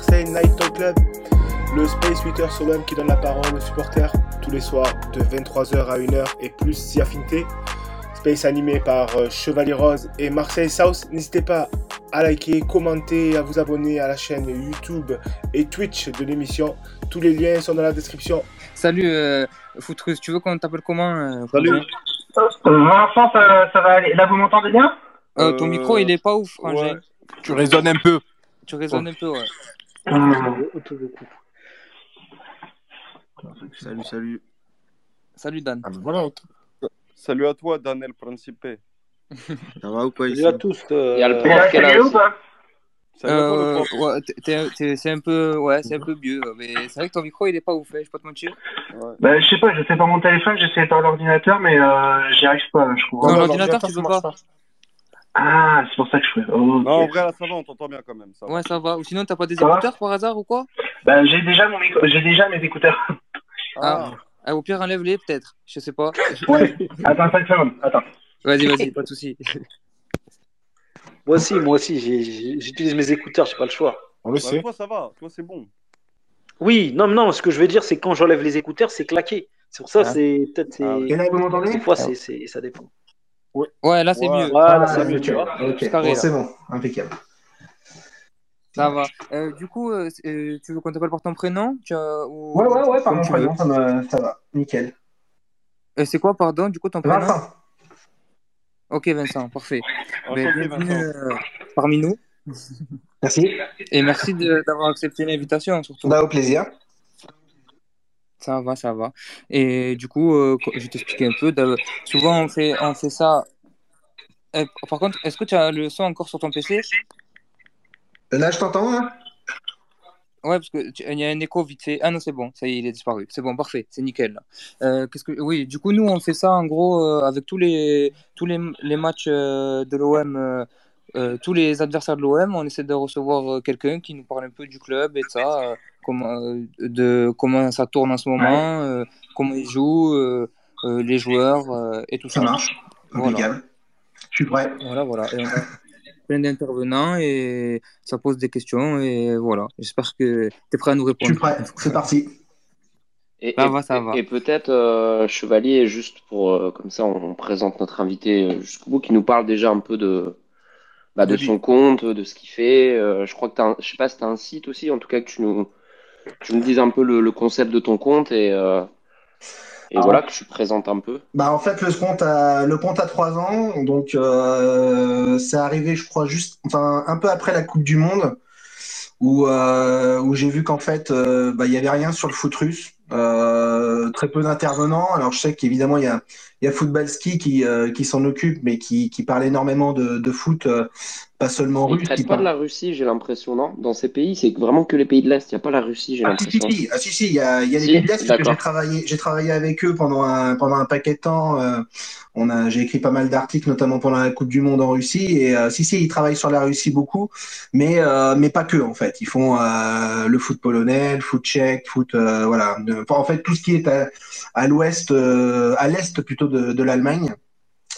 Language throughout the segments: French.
Marseille Night Talk Club, le Space 8h Solom qui donne la parole aux supporters tous les soirs de 23h à 1h et plus si affinité. Space animé par euh, Chevalier Rose et Marseille South. N'hésitez pas à liker, commenter, à vous abonner à la chaîne YouTube et Twitch de l'émission. Tous les liens sont dans la description. Salut euh, Foutrus, tu veux qu'on t'appelle comment euh, Salut. Frangin Euh, Vincent, ça, ça va aller. Là, vous m'entendez bien? Euh, Ton micro, il est pas ouf, Frangin. ouais. Tu raisonnes un peu. Tu résonnes un peu, ouais. Salut, salut. Salut Dan. Ah ben voilà. Salut à toi, Daniel Principe. Ça va ou quoi ici Salut à tous. euh, Il y a le prof qui est là aussi. Euh, ouais, c'est un peu, ouais, c'est un peu mieux, mais c'est vrai que ton micro, il est pas ouf, hein, je pas te mentir. Ouais. bah, Je sais pas, je sais par mon téléphone, j'essaie par l'ordinateur, mais euh, j'y arrive pas, je crois. Non, l'ordinateur, tu peux marche pas. Ah, c'est pour ça que je fais. Oh. Non, en vrai, là, ça va, on t'entend bien quand même. Ça va. Ouais, ça va. Ou sinon, t'as pas des Ça écouteurs par hasard ou quoi? Bah, j'ai déjà mon micro, j'ai déjà mes écouteurs. Ah. Ah, Au pire, enlève-les peut-être, je sais pas. Ouais. Attends 5 secondes, attends. Vas-y, vas-y, pas de soucis. Moi aussi, moi aussi, j'utilise mes écouteurs, j'ai pas le choix. On le Ouais, sait. toi, ça va. Toi, c'est bon. Oui, non, non, ce que je veux dire, c'est quand j'enlève les écouteurs, c'est claqué. C'est pour ça, Ah. c'est peut-être, c'est. Ah, Et là, vous m'entendez? Des fois, c'est, c'est, ça dépend. Ouais, là, c'est Ouais. mieux. Voilà, Ah, c'est mieux, tu vois. Ok, C'est bon, impeccable. Ça va. Euh, du coup, euh, euh, tu veux qu'on t'appelle par ton prénom tu as, ou... Ouais, ouais, ouais, par mon prénom, ça, me... ça va, nickel. Euh, c'est quoi, pardon, du coup, ton prénom Vincent. Ok, Vincent, parfait. Ben, bienvenue Vincent. euh, parmi nous. Merci. Et merci de- d'avoir accepté l'invitation, surtout. Bah, au plaisir. Ça va, ça va. Et du coup, euh, je vais t'expliquer un peu. Souvent, on fait, on fait ça. Euh, par contre, est-ce que tu as le son encore sur ton PC Là, je t'entends, hein? Ouais, parce que tu- il y a un écho vite fait. Ah non, c'est bon, ça y est, il est disparu. C'est bon, parfait, c'est nickel. Euh, qu'est-ce que... Oui, du coup, nous, on fait ça en gros euh, avec tous les, tous les, les matchs euh, de l'OM, euh, tous les adversaires de l'OM. On essaie de recevoir euh, quelqu'un qui nous parle un peu du club et de ça, euh, comment, euh, de comment ça tourne en ce moment, euh, comment ils jouent, euh, euh, les joueurs euh, et tout ça. Ça marche. Voilà. Impeccable. Je suis prêt. Voilà, voilà. Et on a plein d'intervenants et ça pose des questions et voilà. J'espère que tu es prêt à nous Je répondre. suis prêt. C'est parti. Et, Ça et- va, ça et- va. et peut-être, euh, Chevalier, juste pour, euh, comme ça, on présente notre invité jusqu'au bout, qui nous parle déjà un peu de, bah, de lui. son compte, de ce qu'il fait. Euh, je crois que un, je sais pas si t'as un site aussi, en tout cas que tu nous, tu nous dises un peu le, le concept de ton compte et, euh, et Ah. voilà, que tu présentes un peu. Bah en fait le compte a le compte a trois ans donc euh, c'est arrivé je crois juste enfin un peu après la Coupe du Monde où euh, où j'ai vu qu'en fait euh, bah il y avait rien sur le foot russe euh, très peu d'intervenants alors je sais qu'évidemment il y a y a Football Ski qui euh, qui s'en occupe mais qui qui parle énormément de, de foot euh, pas seulement Ils russe traitent qui pas de la Russie, j'ai l'impression, non? Dans ces pays, c'est vraiment que les pays de l'Est. Il n'y a pas la Russie, j'ai Ah si, si, l'impression. si, ah, si, si, il y a, il y a Si, pays de l'Est, parce que j'ai travaillé, j'ai travaillé avec eux pendant un, pendant un paquet de temps. euh, on a, j'ai écrit pas mal d'articles, notamment pendant la Coupe du Monde en Russie. Et si, si, ils travaillent sur la Russie beaucoup, mais, mais pas que, en fait. Ils font le foot polonais, le foot tchèque, foot, voilà. En fait, tout ce qui est à, à l'ouest, à l'est plutôt de, l'Allemagne.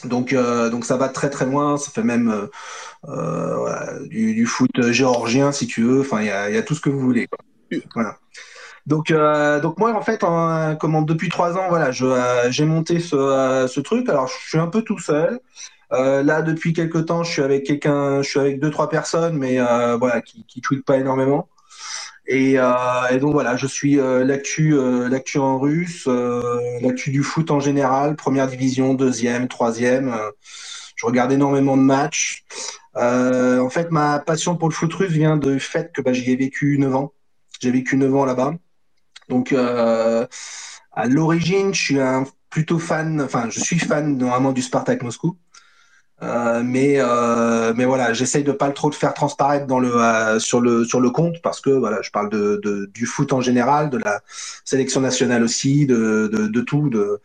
Donc, euh, donc ça va très très loin. Ça fait même euh, euh, du, foot géorgien, si tu veux. Enfin, il y a, tout ce que vous voulez. Voilà. Donc, donc moi, en fait, en, comment, depuis trois ans, voilà, j'ai monté ce, truc. Alors, je suis un peu tout seul. Là, depuis quelques temps, je suis avec quelqu'un, je suis avec deux, trois personnes, mais voilà, qui, qui tweetent pas énormément. Et, euh, et donc voilà, je suis euh, l'actu, euh, l'actu en russe, l'actu du foot en général, première division, deuxième, troisième. je regarde énormément de matchs. En fait, ma passion pour le foot russe vient du fait que bah, j'y ai vécu 9 ans. J'ai vécu 9 ans là-bas. Donc, euh, à l'origine, je suis un plutôt fan, enfin, je suis fan normalement du Spartak Moscou. Euh, mais euh, mais voilà, j'essaye de pas le trop le faire transparaître dans le euh, sur le sur le compte parce que voilà, je parle de, de du foot en général, de la sélection nationale aussi, de de, de tout, de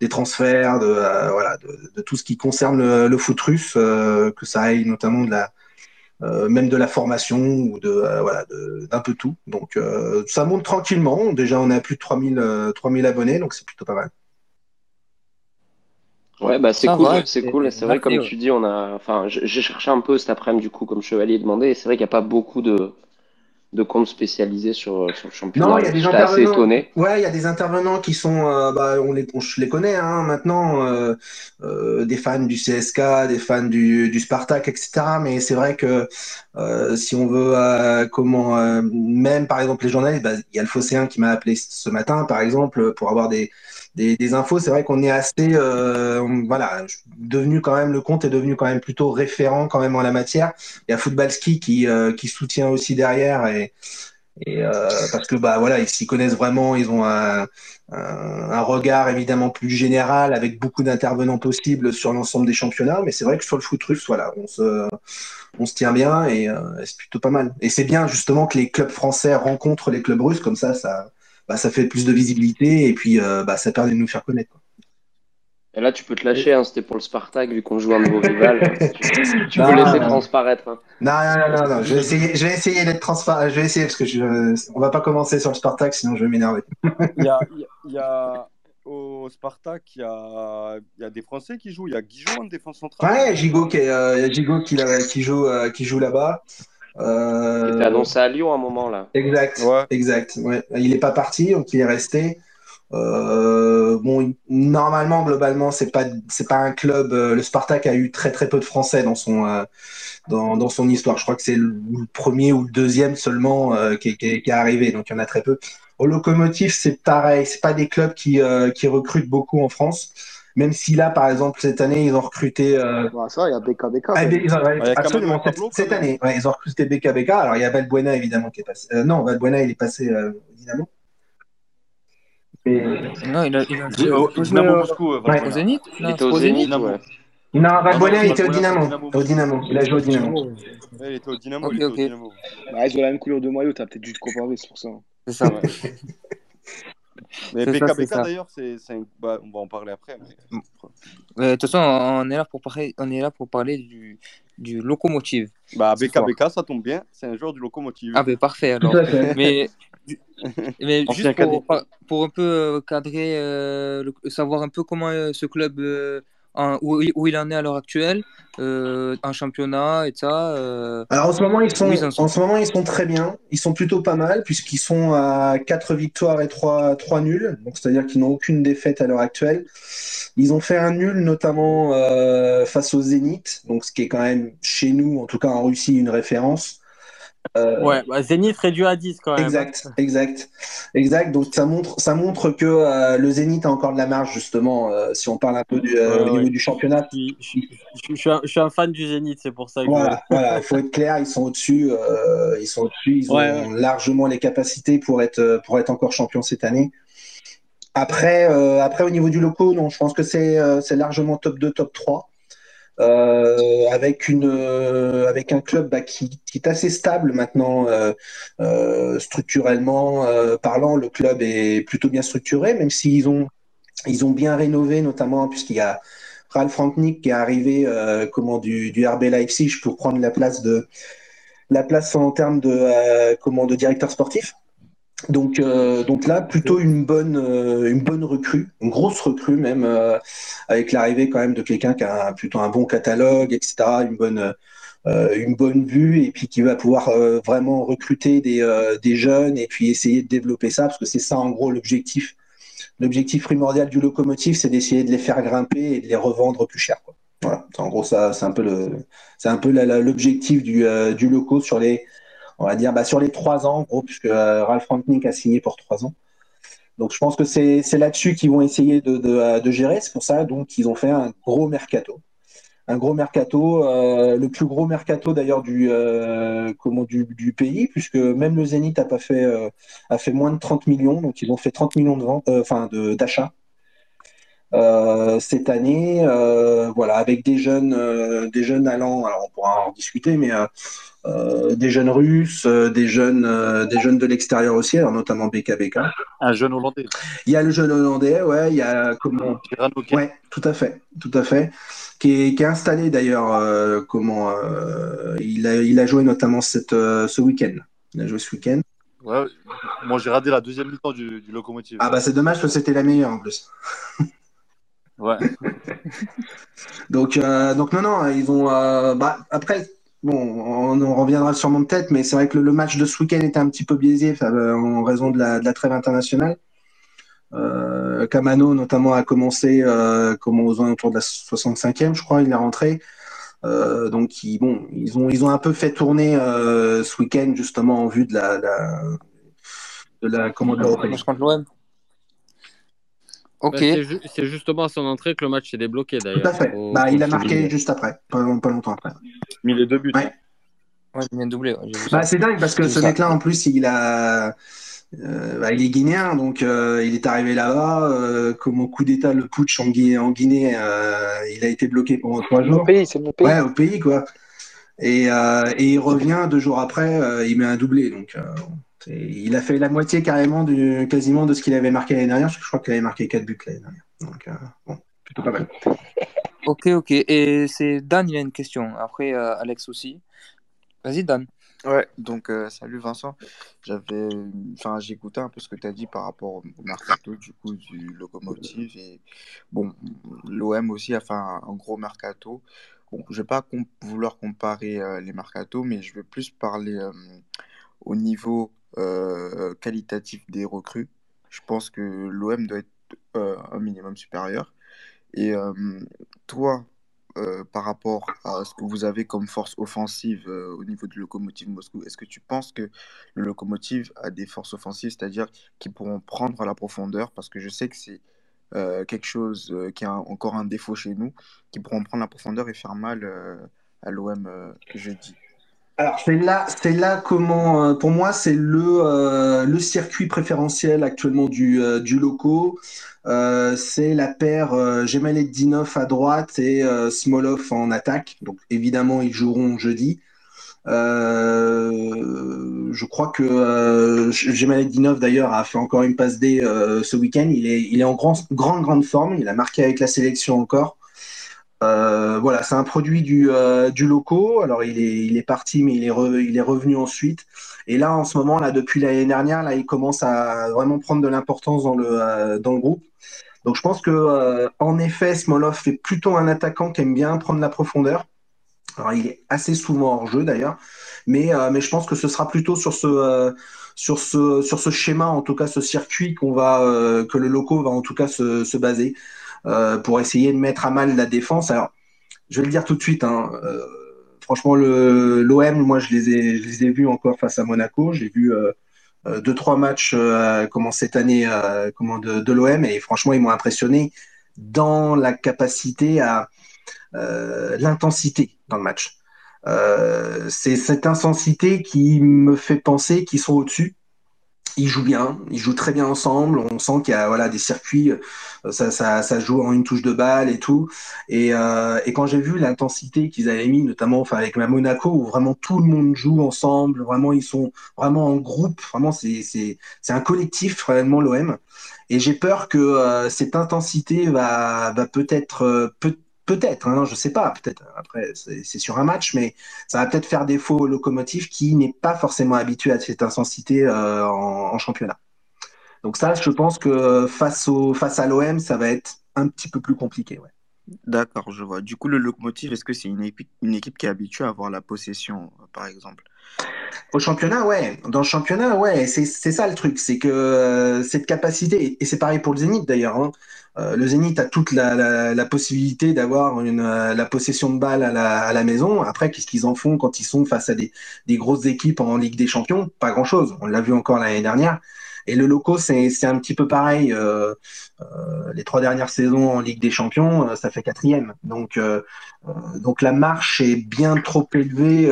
des transferts, de euh, voilà, de, tout ce qui concerne le, le foot russe, euh, que ça aille notamment de la même de la formation ou de voilà d'un peu tout. Donc ça monte tranquillement. Déjà, on a plus de 3000 euh, 3000 abonnés, donc c'est plutôt pas mal. Ouais, bah c'est cool, c'est cool. C'est vrai, comme ouais. tu dis, on a, enfin, j'ai cherché un peu cet après-midi du coup, comme Chevalier demandait. et C'est vrai qu'il n'y a pas beaucoup de, de comptes spécialisés sur, sur le championnat. Non, il y a des J'étais assez intervenants. étonné. Ouais, il y a des intervenants qui sont, euh, bah, on les, on- je les connais hein, maintenant, euh, euh, des fans du CSK, des fans du, du Spartak, etc. Mais c'est vrai que euh, si on veut, euh, comment, euh, même par exemple les journalistes, bah, il y a le Phocéen qui m'a appelé ce matin, par exemple, pour avoir des, des, infos. C'est vrai qu'on est assez, euh, voilà, devenu quand même, le compte est devenu quand même plutôt référent quand même en la matière. Il y a Footballski qui, euh, qui soutient aussi derrière et et euh, parce que bah voilà, ils s'y connaissent vraiment, ils ont un, un, un regard évidemment plus général avec beaucoup d'intervenants possibles sur l'ensemble des championnats. Mais c'est vrai que sur le foot russe, voilà, on se, on se tient bien et euh, c'est plutôt pas mal. Et c'est bien justement que les clubs français rencontrent les clubs russes, comme ça, ça, bah, ça fait plus de visibilité et puis euh, bah, ça permet de nous faire connaître. quoi. Et là, tu peux te lâcher, hein, c'était pour le Spartak, vu qu'on joue un nouveau rival. tu tu Non, peux laisser non. transparaître. hein. Non, non, non, non, non, je vais essayer, je vais essayer d'être transparent. Je vais essayer parce que je, on va pas commencer sur le Spartak, sinon je vais m'énerver. Il y a, il y a- au Spartak, il y a, il y a des Français qui jouent. Il y a Guijon en défense centrale. Ouais, Gigot qui, est, euh, Gigot qui, l'a- qui joue, euh, qui joue là-bas. Il Euh, était annoncé à Lyon à un moment, là. Exact, Ouais. exact. Ouais. Il n'est pas parti, donc il est resté. Euh, bon, il- normalement, globalement, c'est pas c'est pas un club. euh, le Spartak a eu très très peu de Français dans son euh, dans, dans son histoire. Je crois que c'est le, le premier ou le deuxième seulement euh, qui, est- qui est qui est arrivé, donc il y en a très peu. Au Locomotive, c'est pareil. C'est pas des clubs qui euh, qui recrutent beaucoup en France. Même si là, par exemple, cette année, ils ont recruté. euh, Ouais, ça, il y a BKBK. ah, mais ils ont- ouais, il a absolument, cette, cette année, ouais, ils ont recruté BKBK. Alors, il y a Valbuena, évidemment, qui est passé. euh, non, Valbuena, il est passé euh, au Dynamo. Mais- Non, il a, il a Di- joué au- au- Dynamo Moscou, euh, au Valbuena. Zénith Il était au au Zénith, Dynamo. ouais. Non, Valbuena, il était au Dynamo. Dynamo. Au Dynamo. Il a joué au Dynamo. Ouais, il était au Dynamo. Ok, il était ok. au Dynamo. Bah, ils ont la même couleur de maillot, t'as peut-être dû te comparer, c'est pour ça. C'est ça. Ouais. Mais ça. d'ailleurs, c'est, c'est un- bah, on va en parler après. mais- Euh, De toute façon, on est là pour parler, on est là pour parler du, du locomotive. Bah. BKBK, ça tombe bien, c'est un joueur du locomotive. Ah, ben parfait alors. Mais, juste pour, pour un peu euh, cadrer, euh, le- savoir un peu comment euh, ce club, en- où, il- où il en est à l'heure actuelle, euh, en championnat et ça. euh, Alors, en ce moment, ils sont, Oui, ils en sont. en ce moment, ils sont très bien. Ils sont plutôt pas mal, puisqu'ils sont à 4 victoires et 3, 3 nuls. Donc, c'est-à-dire qu'ils n'ont aucune défaite à l'heure actuelle. Ils ont fait un nul, notamment euh, face au Zénith, donc ce qui est quand même, chez nous, en tout cas en Russie, une référence. Euh, Ouais, bah, Zénith réduit à 10 quand même. Exact, exact, exact. Donc ça montre, ça montre que euh, le Zénith a encore de la marge justement. euh, si on parle un peu du, Ouais, niveau ouais. du championnat, Je, suis- je- je suis un, je suis un fan du Zénith, c'est pour ça que. voilà, voilà. Il faut être clair, ils sont au-dessus, ils sont au-dessus, ils ont largement les capacités pour être pour être encore champion cette année. Après, après au niveau du loco, non, je pense que c'est c'est largement top 2, top 3. Euh, avec une euh, avec un club bah, qui, est assez stable maintenant euh, structurellement parlant le club est plutôt bien structuré même s'ils ont ils ont bien rénové notamment puisqu'il y a Ralf Rangnick qui est arrivé comment du, du RB Leipzig pour prendre la place de la place en termes de comment de directeur sportif donc, euh, donc là, plutôt une bonne, euh, une bonne recrue, une grosse recrue même, euh, avec l'arrivée quand même de quelqu'un qui a un- plutôt un bon catalogue, etc., une bonne, euh, une bonne vue, et puis qui va pouvoir euh, vraiment recruter des, euh, des jeunes et puis essayer de développer ça, parce que c'est ça en gros l'objectif. L'objectif primordial du locomotive, c'est d'essayer de les faire grimper et de les revendre plus cher. Quoi. Voilà, en gros, ça, c'est un peu le, c'est un peu l'objectif du, du loco sur les on va dire bah, sur les trois ans, puisque euh, Ralph Rangnick a signé pour trois ans. Donc je pense que c'est là-dessus qu'ils vont essayer de, euh, gérer. C'est pour ça qu'ils ont fait un gros mercato. Un gros mercato, euh, le plus gros mercato d'ailleurs du, pays, puisque même le Zénith a pas fait moins de 30 millions, donc ils ont fait 30 millions d'achats euh, cette année. euh, voilà, avec des jeunes, euh, des jeunes allant. Alors on pourra en discuter, mais des jeunes russes, des jeunes, des jeunes de l'extérieur aussi, alors notamment BKBK. Un jeune Hollandais. Il y a le jeune hollandais, ouais, il y a comment Tirano Ouais, tout à fait, tout à fait. Qui est, qui est installé d'ailleurs, comment il, a, il a joué notamment cette, ce week-end. Il a joué ce week-end. Ouais, moi j'ai raté la deuxième mi-temps du, du locomotive. Ah bah c'est dommage parce que c'était la meilleure en plus. Ouais. Donc, euh, donc non, non, ils ont. euh, bah, après, bon, on en reviendra sûrement peut-être, mais c'est vrai que le, le match de ce week-end était un petit peu biaisé euh, en raison de la, de la trêve internationale. Euh, Kamano, notamment, a commencé euh, comment, aux alentours de la 65e, je crois, il est rentré. Euh, donc, ils, bon, ils, ont, ils ont un peu fait tourner euh, ce week-end, justement, en vue de la, la, de la, de. Match contre l'OM. Ok. Bah, c'est ju- c'est justement à son entrée que le match s'est débloqué d'ailleurs. Tout à fait. Bah, il a marqué juste après, pas, pas longtemps après. mis les deux buts. Ouais. Ouais, il vient de doubler. ouais. Bah, c'est dingue parce que ce mec-là, en plus, il a, euh, bah, il est guinéen, donc euh, il est arrivé là-bas. Euh, comme au coup d'État, le putsch en Guinée, en Guinée euh, il a été bloqué pendant trois jours. pays, c'est mon pays. Ouais, au pays, quoi. Et, euh, et il revient deux jours après, euh, il met un doublé. Donc, euh, il a fait la moitié carrément du, quasiment de ce qu'il avait marqué l'année dernière. parce que Je crois qu'il avait marqué quatre buts l'année dernière. Donc, euh, bon, plutôt pas mal. Ok, ok. Et c'est Dan, il a une question. Après, euh, Alex aussi. Vas-y, Dan. Ouais, donc euh, salut Vincent. J'avais, enfin, j'ai écouté un peu ce que tu as dit par rapport au mercato du coup du Locomotive et bon, l'OM aussi a fait un, un gros mercato. Bon, je vais pas com- vouloir comparer euh, les mercatos, mais je vais plus parler euh, au niveau euh, qualitatif des recrues. Je pense que l'OM doit être euh, un minimum supérieur. Et euh, toi, par rapport à ce que vous avez comme force offensive au niveau du Lokomotiv Moscou, est-ce que tu penses que le Lokomotiv a des forces offensives, c'est-à-dire qui pourront prendre la profondeur, parce que je sais que c'est quelque chose qui a encore un défaut chez nous, qui pourront prendre la profondeur et faire mal à l'OM jeudi. Alors, c'est là, c'est là comment, euh, pour moi, c'est le, euh, le circuit préférentiel actuellement du, euh, loco. C'est la paire euh, Dinov à droite et Smolov en attaque. Donc, évidemment, ils joueront jeudi. Je crois que euh, Dinov, d'ailleurs, a fait encore une passe D ce week-end. Il est, il est en grand, grande, grande forme. Il a marqué avec la sélection encore. Euh, voilà, c'est un produit du, euh, du loco. Alors, il est, il est parti, mais il est, il est revenu ensuite. Et là, en ce moment, là, depuis l'année dernière, là, il commence à vraiment prendre de l'importance dans le, euh, dans le groupe. Donc, je pense que, en effet, Smolov est plutôt un attaquant qui aime bien prendre la profondeur. Alors, il est assez souvent hors jeu d'ailleurs, mais, mais je pense que ce sera plutôt sur ce, sur ce, sur ce schéma, en tout cas ce circuit va, que le loco va en tout cas se, se baser pour essayer de mettre à mal la défense. Alors, je vais le dire tout de suite, hein, euh, franchement, l'OM, moi, je les ai, je les ai vus encore face à Monaco. J'ai vu euh, euh, deux, trois matchs euh, comment cette année euh, comment de, de l'OM et franchement, ils m'ont impressionné dans la capacité à euh, l'intensité dans le match. Euh, c'est cette intensité qui me fait penser qu'ils sont au-dessus. Ils jouent bien, ils jouent très bien ensemble. On sent qu'il y a voilà des circuits, euh, ça, ça, ça joue en une touche de balle et tout. Et, euh, et quand j'ai vu l'intensité qu'ils avaient mis, notamment enfin avec la Monaco, où vraiment tout le monde joue ensemble, vraiment ils sont vraiment en groupe, vraiment c'est c'est un collectif réellement l'OM. Et j'ai peur que euh, cette intensité va va peut-être euh, peut Peut-être, hein, je sais pas, peut-être. Après, c'est sur un match, mais ça va peut-être faire défaut au locomotive qui n'est pas forcément habitué à cette intensité euh, en, en championnat. Donc ça, je pense que face, au, face à l'OM, ça va être un petit peu plus compliqué. Ouais. D'accord, je vois. Du coup, le Lokomotiv, est-ce que c'est une équipe, une équipe qui est habituée à avoir la possession, par exemple? Au championnat, ouais. Dans le championnat, ouais. C'est c'est ça le truc, c'est que euh, cette capacité, et c'est pareil pour le Zénith d'ailleurs, hein, euh, le Zénith a toute la, la, la possibilité d'avoir euh, la possession de balle à la, maison. Après, qu'est-ce qu'ils en font quand ils sont face à des, grosses équipes en Ligue des Champions? Pas grand-chose. On l'a vu encore l'année dernière. Et le loco, c'est un petit peu pareil. Euh, les trois dernières saisons en Ligue des Champions, ça fait quatrième. Donc, donc la marche est bien trop élevée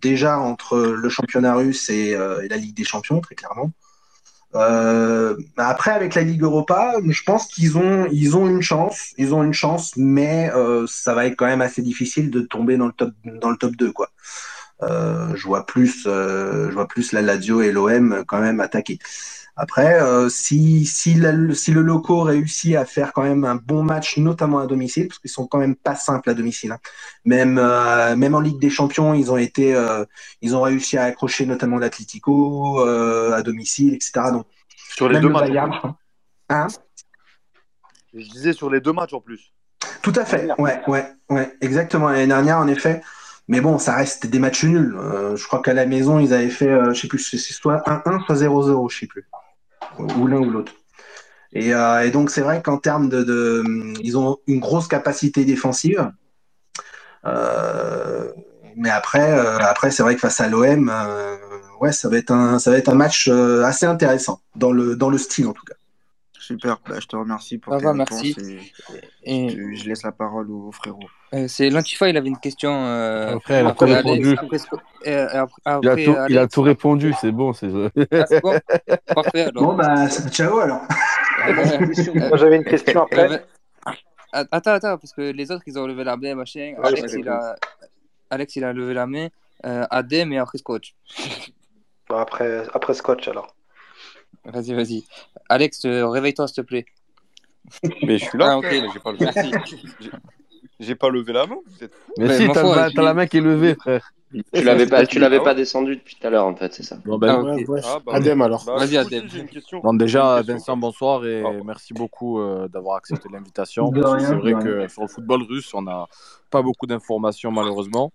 déjà entre le championnat russe et la Ligue des Champions, très clairement. Euh, après, avec la Ligue Europa, je pense qu'ils ont, ils ont une chance, ils ont une chance, mais euh, ça va être quand même assez difficile de tomber dans le top, dans le top 2, quoi. Euh, je vois plus, euh, je vois plus la Lazio et l'OM quand même attaquer. Après, euh, si, si, la- si le loco réussit à faire quand même un bon match, notamment à domicile, parce qu'ils sont quand même pas simples à domicile. hein. Même, euh, même en Ligue des Champions, ils ont été, euh, ils ont réussi à accrocher notamment l'Atlético à domicile, etc. Donc, Sur les même deux le matchs. Hein? Je disais sur les deux matchs en plus. Tout à fait, ouais, ouais, ouais, exactement. L'année dernière, en effet, Mais bon, ça reste des matchs nuls. Je crois qu'à la maison, ils avaient fait, je sais plus, c'est soit 1-1, soit 0-0, je sais plus. Ou l'un ou l'autre. Et, euh, et donc, c'est vrai qu'en termes de, de- Ils ont une grosse capacité défensive. Euh, mais après, euh, après c'est vrai que face à l'OM, euh, ouais, ça va être un, ça va être un match euh, assez intéressant, dans le, dans le style en tout cas. Super, bah, je te remercie pour Ça tes va, réponses merci. et Et je, je laisse la parole au frérot. Euh, c'est l'Antifa, il avait une question. euh, Après, il a tout après Alex, répondu. après, après, Il a après tout, il a Alex. tout répondu, c'est bon. c'est Ah, bon Parfait alors. Bon, bah, ciao alors. Moi, j'avais une question après. Euh, Attends, attends, parce que les autres, ils ont levé la main, machin. Ouais, Alex, il a... Alex, il a levé la main. Euh, Adem et après Scotch. Bon, après, après Scotch, alors. Vas-y, vas-y. Alex, réveille-toi, s'il te plaît. Mais je suis là, Ah, ok. j'ai pas levé. Merci. J'ai- pas levé la main, vous êtes fous. Mais si, t'as la main qui est levée, frère. Tu l'avais pas, tu l'avais pas descendu depuis tout à l'heure, en fait, c'est ça. Bon, ben, Ah, Ouais. Ah, bah, Adem alors. bah, Vas-y, Adem. j'ai une question. Bon, déjà, une question, Vincent, bonsoir et merci beaucoup euh, d'avoir accepté l'invitation. Que rien, c'est vrai que sur le football russe, on n'a pas beaucoup d'informations, malheureusement.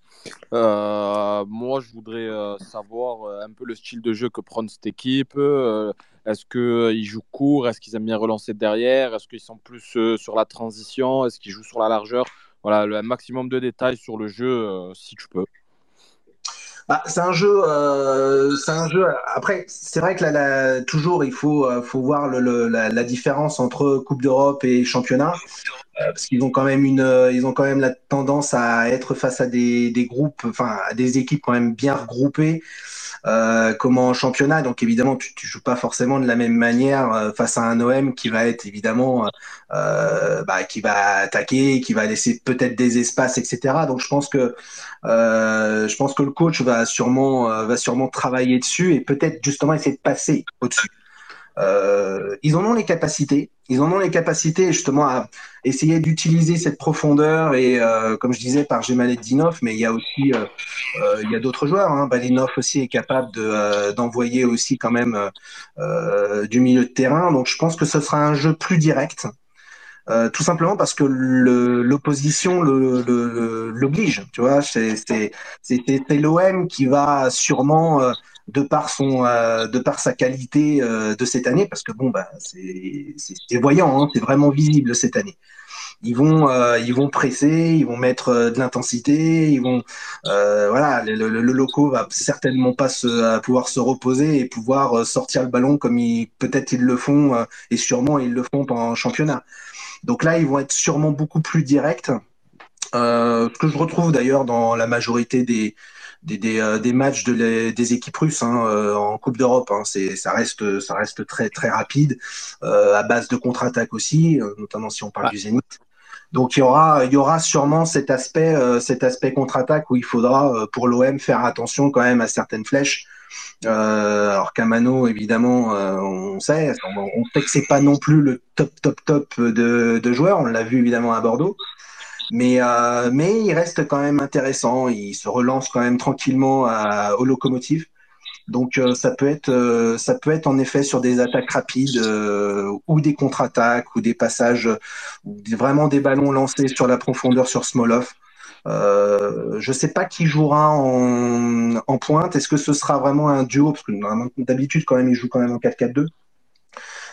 Euh, moi, je voudrais euh, savoir euh, un peu le style de jeu que prend cette équipe. Euh, Est-ce qu'ils jouent court? Est-ce qu'ils aiment bien relancer derrière? Est-ce qu'ils sont plus euh, sur la transition? Est-ce qu'ils jouent sur la largeur? Voilà, le maximum de détails sur le jeu, euh, si tu peux. Bah, c'est un jeu, euh, c'est un jeu. Après, c'est vrai que là, toujours, il faut, euh, voir la, différence entre Coupe d'Europe et championnat, parce qu'ils ont quand même une, euh, ils ont quand même la tendance à être face à des, des groupes, enfin, à des équipes quand même bien regroupées, euh, comme en championnat. Donc évidemment, tu, tu joues pas forcément de la même manière euh, face à un OM qui va être évidemment, euh, bah, qui va attaquer, qui va laisser peut-être des espaces, etc. Donc je pense que euh, je pense que le coach va sûrement, euh, va sûrement travailler dessus et peut-être justement essayer de passer au-dessus. Euh, ils en ont les capacités, ils en ont les capacités justement à essayer d'utiliser cette profondeur et euh, comme je disais par Gemaledinov, mais il y a aussi euh, euh, il y a d'autres joueurs. Hein. Balinov aussi est capable euh, d'envoyer aussi quand même euh, du milieu de terrain. Donc je pense que ce sera un jeu plus direct. Euh, tout simplement parce que l'opposition l'oblige, tu vois. C'est l'OM qui va sûrement, euh, de par son, euh, de par sa qualité euh, de cette année, parce que bon, bah, c'est voyant, hein, c'est vraiment visible cette année. Ils vont, euh, ils vont presser, ils vont mettre de l'intensité, ils vont, voilà, le, le, le loco va certainement pas se, pouvoir se reposer et pouvoir sortir le ballon comme ils, peut-être ils le font et sûrement ils le font pendant le championnat. Donc là, ils vont être sûrement beaucoup plus directs. Ce que je retrouve d'ailleurs dans la majorité des, des, des, euh, des matchs de les- des équipes russes hein, euh, en Coupe d'Europe. Hein, c'est, ça, reste, ça reste très, très rapide, euh, à base de contre-attaque aussi, euh, notamment si on parle du Zénith. Donc il y aura, il y aura sûrement cet aspect, euh, cet aspect contre-attaque où il faudra euh, pour l'OM faire attention quand même à certaines flèches. Euh, alors Camano, évidemment, euh, on sait, on, on sait que c'est pas non plus le top, top, top de, de joueurs. On l'a vu évidemment à Bordeaux. Mais, euh, mais il reste quand même intéressant. Il se relance quand même tranquillement à, au locomotive. Donc euh, ça peut être euh, ça peut être en effet sur des attaques rapides euh, ou des contre-attaques ou des passages vraiment des ballons lancés sur la profondeur sur Smolov. Euh, je sais pas qui jouera en, en pointe. Est-ce que ce sera vraiment un duo? Parce que d'habitude quand même il joue quand même en 4-4-2.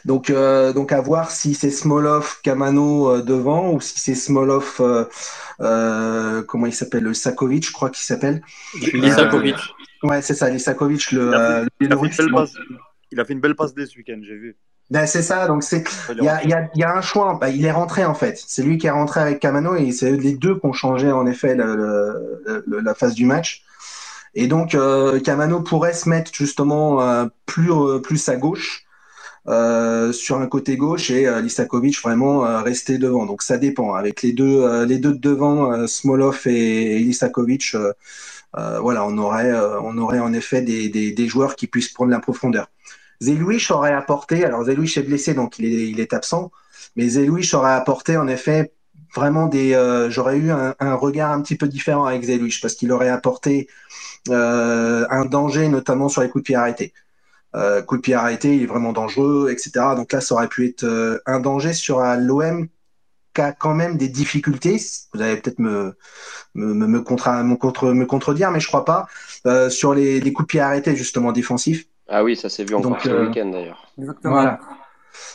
Donc, euh, donc à voir si c'est Smolov, Kamano euh, devant ou si c'est Smolov, euh, euh, comment il s'appelle, le Sakovic, je crois qu'il s'appelle. Lisakovic. Euh, ouais, c'est ça, Lisakovic, le, Il a fait- euh, le il a fait une belle passe. Il a fait une belle passe dès ce week-end, j'ai vu. Ben, c'est ça, donc c'est il y a, il y, a, y a un choix. Ben, il est rentré en fait. C'est lui qui est rentré avec Kamano et c'est les deux qui ont changé en effet le, le- le- la phase du match. Et donc euh, Kamano pourrait se mettre justement euh, plus euh, plus à gauche euh, sur un côté gauche et euh, vraiment euh, rester devant. Donc ça dépend. Avec les deux euh, les deux de devant, euh, Smolov et, et voilà, on aurait on aurait en effet des, joueurs qui puissent prendre la profondeur. Zelouich aurait apporté, alors Zelouich est blessé donc il est, absent, mais Zelouich aurait apporté en effet vraiment des. J'aurais eu un, regard un petit peu différent avec Zelouich parce qu'il aurait apporté un danger notamment sur les coups de pied arrêtés. Euh, coup de pied arrêté, il est vraiment dangereux, etc. Donc là, ça aurait pu être euh, un danger sur euh, l'OM qui a quand même des difficultés. Vous allez peut-être me, me, me, me, contra- me contre, me contredire, mais je crois pas. Euh, sur les, les coups de pied arrêtés, justement, défensifs. Ah oui, ça s'est vu encore Donc, ce euh, week-end d'ailleurs. Exactement. Voilà.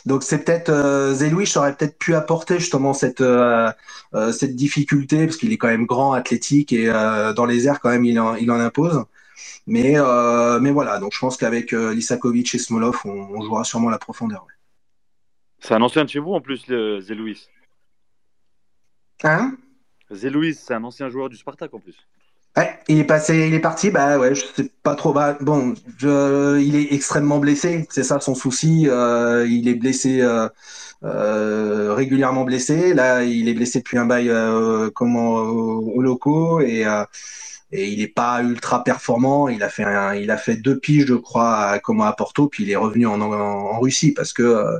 Donc c'est peut-être euh, Zelouich aurait peut-être pu apporter justement cette euh, euh, cette difficulté parce qu'il est quand même grand, athlétique et euh, dans les airs quand même il en, il en impose. Mais euh, mais voilà donc je pense qu'avec euh, Lisakovic et Smolov on, on jouera sûrement la profondeur. ouais. C'est un ancien de chez vous en plus, le Zelouis. Hein? Zelouis, c'est un ancien joueur du Spartak en plus. Ouais, il est passé, il est parti. Bah ouais, je sais pas trop. Bah, bon, je, il est extrêmement blessé. C'est ça son souci. Euh, il est blessé euh, euh, régulièrement blessé. Là, il est blessé depuis un bail comment au, au locaux et et il est pas ultra performant. Il a fait un, il a fait deux piges, je crois, à, comment à Porto, puis il est revenu en, en, en Russie parce que euh,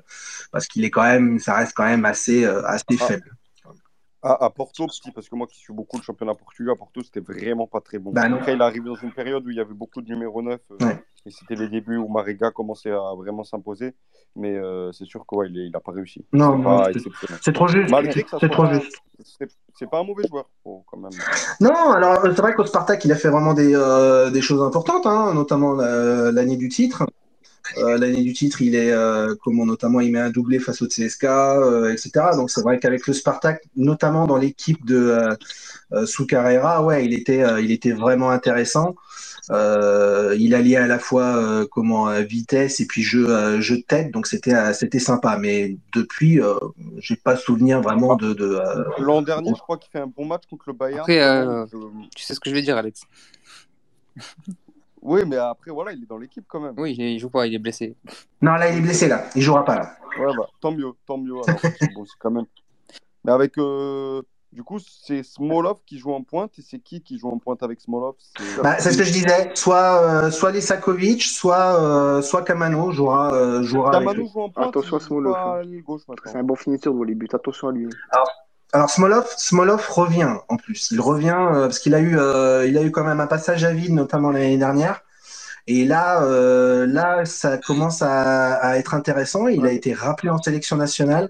parce qu'il est quand même, ça reste quand même assez euh, assez Ah. faible. À, à Porto, petit, parce que moi qui suis beaucoup le championnat portugais, à Porto, c'était vraiment pas très bon. Bah. Après, il arrive dans une période où il y avait beaucoup de numéro 9, euh, Ouais. Et c'était les débuts où Mariga commençait à vraiment s'imposer. Mais euh, c'est sûr qu'il il n'a pas réussi. Non, C'est trop juste. C'est trop pas- juste. c'est- pas un mauvais joueur, faut quand même. Non, alors c'est vrai qu'au Spartak, il a fait vraiment des, euh, des choses importantes, hein, notamment la- l'année du titre. Euh, l'année du titre, il est euh, comment notamment il met un doublé face au CSK, euh, etc. Donc c'est vrai qu'avec le Spartak, notamment dans l'équipe de euh, euh, sous Carrera, ouais, il était euh, il était vraiment intéressant. Euh, il alliait à la fois euh, comment vitesse et puis jeu euh, jeu de tête, donc c'était euh, c'était sympa. Mais depuis, euh, j'ai pas souvenir vraiment de, de euh, L'an dernier, je crois qu'il fait un bon match contre le Bayern. Après, euh, Je- tu sais ce que je vais dire, Alex. Oui, mais après, voilà, il est dans l'équipe quand même. Oui, il joue pas, il est blessé. Non, là il est blessé là, il jouera pas là. Ouais, bah, tant mieux, tant mieux. Alors, bon, c'est quand même. Mais avec. euh, Du coup, c'est Smolov qui joue en pointe et c'est qui qui joue en pointe avec Smolov? C'est Bah, c'est ce que je disais. Soit, euh, soit Lisakovic, soit, euh, soit Kamano jouera, euh, jouera avec Kamano lui. joue en pointe. Attention à Smolov. hein. C'est un bon finisseur devant les buts. Attention à lui. Alors Smolov, Smolov revient en plus. Il revient euh, parce qu'il a eu, euh, il a eu quand même un passage à vide, notamment l'année dernière. Et là, euh, là, ça commence à, à être intéressant. Il a été rappelé en sélection nationale,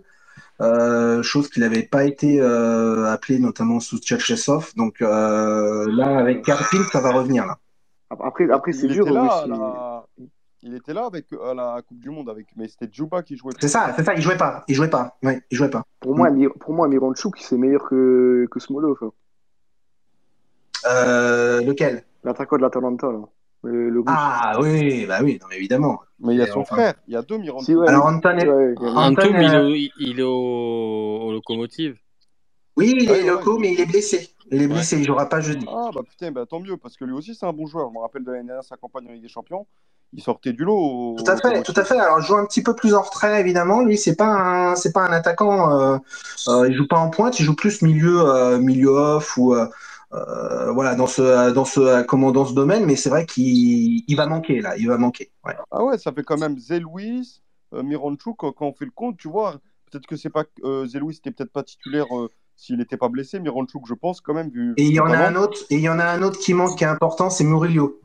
euh, chose qu'il n'avait pas été euh, appelé, notamment sous Tchatchesov. Donc euh, là, avec Karpin, ça va revenir là. Après, après c'est il dur. était là, c'est- la... il était là avec à la Coupe du Monde avec, mais c'était Djouba qui jouait. C'est ça, c'est ça. Il jouait pas. Il jouait pas. Ouais, il jouait pas. Pour moi, pour moi, Miranchuk, c'est meilleur que, que Smolov. Euh, lequel? L'attaquant de l'Atalanta, là. Le, le russe. Ah oui, bah oui, non, mais évidemment. Mais il y a son enfin- frère. Il y a deux Miranda. Si, ouais, Alors. Anton est- Ouais, il Anton, est, euh, au, il est au, au locomotive. Oui, il est loco, ouais. mais il est blessé. Il est blessé, il jouera pas jeudi. Ah bah putain, bah, tant mieux parce que lui aussi c'est un bon joueur. Je me rappelle de l'année dernière sa campagne en Ligue des Champions. Il sortait du lot. au- Tout à fait, au- tout à fait. Alors, il joue un petit peu plus en retrait, évidemment. Lui, c'est pas un, c'est pas un attaquant. Euh, euh, il joue pas en pointe, il joue plus milieu, euh, milieu off ou euh, voilà dans ce, dans ce, comment dans ce domaine. Mais c'est vrai qu'il, il va manquer là, il va manquer. Ouais. Ah ouais, ça fait quand même Zelouis, euh, Miranchuk, quand, on fait le compte, tu vois, peut-être que c'est pas euh, Zelouis n'était peut-être pas titulaire euh, s'il n'était pas blessé, Miranchuk, je pense quand même vu. Et il y en a un autre, et il y en a un autre qui manque, qui est important, c'est Murillo.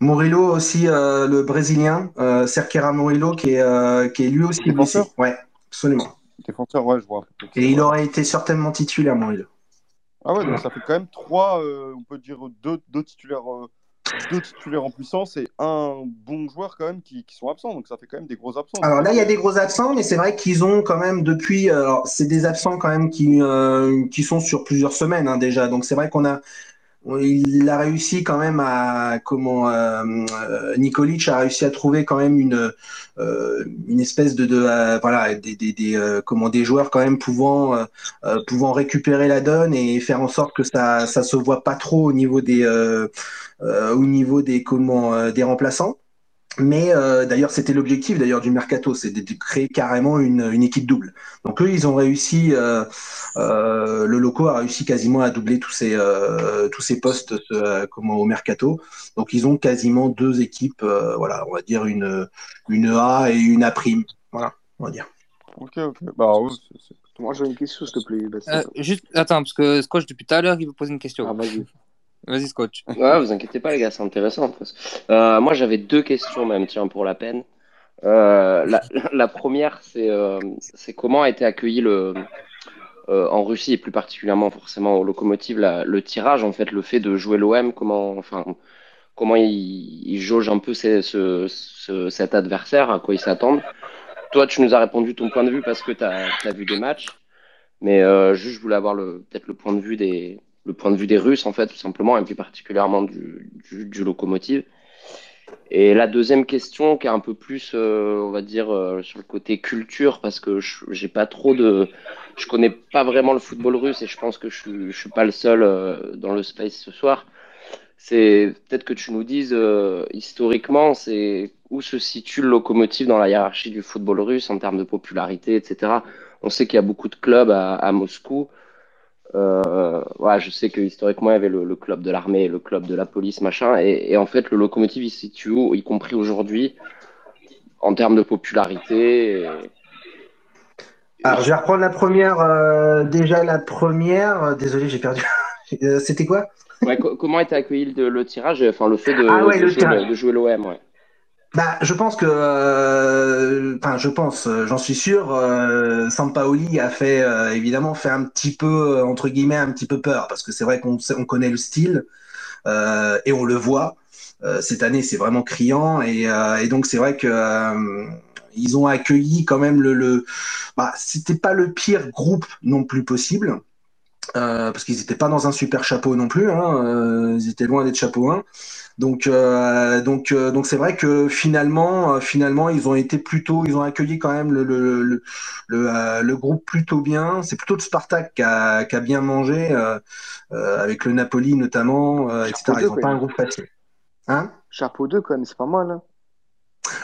Murillo aussi, euh, le Brésilien, Cerqueira Murillo, qui est, qui est lui aussi blessé. Défenseur Ouais, absolument. Défenseur, ouais, je vois. Et il aurait été certainement titulaire, Murillo. Ah ouais, donc ça fait quand même trois, euh, on peut dire deux, deux titulaires, euh, deux titulaires en puissance et un bon joueur quand même qui, qui sont absents. Donc ça fait quand même des gros absents. Alors là, il y a des gros absents, mais c'est vrai qu'ils ont quand même depuis. Alors, c'est des absents quand même qui euh, qui sont sur plusieurs semaines hein, déjà. Donc c'est vrai qu'on a. Il a réussi quand même à comment euh, euh, Nikolic a réussi à trouver quand même une euh, une espèce de, de euh, voilà des des, des euh, comment des joueurs quand même pouvant pouvant récupérer la donne et faire en sorte que ça ça se voit pas trop au niveau des au niveau des comment des remplaçants. Mais euh, d'ailleurs, c'était l'objectif d'ailleurs du mercato, c'est de, de créer carrément une, une équipe double. Donc eux, ils ont réussi, euh, euh, le loco a réussi quasiment à doubler tous ces euh, tous ces postes euh, comment au mercato. Donc ils ont quasiment deux équipes, euh, voilà, on va dire une une A et une A prime, voilà, on va dire. Ok, ok. Bah ouais, c'est- c'est- Moi, j'ai une question, s'il te plaît. Euh, juste, attends, parce que Scotch, depuis tout à l'heure, il veut poser une question. Ah, vas-y. Vas-y, Scotch. Ouais, vous inquiétez pas, les gars, c'est intéressant. Euh, moi, j'avais deux questions, même, tiens, pour la peine. Euh, la, première, c'est euh, c'est comment a été accueilli le, en Russie et plus particulièrement forcément au locomotive, la- le tirage, en fait, le fait de jouer l'OM, comment, enfin, comment ils, ils jaugent un peu cet adversaire, à quoi ils s'attendent. Toi, tu nous as répondu ton point de vue parce que tu as, vu des matchs, mais juste, je voulais avoir peut-être le point de vue des, le point de vue des Russes, en fait, tout simplement, et plus particulièrement du, du, locomotive. Et la deuxième question, qui est un peu plus, euh, on va dire, euh, sur le côté culture, parce que j'ai pas trop de, je connais pas vraiment le football russe et je pense que je je suis pas le seul euh, dans le space ce soir. C'est peut-être que tu nous dises historiquement, c'est où se situe le locomotive dans la hiérarchie du football russe en termes de popularité, etc. On sait qu'il y a beaucoup de clubs à Moscou. Euh, ouais, je sais que historiquement, il y avait le, le club de l'armée, le club de la police, machin. Et, et en fait, le locomotive, il se situe où, y compris aujourd'hui, en termes de popularité. et- Alors, je vais reprendre la première. euh, déjà, la première. Désolé, j'ai perdu. Euh, C'était quoi? Ouais, co- comment était accueilli le, le tirage, enfin le fait de, Ah ouais, de le jouer, de jouer l'OM, ouais. Bah, je pense que, euh, enfin, je pense, euh, j'en suis sûr, euh, Sampaoli a fait, euh, évidemment, fait un petit peu, euh, entre guillemets, un petit peu peur, parce que c'est vrai qu'on on connaît le style, et on le voit. Cette année, c'est vraiment criant, et, et donc c'est vrai que ils ont accueilli quand même le, le, bah, c'était pas le pire groupe non plus possible. Parce qu'ils n'étaient pas dans un super chapeau non plus, hein, ils étaient loin d'être chapeau 1. Donc, euh, donc, euh, donc c'est vrai que finalement, euh, finalement, ils ont été plutôt, ils ont accueilli quand même le, le, le, le, le groupe plutôt bien. C'est plutôt le Spartak qui a, qui a bien mangé, avec le Napoli notamment, etc. Ils n'ont pas un groupe facile. Hein? Chapeau 2 quand même, c'est pas mal. Hein.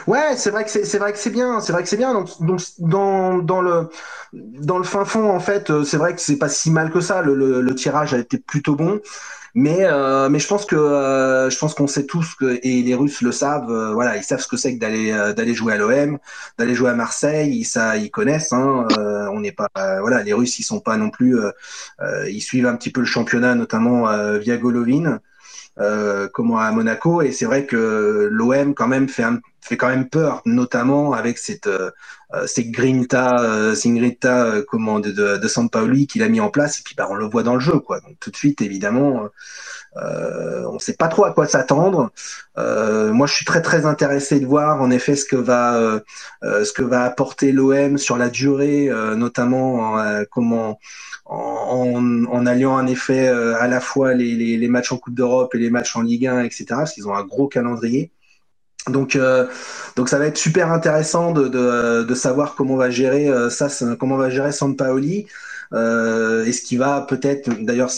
Ouais, c'est vrai que c'est c'est vrai que c'est bien, c'est vrai que c'est bien. Donc, donc dans dans le dans le fin fond en fait, c'est vrai que c'est pas si mal que ça. Le, le, le tirage a été plutôt bon, mais euh, mais je pense que euh, je pense qu'on sait tous que et les Russes le savent. euh, voilà, ils savent ce que c'est que d'aller euh, d'aller jouer à l'OM, d'aller jouer à Marseille. Ils ça ils connaissent. Hein, euh, on n'est pas voilà, les Russes ils sont pas non plus. euh, ils suivent un petit peu le championnat, notamment via Golovin euh, comment à Monaco. Et c'est vrai que l'OM quand même fait un, fait quand même peur notamment avec cette euh, euh, cette grinta euh, grinta euh, comment de, de, de Sampaoli qu'il a mis en place. Et puis bah, on le voit dans le jeu quoi. Donc tout de suite évidemment euh, on sait pas trop à quoi s'attendre. Moi je suis très très intéressé de voir en effet ce que va ce que va apporter l'OM sur la durée notamment comment en, en alliant en effet euh, à la fois les, les, les matchs en Coupe d'Europe et les matchs en Ligue 1, etc. Parce qu'ils ont un gros calendrier. Donc, euh, donc ça va être super intéressant de, de, de savoir comment on va gérer euh, ça, comment on va gérer Sampaoli. Euh, Est-ce qu'il va peut-être, d'ailleurs,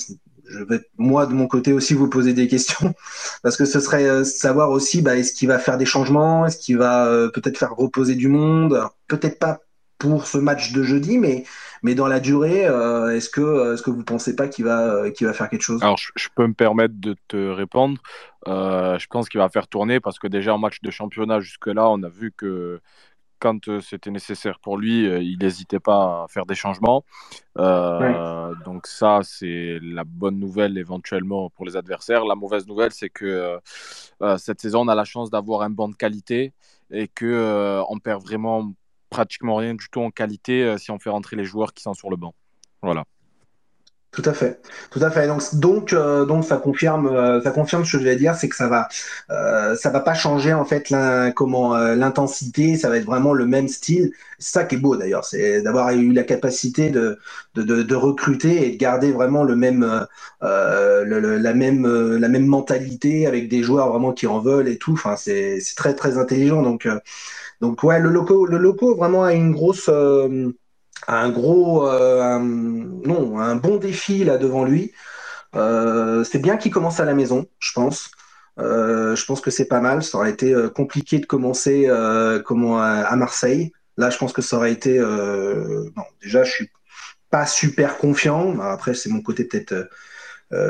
je vais moi de mon côté aussi vous poser des questions parce que ce serait euh, savoir aussi, bah, est-ce qu'il va faire des changements, est-ce qu'il va euh, peut-être faire reposer du monde, peut-être pas pour ce match de jeudi, mais mais dans la durée, euh, est-ce que euh, est-ce que vous pensez pas qu'il va euh, qu'il va faire quelque chose? Alors, je, je peux me permettre de te répondre. Euh, je pense qu'il va faire tourner parce que déjà en match de championnat jusque-là, on a vu que quand c'était nécessaire pour lui, il n'hésitait pas à faire des changements. Euh, Donc ça, c'est la bonne nouvelle éventuellement pour les adversaires. La mauvaise nouvelle, c'est que euh, cette saison, on a la chance d'avoir un banc de qualité et que euh, on perd vraiment pratiquement rien du tout en qualité euh, si on fait rentrer les joueurs qui sont sur le banc. Voilà. Tout à fait, tout à fait. Donc, donc, euh, donc ça confirme, euh, ça confirme ce que je vais dire, c'est que ça va, ça va pas changer en fait comment l'intensité, ça va être vraiment le même style. C'est ça qui est beau d'ailleurs, c'est d'avoir eu la capacité de, de, recruter et de garder vraiment le même, la même, la même mentalité avec des joueurs vraiment qui en veulent et tout. Enfin, c'est, très très intelligent. Donc, donc ouais, le loco, le loco vraiment a une grosse euh, un gros, euh, non, un bon défi là devant lui. Euh, c'est bien qu'il commence à la maison, je pense. Je pense que c'est pas mal. Ça aurait été compliqué de commencer comment à, Marseille. Là, je pense que ça aurait été. non, déjà, je suis pas super confiant. Après, c'est mon côté peut-être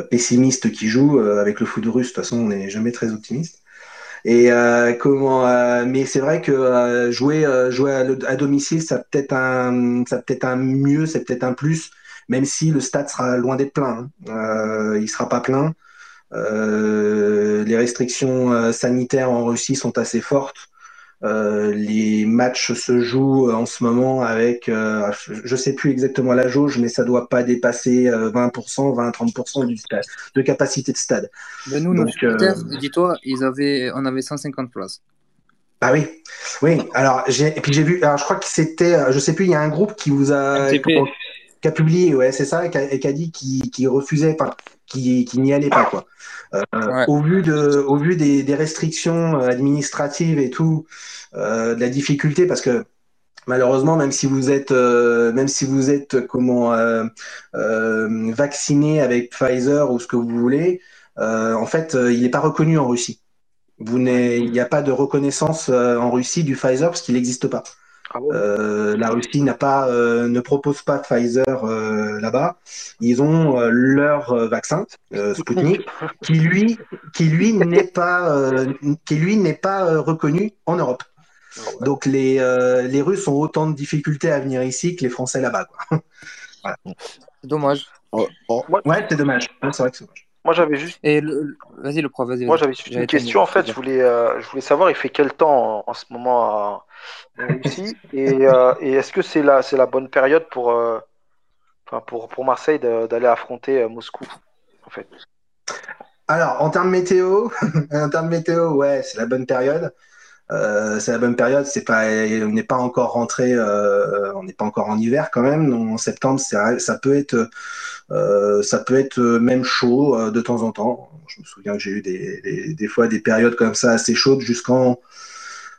pessimiste qui joue. Avec le foot russe, de toute façon, on n'est jamais très optimiste. Et euh, comment euh, mais c'est vrai que euh, jouer euh, jouer à, le- à domicile, ça peut-être un ça peut-être un mieux, c'est peut-être un plus, même si le stade sera loin d'être plein. hein. Euh, il sera pas plein. Euh, les restrictions sanitaires en Russie sont assez fortes. Euh, les matchs se jouent en ce moment avec, euh, je sais plus exactement la jauge, mais ça doit pas dépasser euh, 20%, 20-30% du stade, de capacité de stade. Mais nous, nos supporters, euh, dis-toi, ils avaient, on avait 150 places. Ah oui, oui. Alors j'ai et puis j'ai vu. Alors je crois que c'était, euh, je sais plus. Il y a un groupe qui vous a qui a publié, ouais, c'est ça, et qui a, et qui a dit qu'il qu'il refusait, enfin, qu'il qu'il n'y allait pas quoi. Euh, Ouais. Au vu de, au vu des, des restrictions euh, administratives et tout, euh, de la difficulté, parce que malheureusement, même si vous êtes, euh, même si vous êtes comment euh, euh, vacciné avec Pfizer ou ce que vous voulez, euh, en fait, il n'est pas reconnu en Russie. Vous il n'y a pas de reconnaissance euh, en Russie du Pfizer parce qu'il n'existe pas. Euh, la Russie n'a pas, euh, ne propose pas Pfizer euh, là-bas. Ils ont euh, leur euh, vaccin, euh, Sputnik, qui lui, qui lui n'est pas, euh, qui lui n'est pas euh, reconnu en Europe. Donc les, euh, les Russes ont autant de difficultés à venir ici que les Français là-bas. quoi. Voilà. C'est dommage. Ouais, c'est dommage. Ouais, c'est vrai que c'est dommage. Moi, j'avais juste, Et le- le- vas-y, le prof, vas-y. moi, j'avais juste J'avais une terminé. question. En fait, je voulais, euh, je voulais savoir, il fait quel temps en, en ce moment à, en et, euh, et est-ce que c'est la, bonne période pour, euh, pour, Marseille d'aller affronter euh, Moscou, en fait? Alors, en termes météo, en termes météo, ouais, c'est la bonne période. Euh, c'est la bonne période. C'est pas, on n'est pas encore rentré, euh, on n'est pas encore en hiver quand même. En septembre, ça peut être, euh, ça peut être même chaud euh, de temps en temps. Je me souviens que j'ai eu des, des fois des périodes comme ça assez chaudes jusqu'en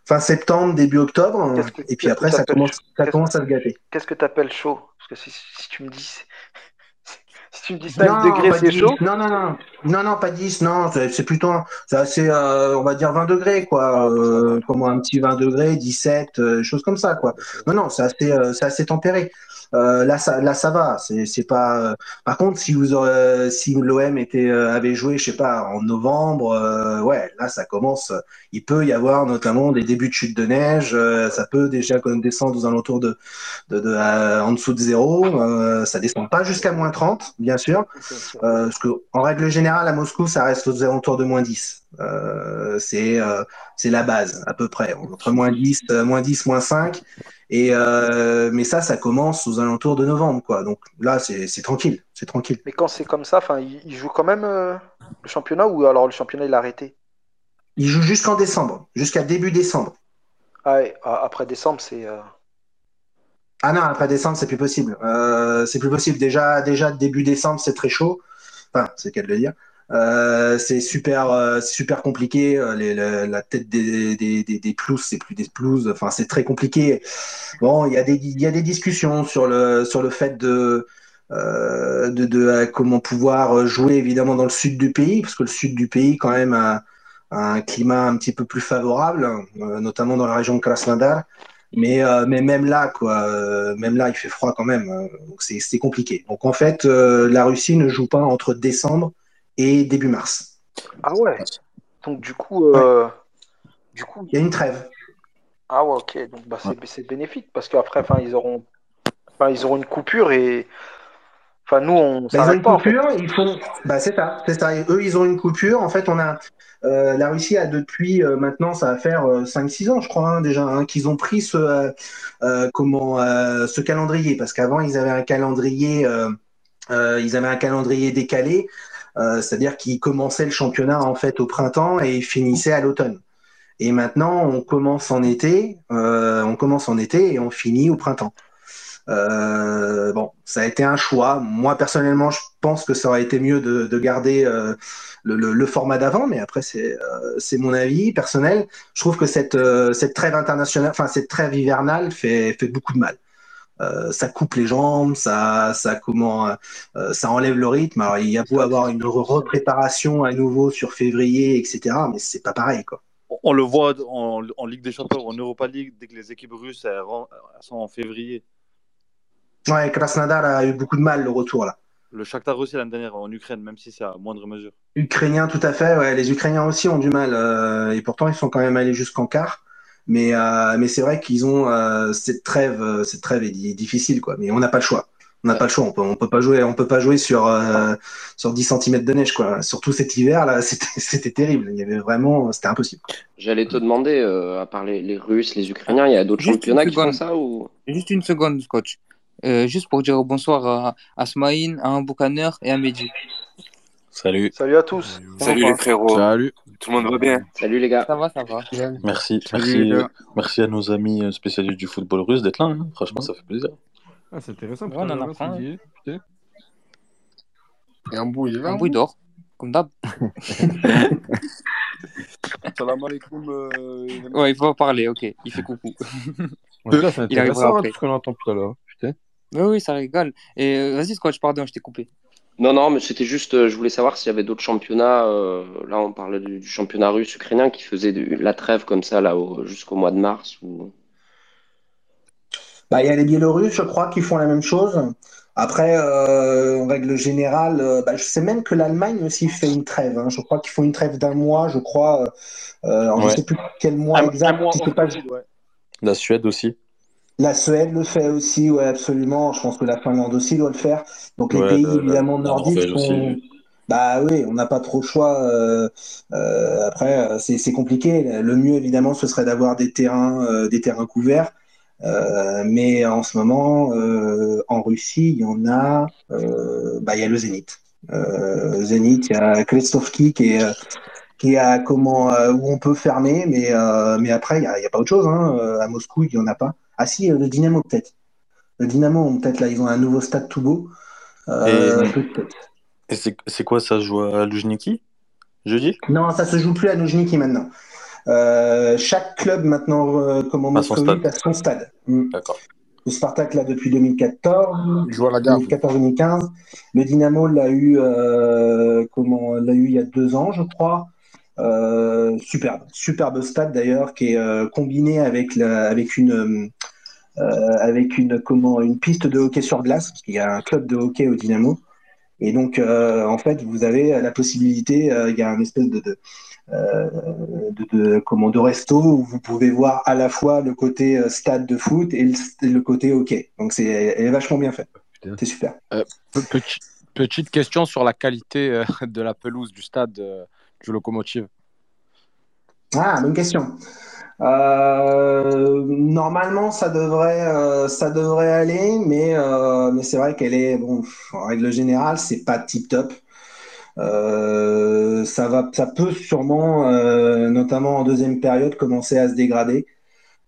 fin septembre, début octobre. Que- Et puis après, ça commence, ça commence à se gâter. Qu'est-ce que tu appelles chaud? Parce que si, si tu me dis, si tu me dis 5 Non, degrés, c'est 10. chaud? Non, non, non. Non, non, pas 10. Non, c'est plutôt, c'est assez, euh, on va dire 20 degrés, quoi. Euh, comme un petit 20 degrés, 17, euh, choses comme ça, quoi. Non, non, c'est assez, euh, c'est assez tempéré. Euh, là, ça, là, ça va. C'est, c'est pas. euh, Par contre, si vous, aurez- si l'OM était, avait joué, je sais pas, en novembre, ouais, là, ça commence. Il peut y avoir notamment des débuts de chute de neige. ça peut déjà quand même descendre aux alentours de, de, de à- en dessous de zéro. Ça descend pas jusqu'à moins 30, bien sûr. Euh, parce que en règle générale, à Moscou, ça reste aux alentours de moins 10. Euh, c'est euh, c'est la base, à peu près. Entre moins 10, euh, moins 10, moins 5. Et, euh, mais ça, ça commence aux alentours de novembre, quoi. Donc là, c'est c'est tranquille. C'est tranquille. Mais quand c'est comme ça, il, il joue quand même euh, le championnat ou alors le championnat il a arrêté? Il joue jusqu'en décembre, jusqu'à début décembre. Ah ouais, a- après décembre, c'est. Ah non, après décembre, c'est plus possible. Euh, c'est plus possible. Déjà, déjà début décembre, c'est très chaud. Enfin, c'est le cas de le dire. Euh, c'est super, euh, super compliqué. Euh, la tête des, des, des, des pelouses, c'est plus des pelouses. Enfin, c'est très compliqué. Bon, il y a des, y a des discussions sur le, sur le fait de, euh, de, de euh, comment pouvoir jouer évidemment dans le sud du pays, parce que le sud du pays, quand même, a, a un climat un petit peu plus favorable, notamment dans la région de Krasnodar. Mais, euh, mais même là, quoi, euh, même là, il fait froid quand même. euh, donc c'est compliqué. Donc en fait, la Russie ne joue pas entre décembre et début mars. Ah ouais. Donc du coup, du coup, Il y a une trêve. ah ouais, ok. Donc bah, c'est c'est bénéfique parce qu'après, enfin, ils auront, ils auront une coupure et, enfin, nous, on Bah, ils ont une pas en fait. coupure, ils font. Bah, c'est ça, c'est ça. Et eux, ils ont une coupure. En fait, on a. euh, la Russie a depuis euh, maintenant, ça va faire euh, 5-6 ans, je crois, hein, déjà, hein, qu'ils ont pris ce, euh, euh, comment, euh, ce calendrier. Parce qu'avant, ils avaient un calendrier, euh, euh, ils avaient un calendrier décalé, euh, c'est-à-dire qu'ils commençaient le championnat en fait au printemps et ils finissaient à l'automne. Et maintenant, on commence en été, euh, on commence en été et on finit au printemps. Euh, bon, ça a été un choix. Moi, personnellement, je pense que ça aurait été mieux de, de garder euh, le, format d'avant, mais après, c'est euh, c'est mon avis personnel. Je trouve que cette, trêve internationale, enfin, cette trêve hivernale fait, beaucoup de mal. Ça coupe les jambes, ça, comment, ça enlève le rythme. Alors, il y a beau avoir une re- repréparation à nouveau sur février, etc., mais c'est pas pareil, quoi. On le voit en, Ligue des Champions, en Europa League, dès que les équipes russes sont en février. Ouais, Krasnodar a eu beaucoup de mal le retour là. Le Shakhtar aussi l'année dernière en Ukraine, même si c'est à moindre mesure. Ukrainiens, tout à fait. Ouais, les Ukrainiens aussi ont du mal. euh, et pourtant, ils sont quand même allés jusqu'en quart. Mais, euh, mais c'est vrai qu'ils ont euh, cette trêve, cette trêve est di- difficile, quoi. Mais on n'a pas le choix. On n'a pas le choix. On peut, on peut pas jouer, on peut pas jouer sur euh, sur 10 cm de neige, quoi. Surtout cet hiver là, c'était terrible. Il y avait vraiment, c'était impossible. J'allais te demander, euh, à part les, les Russes, les Ukrainiens, il y a d'autres championnats qui font ça ou? Juste une seconde, coach. Euh, juste pour dire bonsoir à, à Smaïn, à un boucaner et à Mehdi. Salut. Salut à tous. Salut les frérots. Salut. Tout le monde va bien? Salut les gars. Ça va, ça va. Merci, Salut, merci, merci à nos amis euh, spécialistes du football russe d'être là. hein. Franchement, ça fait plaisir. Ah, c'est intéressant. Ouais, on en apprend. hein. Et un bout, il est là. Un bruit d'or, comme d'hab. Salam alaikum. euh, Ouais, il faut parler, ok. Il fait coucou. Cas, c'est Il arrivera hein, après. tout ce qu'on entend tout à l'heure. Oui, oui, ça régale. Et euh, vas-y, coach, pardon, je t'ai coupé. Non, non, mais c'était juste, euh, je voulais savoir s'il y avait d'autres championnats. euh, là, on parlait du, du championnat russe ukrainien qui faisait la trêve comme ça là au- jusqu'au mois de mars. Ou... Bah, il y a les Biélorusses, je crois, qui font la même chose. Après, euh, en règle générale, euh, bah, je sais même que l'Allemagne aussi fait une trêve. hein. Je crois qu'ils font une trêve d'un mois, je crois. Euh, alors, Je ne Ouais. sais plus quel mois un- un exact. pas-. La Suède aussi. La Suède le fait aussi, ouais, absolument. Je pense que la Finlande aussi doit le faire. Donc les Ouais, pays la- évidemment la nordiques sont. Bah oui, on n'a pas trop le choix. euh, euh, après, euh, c'est compliqué. Le mieux évidemment, ce serait d'avoir des terrains, euh, des terrains couverts. Mais en ce moment, en Russie, il y en a. bah, il y a le Zénith. Zénith, il y a Krestovki qui est, qui à comment euh, où on peut fermer, mais euh, mais après, il y a, a pas autre chose. Hein. À Moscou, il y en a pas. Ah si, le Dynamo peut-être. Le Dynamo, peut-être là, ils ont un nouveau stade tout beau. Euh, Et- c'est c'est quoi, ça se joue à Lujniki Jeudi Non, ça se joue plus à Nujniki maintenant. Euh, chaque club maintenant, euh, comme en À son stade. a son stade. Mm. D'accord. Le Spartak l'a depuis 2014, Il joue à la gare. 2014-2015. Le Dynamo l'a eu, euh, comment, l'a eu il y a deux ans, je crois. Euh, superbe, superbe stade d'ailleurs, qui est euh, combiné avec la, avec une, euh, avec une, comment, une piste de hockey sur glace, parce qu'il y a un club de hockey au Dynamo. Et donc, euh, en fait, vous avez la possibilité, euh, il y a un espèce de, de, euh, de, de- comment, de resto où vous pouvez voir à la fois le côté euh, stade de foot et le, et le côté hockey. Donc, c'est elle est vachement bien fait. C'est super. Euh, pe- petit- petite question sur la qualité euh, de la pelouse du stade euh, du Locomotive. Ah, bonne question. Euh, normalement, ça devrait, euh, ça devrait aller, mais, euh, mais c'est vrai qu'elle est, bon, en règle générale, c'est pas tip top. Ça va, ça peut sûrement, notamment en deuxième période, commencer à se dégrader.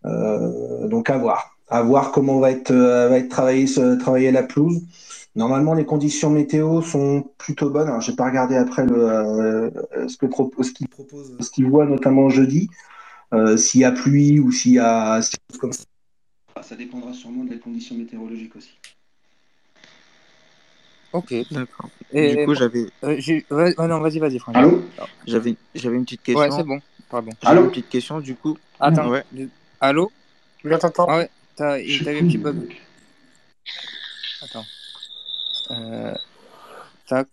Donc à voir, à voir comment va être, va être travaillé, travailler la pelouse. Normalement, les conditions météo sont plutôt bonnes. Alors, j'ai pas regardé après ce que ce qu'ils proposent, ce qu'ils voient notamment jeudi. Euh, s'il y a pluie ou s'il y a comme ça. Ça dépendra sûrement des conditions météorologiques aussi. Ok. D'accord. Et- Du coup, j'avais. Euh, non, vas-y, vas-y, Franck. Allô? J'avais, j'avais une petite question. Ouais, c'est bon. Pardon. J'avais Allô? une petite question, du coup. Attends. Ouais. Allô? Oui, attends, attends. Ah ouais, t'as t'as eu un petit bug. Attends. Euh, tac.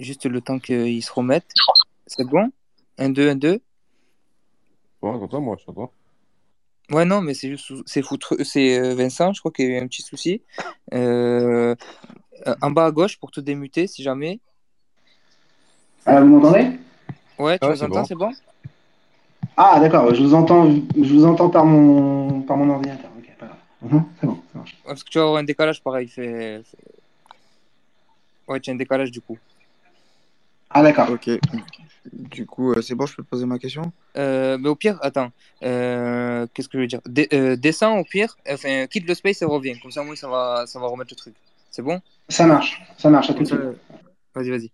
Juste le temps qu'ils se remettent. C'est bon? 1, 2, 1, 2. Ouais, t'entends, moi, je t'entends. Ouais, non, mais c'est juste. C'est foutre- c'est euh, Vincent, je crois qu'il y a eu un petit souci. Euh, en bas à gauche pour te démuter si jamais. Ah, vous m'entendez? Ouais, tu Ouais, nous c'est entends, bon. c'est bon? Ah, d'accord. Je vous entends, je vous entends par mon, par mon ordinateur. Ok, pas grave. Mhm, c'est bon, ça marche. Ouais, Parce que tu vas avoir un décalage pareil. Fait... fait- Ouais, tu as un décalage du coup. Ah, d'accord. Ok. Du coup, euh, c'est bon, je peux poser ma question? Euh, mais au pire, attends. Euh, Qu'est-ce que je veux dire? Euh, Descends au pire, enfin, quitte le space et reviens. Comme ça, moi, ça va, ça va remettre le truc. C'est bon? Ça marche, ça marche. À tout de Vas-y, vas-y.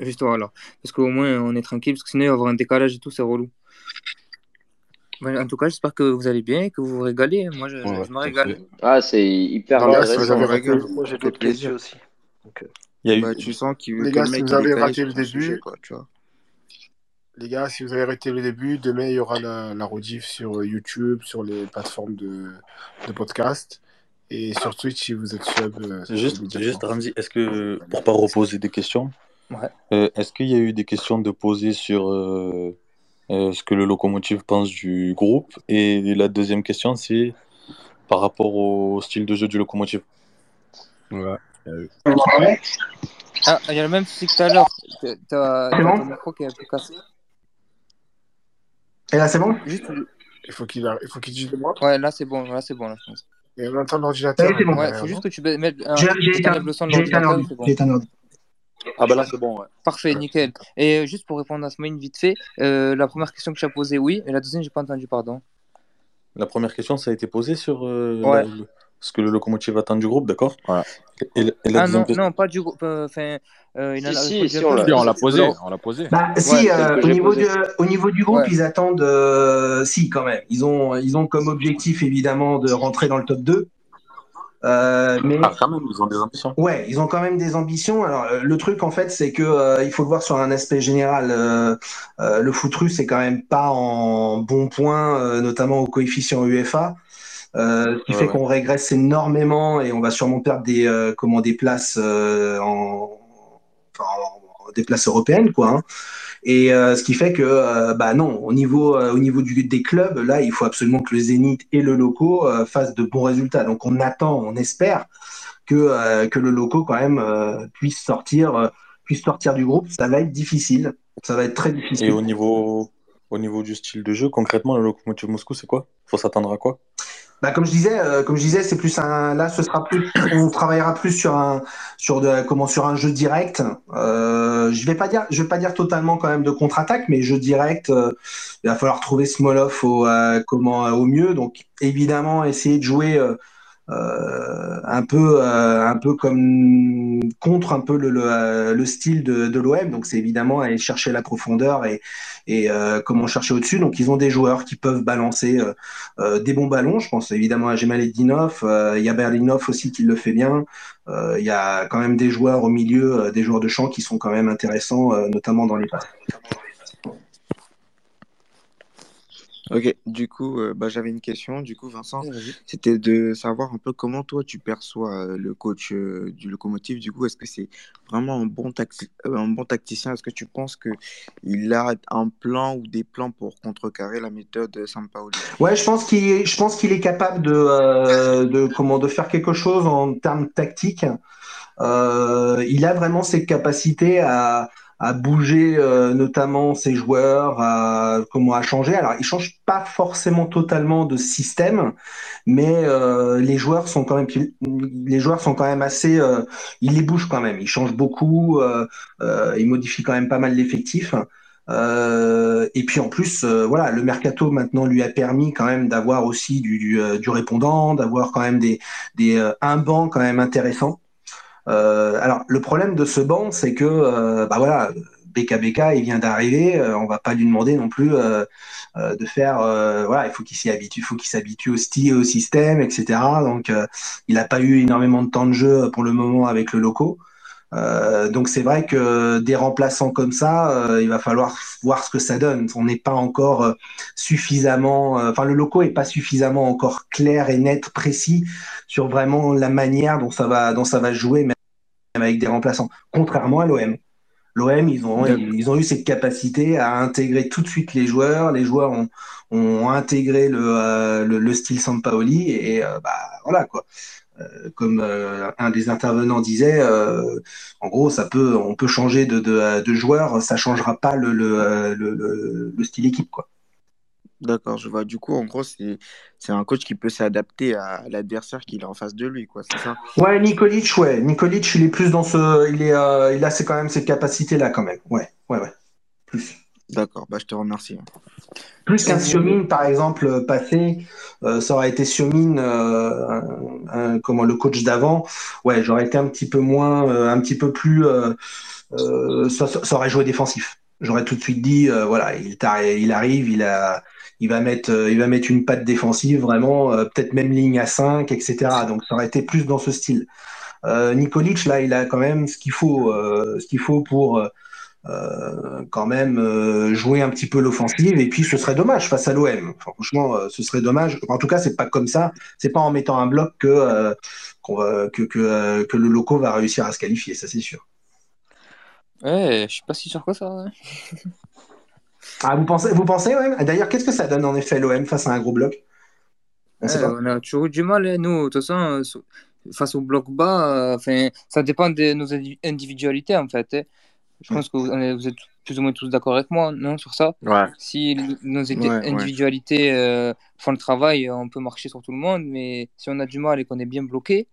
Juste toi alors. Parce qu'au moins, on est tranquille. Parce que sinon, il va y avoir un décalage et tout, c'est relou. En tout cas, j'espère que vous allez bien et que vous vous régalez. Moi, je, je- Ouais, je me régale. Ah, c'est hyper intéressant. Moi, j'ai d'autres plaisir. questions aussi. Donc, euh, Il y a eu... Bah, tu sens qu'il Les que gars, si vous avez raté le sujet, début, quoi, tu vois. les gars, si vous avez raté le début, demain il y aura la, la rediff sur YouTube, sur les plateformes de, de podcast et sur Twitch si vous êtes sub. euh, Juste, juste Ramzi, est-ce que, pour pas reposer des questions, Ouais. euh, est-ce qu'il y a eu des questions de poser sur euh, euh, ce que le locomotive pense du groupe? Et la deuxième question, c'est par rapport au style de jeu du locomotive. Ouais. Ah, il y a le même souci que tout à l'heure. T'as ton micro qui est un peu cassé. Et là, c'est bon Juste. Il faut qu'il il faut qu'il dise de moi. Ouais, là c'est bon, là c'est bon, là, je pense. Et on entend l'ordinateur. C'est bon. Ouais, faut juste que tu mettes un... J'ai éteint, l'ordinateur. Ah bah là c'est bon, ouais. Parfait, nickel. Et euh, juste pour répondre à Smaïn vite fait, euh, la première question que tu as posée, oui, et la deuxième, j'ai pas entendu, pardon. La première question, ça a été posé sur euh, Ouais. la- le- ce que le locomotive attend du groupe, d'accord Et, et la Ah non, question- non, pas du groupe. euh, Enfin, euh, il en a Si, on l'a- posé, Non. on l'a posé. Bah, Ouais, si, c'est euh, ce que au, niveau posé. du, au niveau du groupe, Ouais. ils attendent, euh, si, quand même. Ils ont, ils ont comme objectif, évidemment, de rentrer dans le top 2. Euh, mais Ah, quand même, ils ont des ambitions. ouais, ils ont quand même des ambitions. Alors, euh, le truc, en fait, c'est que euh, il faut le voir sur un aspect général. Euh, euh, le foot russe, c'est quand même pas en bon point, euh, notamment au coefficient UEFA. Euh, ce qui Ouais, fait ouais. qu'on régresse énormément et on va sûrement perdre des, euh, comment, des places euh, en, enfin, en- des places européennes, quoi. hein. Et ce qui fait que, bah non, au niveau, au niveau du, des clubs, là, il faut absolument que le Zénith et le Loco fassent de bons résultats. Donc on attend, on espère que, que le Loco quand même puisse sortir, puisse sortir du groupe. Ça va être difficile, ça va être très Et difficile. au niveau, au niveau du style de jeu, concrètement, le locomotive Moscou, c'est quoi? Faut s'attendre à quoi? Bah, comme je disais, euh, comme je disais, c'est plus un. Là, ce sera plus. On travaillera plus sur un sur de comment sur un jeu direct. Euh, je vais pas dire, je vais pas dire totalement quand même de contre-attaque, mais jeu direct. euh, il va falloir trouver Smolov au euh, comment au mieux. Donc évidemment, essayer de jouer. Euh, un peu euh, un peu comme contre un peu le, le, euh, le style de, l'OM donc c'est évidemment aller chercher la profondeur et, et comment chercher au-dessus. Donc ils ont des joueurs qui peuvent balancer des bons ballons. Je pense évidemment à Gemaledinov euh, il y a Berlinov aussi qui le fait bien. Il y a quand même des joueurs au milieu des joueurs de champ qui sont quand même intéressants notamment dans les passes Ok, du coup, euh, bah, j'avais une question, du coup, Vincent, vas-y. c'était de savoir un peu comment toi tu perçois euh, le coach euh, du Locomotive. Du coup, est-ce que c'est vraiment un bon, taxi- euh, un bon tacticien? Est-ce que tu penses que il a un plan ou des plans pour contrecarrer la méthode de Sampaoli? Ouais, je pense qu'il est, je pense qu'il est capable de, euh, de comment de faire quelque chose en termes tactiques. Euh, il a vraiment ces capacités à, à bouger, euh, notamment ses joueurs, à comment à changer. Alors, il change pas forcément totalement de système, mais euh, les joueurs sont quand même, les joueurs sont quand même assez, euh, il les bouge quand même. Il change beaucoup, euh, euh, il modifie quand même pas mal l'effectif. Euh, et puis en plus, voilà, le mercato maintenant lui a permis quand même d'avoir aussi du, du, du répondant, d'avoir quand même des, des un banc quand même intéressant. Euh, alors le problème de ce banc, c'est que euh, bah voilà, BKBK il vient d'arriver, euh, on va pas lui demander non plus de faire, euh, voilà, il faut qu'il s'y habitue, il faut qu'il s'habitue au style, au système, etc. Donc il n'a pas eu énormément de temps de jeu pour le moment avec le loco. Euh, donc c'est vrai que des remplaçants comme ça, euh, il va falloir voir ce que ça donne. On n'est pas encore euh, suffisamment, euh, enfin le loco est pas suffisamment encore clair et net, précis sur vraiment la manière dont ça va, dont ça va jouer, même avec des remplaçants. Contrairement à l'OM. L'OM, ils ont, ils ont eu cette capacité à intégrer tout de suite les joueurs. Les joueurs ont, ont intégré le, euh, le, le style Sampaoli et euh, bah voilà quoi comme euh, un des intervenants disait, euh, en gros, ça peut, on peut changer de, de, de joueur, ça changera pas le, le, le, le style équipe, quoi. D'accord, je vois. Du coup, en gros, c'est c'est un coach qui peut s'adapter à l'adversaire qu'il a en face de lui, quoi. C'est ça? Ouais, Nikolic, ouais, Nikolic, il est plus dans ce, il est, euh, il a c'est quand même cette capacité là, quand même. Ouais, ouais, ouais. Plus. D'accord, bah je te remercie. Plus qu'un Siomin, par exemple, passé, euh, ça aurait été Siomin, euh, un, un, comment le coach d'avant. Ouais, j'aurais été un petit peu moins, euh, un petit peu plus, euh, ça, ça, aurait joué défensif. J'aurais tout de suite dit, voilà, il, il arrive, il a, il va mettre, il va mettre une patte défensive, vraiment, peut-être même ligne à 5, etc. Donc ça aurait été plus dans ce style. Euh, Nikolic, là, il a quand même ce qu'il faut, ce qu'il faut pour euh, quand même euh, jouer un petit peu l'offensive et puis ce serait dommage face à l'OM. Enfin, franchement, euh, ce serait dommage. En tout cas, c'est pas comme ça. C'est pas en mettant un bloc que euh, va, que que, que le loco va réussir à se qualifier, ça c'est sûr. Ouais, je suis pas si sûr que ça. Ouais. ah, vous pensez, vous pensez, ouais. D'ailleurs, qu'est-ce que ça donne en effet l'OM face à un gros bloc? On, ouais, on a toujours eu du mal, hein, nous. De toute façon, face au bloc bas, euh, ça dépend de nos indi- individualités en fait. hein. Je pense que vous, êtes plus ou moins tous d'accord avec moi, non, sur ça? Ouais. Si nos ouais. individualités euh, font le travail, on peut marcher sur tout le monde, mais si on a du mal et qu'on est bien bloqué,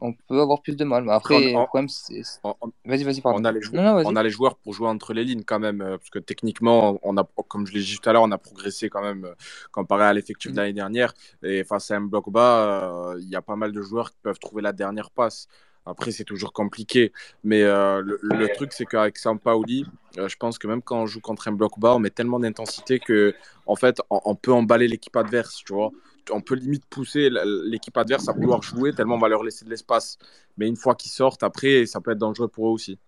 on peut avoir plus de mal. Mais Après, on- Vas-y, vas-y, pardon. On a, les joueurs, non, vas-y. on a les joueurs pour jouer entre les lignes quand même, euh, parce que techniquement, on a, comme je l'ai dit tout à l'heure, on a progressé quand même euh, comparé à l'effectif Mm. de l'année dernière. Et face à un bloc bas, euh, il y a pas mal de joueurs qui peuvent trouver la dernière passe. Après, c'est toujours compliqué. Mais euh, le, truc, c'est qu'avec Sampaoli, euh, je pense que même quand on joue contre un bloc bas, on met tellement d'intensité que, en fait, on, peut emballer l'équipe adverse, tu vois. On peut limite pousser l'équipe adverse à vouloir jouer tellement on va leur laisser de l'espace. Mais une fois qu'ils sortent, après, ça peut être dangereux pour eux aussi.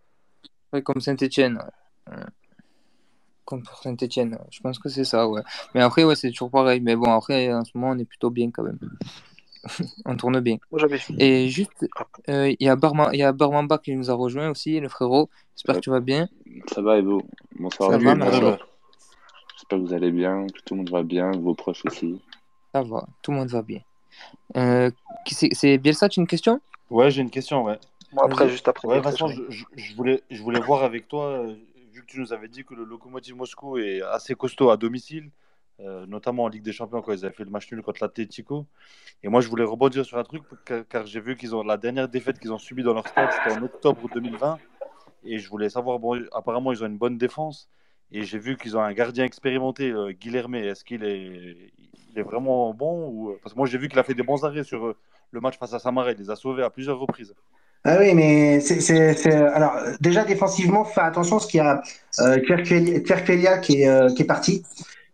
Comme Saint-Etienne. Comme pour Saint-Etienne. Je pense que c'est ça, ouais. Mais après, ouais, c'est toujours pareil. Mais bon, après, en ce moment, on est plutôt bien quand même. on tourne bien. Moi, j'avais. Et juste, euh, il y a Barma- il y a Barmamba qui nous a rejoint aussi, le frérot. J'espère que tu vas bien. Ça va, Evo? Bonsoir Ça à va. J'espère que vous allez bien, que tout le monde va bien, vos proches aussi. Ça va, tout le monde va bien. Euh, c'est c'est Bielsa, tu as une question? Ouais, j'ai une question, ouais. Moi, après, Vas-y. juste après. Ouais, je, je- je voulais, je voulais voir avec toi, euh, vu que tu nous avais dit que le Lokomotiv Moscou est assez costaud à domicile, euh, notamment en Ligue des Champions quand ils avaient fait le match nul contre l'Atlético. Et moi, je voulais rebondir sur un truc, car, j'ai vu qu'ils ont la dernière défaite qu'ils ont subie dans leur stade, c'était en octobre 2020. Et je voulais savoir, bon, apparemment, ils ont une bonne défense. Et j'ai vu qu'ils ont un gardien expérimenté, euh, Guilherme. Est-ce qu'il est, il est vraiment bon ou... Parce que moi, j'ai vu qu'il a fait des bons arrêts sur euh, le match face à Samara. Il les a sauvés à plusieurs reprises. Ah oui, mais c'est, alors déjà défensivement, fais attention parce qu'il y a euh, Kverkvelia qui est euh, qui est parti,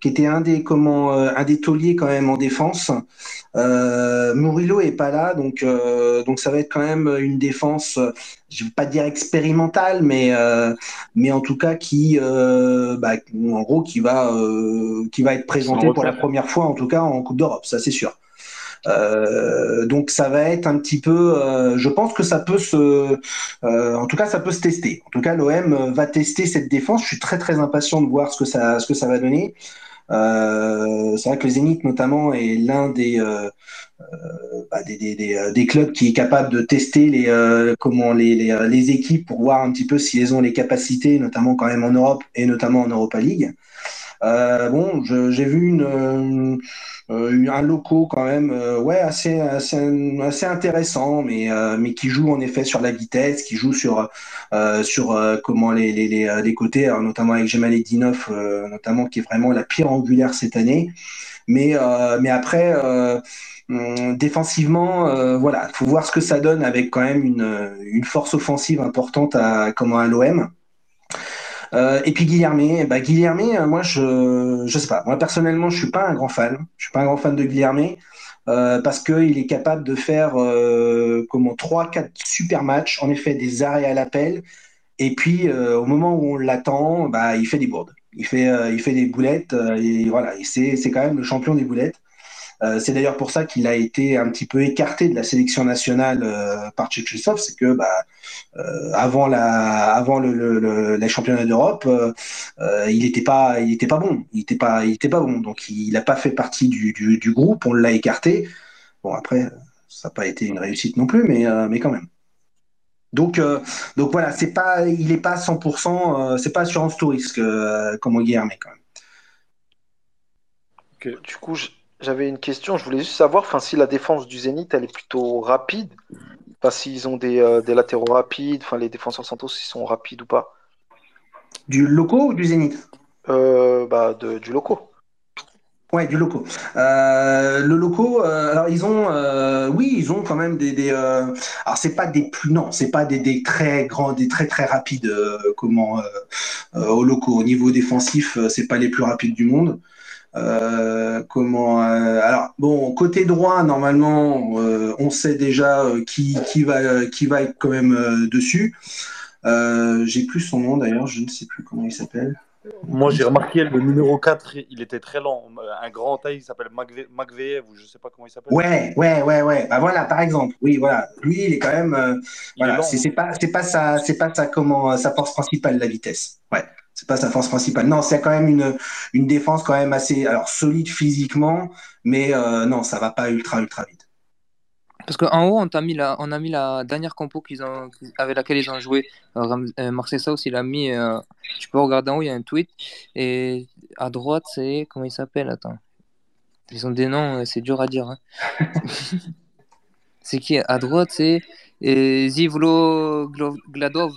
qui était un des comment euh, un des tauliers quand même en défense. Euh, Murillo est pas là, donc euh, donc ça va être quand même une défense, je vais pas dire expérimentale, mais euh, mais en tout cas qui euh, bah, en gros qui va euh, qui va être présentée pour la première fois en tout cas en Coupe d'Europe, ça c'est sûr. Euh, donc ça va être un petit peu, euh, je pense que ça peut se, euh, en tout cas ça peut se tester. En tout cas l'OM va tester cette défense. Je suis très très impatient de voir ce que ça, ce que ça va donner. Euh, c'est vrai que le Zénith notamment est l'un des, euh, euh, bah, des, des, des, des clubs qui est capable de tester les, comment les, les, les équipes pour voir un petit peu si elles ont les capacités, notamment quand même en Europe et notamment en Europa League. Euh, bon, j'ai vu une, euh, euh, un loco quand même, euh, ouais, assez, assez, assez intéressant, mais, mais qui joue en effet sur la vitesse, qui joue sur, sur comment les, les, les, les côtés, alors, notamment avec Gemal euh, notamment qui est vraiment la pierre angulaire cette année. Mais, mais après, hum, défensivement, euh, voilà, faut voir ce que ça donne avec quand même une, une force offensive importante à, comment, à l'OM. Euh, et puis Guilhermé, bah Guilhermé, euh, moi je je sais pas, moi personnellement je suis pas un grand fan, je suis pas un grand fan de Guilhermé euh, parce que il est capable de faire euh, comment trois quatre super matchs, en effet des arrêts à l'appel. Et puis euh, au moment où on l'attend, bah il fait des bourdes, il fait euh, il fait des boulettes et voilà, et c'est c'est quand même le champion des boulettes. Euh, c'est d'ailleurs pour ça qu'il a été un petit peu écarté de la sélection nationale euh, par Tchétchisov, c'est que bah, euh, avant la, avant le, le, les championnats d'Europe, euh, euh, il n'était pas, il était pas bon, il était pas, il était pas bon, donc il n'a pas fait partie du, du, groupe, on l'a écarté. Bon après, ça n'a pas été une réussite non plus, mais, mais quand même. Donc, donc voilà, c'est pas, il n'est pas 100%, euh, c'est pas assurance tout risque comme Guilherme quand même. Du coup, j'avais une question. Je voulais juste savoir enfin, si la défense du Zénith, elle est plutôt rapide. Enfin, s'ils ont des, euh, des latéraux rapides. Enfin, les défenseurs Santos, ils sont rapides ou pas. Du loco ou du Zénith? Euh, bah, de, du loco. Ouais, du loco. Euh, le loco, euh, alors ils ont, euh, oui, ils ont quand même des, des alors c'est pas des plus, non, c'est pas des, des très grands, des très très rapides, comment, au loco. Au niveau défensif, c'est pas les plus rapides du monde. Euh, comment, euh, alors bon, côté droit, normalement, euh, on sait déjà qui, qui va, qui va être quand même dessus. J'ai plus son nom d'ailleurs, je ne sais plus comment il s'appelle. Moi, j'ai remarqué le numéro 4, il était très lent. Un grand taille, il s'appelle Magve- Magveev, ou je sais pas comment il s'appelle. Ouais, ouais, ouais, ouais. Bah voilà, par exemple, oui, voilà. Lui, il est quand même, euh, voilà, hein. c'est pas, c'est pas sa, c'est pas sa comment, sa force principale, la vitesse. Ouais, c'est pas sa force principale. Non, c'est quand même une, une défense quand même assez, alors solide physiquement, mais euh, non, ça va pas ultra, ultra vite. Parce qu'en haut, on, t'a mis la, on a mis la dernière compo qu'ils ont, avec laquelle ils ont joué. Euh, euh, Marseille South, il a mis. euh, tu peux regarder en haut, il y a un tweet. Et à droite, c'est. Comment il s'appelle Attends. Ils ont des noms, c'est dur à dire. hein. c'est qui? À droite, c'est euh, Zivlo Gladov.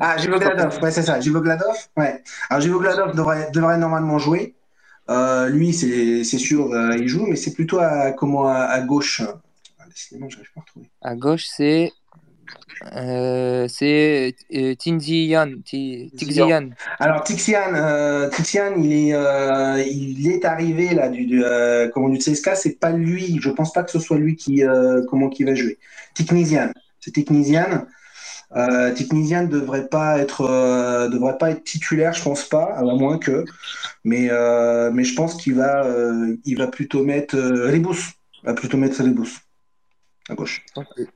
Ah, Jivo Gladov, ouais, c'est ça. Jivo Gladov, ouais. Alors, Jivo Gladov devrait, devrait normalement jouer. Euh, lui, c'est sûr, euh, il joue, mais c'est plutôt à, comment, à, à gauche. Ah, décidément, j'arrive pas à retrouver. À gauche, c'est. Euh, c'est euh, Tinzian. Ti- Tixian. Alors Tixian, euh, Tixian, il est, euh, il est arrivé là du, du, euh, comment du CSK, c'est pas lui. Je pense pas que ce soit lui qui, comment qui va jouer. Tiknisian, c'est Tiknisian. Euh, Tiknisian devrait pas être, devrait pas être titulaire, je pense pas, à moins que. Mais, mais je pense qu'il va, il va plutôt mettre il va plutôt mettre Ribus à gauche.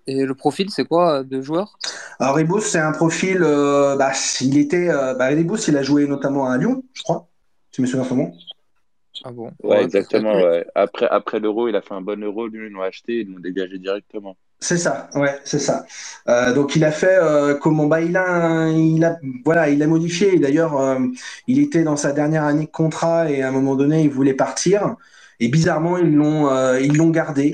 Et le profil, c'est quoi euh, de joueur? Alors Ribus, c'est un profil, euh, bah, il était, euh, bah, il a joué notamment à Lyon, je crois, si je me souviens son nom. Ah bon? Ouais, exactement. Ouais. Après, après l'euro, il a fait un bon euro. Lui, ils l'ont acheté. Ils l'ont dégagé directement. C'est ça, ouais, c'est ça. Euh, donc il a fait euh, comment bah il a un- il a voilà il a modifié. Et D'ailleurs euh, il était dans sa dernière année de contrat et à un moment donné il voulait partir et bizarrement ils l'ont euh, ils l'ont gardé.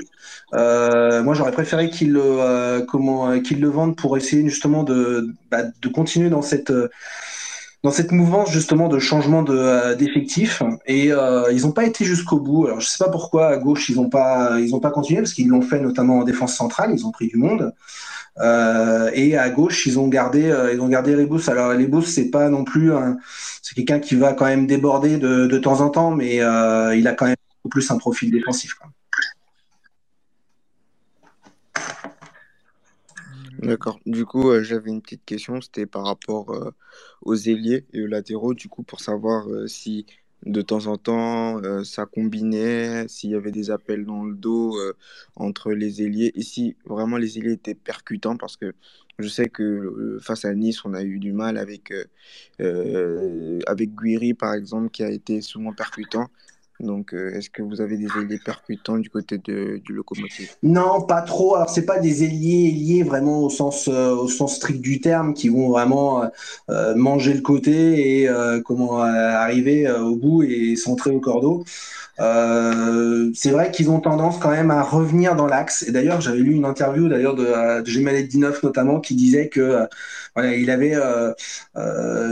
Euh, moi j'aurais préféré qu'ils le euh, comment euh, qu'ils le vendent pour essayer justement de bah, de continuer dans cette euh, dans cette mouvance justement de changement de euh, d'effectifs et euh, ils n'ont pas été jusqu'au bout. Alors je sais pas pourquoi à gauche ils n'ont pas ils ont pas continué parce qu'ils l'ont fait notamment en défense centrale, ils ont pris du monde. Euh, et à gauche ils ont gardé euh, ils ont gardé Rebus. Alors Rebus c'est pas non plus un c'est quelqu'un qui va quand même déborder de, de temps en temps, mais il a quand même plus un profil défensif. D'accord. Du coup, euh, j'avais une petite question, c'était par rapport euh, aux ailiers et aux latéraux, du coup, pour savoir euh, si de temps en temps ça combinait, s'il y avait des appels dans le dos entre les ailiers et si vraiment les ailiers étaient percutants, parce que je sais que face à Nice, on a eu du mal avec, avec Guiri, par exemple, qui a été souvent percutant. Donc, euh, est-ce que vous avez des ailiers percutants du côté du locomotive? Non, pas trop. Alors c'est pas des ailiers ailiers vraiment au sens euh, au sens strict du terme qui vont vraiment euh, manger le côté et comment arriver au bout et centrer au cordeau. Euh, c'est vrai qu'ils ont tendance quand même à revenir dans l'axe. Et d'ailleurs, j'avais lu une interview d'ailleurs de, de Gemal Dinoff notamment qui disait que euh, voilà, il avait euh,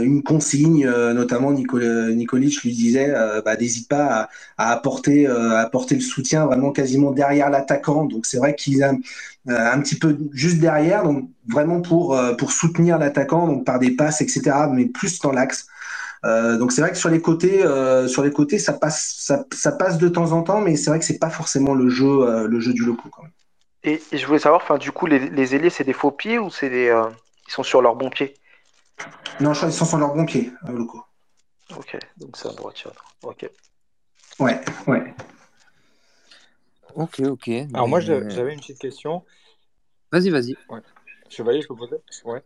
une consigne, notamment Nicol Nikolic lui disait bah, n'hésite pas à, apporter à apporter le soutien vraiment quasiment derrière l'attaquant. Donc c'est vrai qu'il a un petit peu juste derrière, donc vraiment pour pour soutenir l'attaquant, donc par des passes, etc. Mais plus dans l'axe. Euh, donc c'est vrai que sur les côtés, euh, sur les côtés, ça passe, ça, ça passe de temps en temps, mais c'est vrai que c'est pas forcément le jeu, euh, le jeu du loco quand même. Et, et je voulais savoir, enfin, du coup, les, les ailiers, c'est des faux pieds ou c'est des, euh, ils sont sur leur bon pied? Non, je crois qu'ils sont sur leur bon pied, euh, loco. Ok, donc c'est un droitier. Ok. Ouais, ouais. Ok, ok. Alors moi, mais- j'avais une petite question. Vas-y, vas-y. Ouais. Chevalier, je peux poser? Ouais.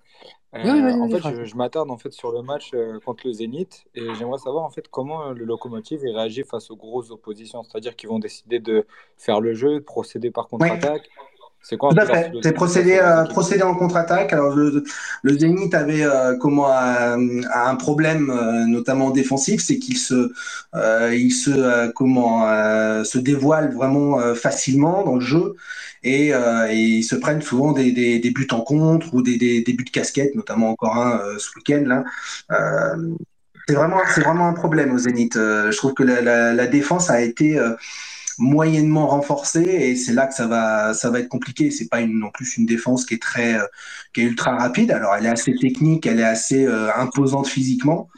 Oui, oui, Euh, en fait, je, je m'attarde en fait sur le match euh, contre le Zénith et j'aimerais savoir en fait comment le Locomotive réagit face aux grosses oppositions, c'est-à-dire qu'ils vont décider de faire le jeu, de procéder par contre-attaque. C'est quoi Tout à fait. C'est euh, procédé en contre-attaque. Alors le, le Zénith avait euh, comment euh, un problème euh, notamment défensif, c'est qu'il se, il se comment se dévoile vraiment facilement dans le jeu et, et ils se prennent souvent des, des, des buts en contre ou des, des, des buts de casquette, notamment encore un ce week-end là. C'est vraiment, c'est vraiment un problème au Zénith. Je trouve que la, la, la défense a été moyennement renforcée et c'est là que ça va, ça va être compliqué. C'est pas une, non plus une défense qui est très, euh, qui est ultra rapide. Alors elle est assez technique, elle est assez euh, imposante physiquement.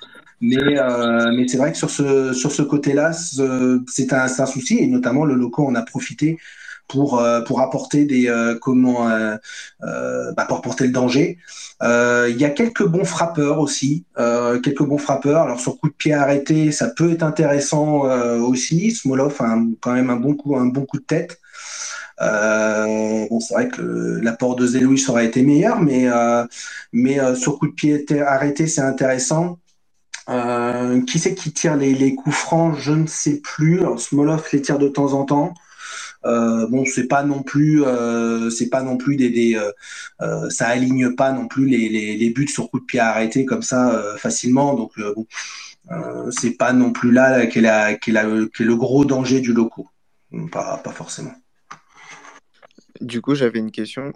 Mais, euh, mais c'est vrai que sur ce, sur ce côté-là, ce- c'est un, un souci et notamment le loco en a profité pour, euh, pour apporter des euh, comment euh, bah, pour le danger. Il y a quelques bons frappeurs aussi, quelques bons frappeurs. Alors sur coup de pied arrêté, ça peut être intéressant aussi. Smolov a quand même un bon coup, un bon coup de tête. Bon, c'est vrai que l'apport de Zelouis aurait été meilleur, mais, mais sur coup de pied arrêté, c'est intéressant. Qui c'est qui tire les, les coups francs? Je ne sais plus. Alors, Smolov les tire de temps en temps. Euh, bon, c'est pas non plus, euh, c'est pas non plus des, des euh, ça aligne pas non plus les, les, les buts sur coup de pied arrêté comme ça facilement. Donc bon, c'est pas non plus là qu'est la- qu'est la- qu'est le gros danger du loco. Pas, pas forcément. Du coup, j'avais une question.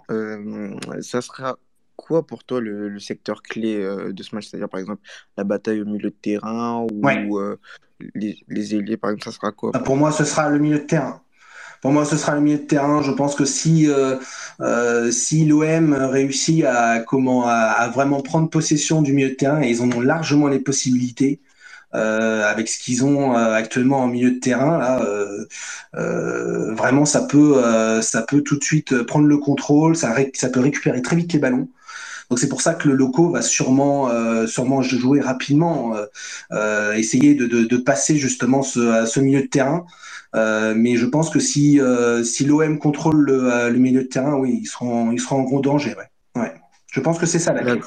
Ça sera quoi pour toi le, le secteur clé euh, de ce match? C'est-à-dire, par exemple, la bataille au milieu de terrain ou Ouais. euh, les, les ailiers, par exemple, ça sera quoi Ah, Pour moi, ce sera le milieu de terrain. Pour moi, ce sera le milieu de terrain. Je pense que si euh, euh, si l'OM réussit à comment à, à vraiment prendre possession du milieu de terrain, et ils en ont largement les possibilités euh, avec ce qu'ils ont actuellement en milieu de terrain vraiment ça peut ça peut tout de suite prendre le contrôle, ça ça peut récupérer très vite les ballons. Donc c'est pour ça que le loco va sûrement sûrement jouer rapidement, essayer de, de, passer justement ce, ce milieu de terrain. Euh, mais je pense que si euh, si l'OM contrôle le, euh, le milieu de terrain, oui, ils seront ils seront en gros danger. Ouais. Je pense que c'est ça la clé.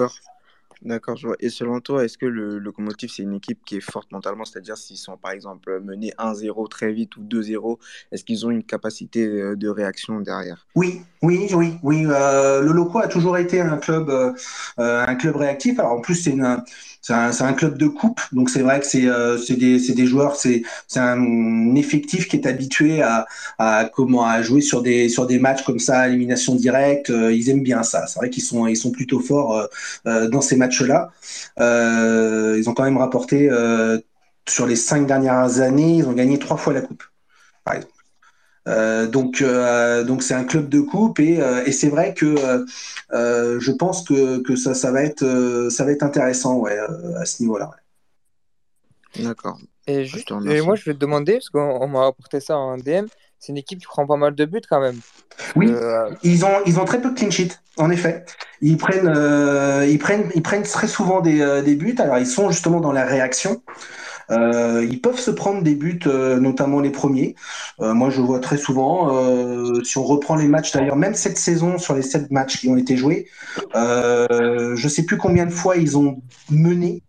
D'accord, je vois. Et selon toi, est-ce que le Locomotive, c'est une équipe qui est forte mentalement? C'est-à-dire, s'ils sont, par exemple, menés 1-0 très vite ou 2-0, est-ce qu'ils ont une capacité euh, de réaction derrière? Oui, oui, oui, oui. Euh, le Loco a toujours été un club, euh, un club réactif. Alors en plus c'est un, un club de coupe, donc c'est vrai que c'est, des, des joueurs, c'est, un effectif qui est habitué à, à comment à jouer sur des, sur des matchs comme ça, élimination directe. Ils aiment bien ça. C'est vrai qu'ils sont, ils sont plutôt forts dans ces matchs-là. Euh, ils ont quand même rapporté euh, sur les cinq dernières années, ils ont gagné trois fois la coupe, par exemple. Euh, donc, euh, donc c'est un club de coupe et, euh, et c'est vrai que je pense que, que ça, ça va être, euh, ça va être intéressant ouais, euh, à ce niveau-là. ouais. D'accord. Et Je juste, et moi, je vais te demander, parce qu'on on m'a rapporté ça en DM, c'est une équipe qui prend pas mal de buts quand même. Oui, Euh, ils ont, ils ont très peu de clean sheet, en effet. Ils prennent, euh, ils prennent, ils prennent très souvent des, euh, des buts. Alors, ils sont justement dans la réaction. Ils peuvent se prendre des buts, notamment les premiers. Moi, je vois très souvent. si on reprend les matchs, d'ailleurs, même cette saison, sur les sept matchs qui ont été joués, je sais plus combien de fois ils ont mené,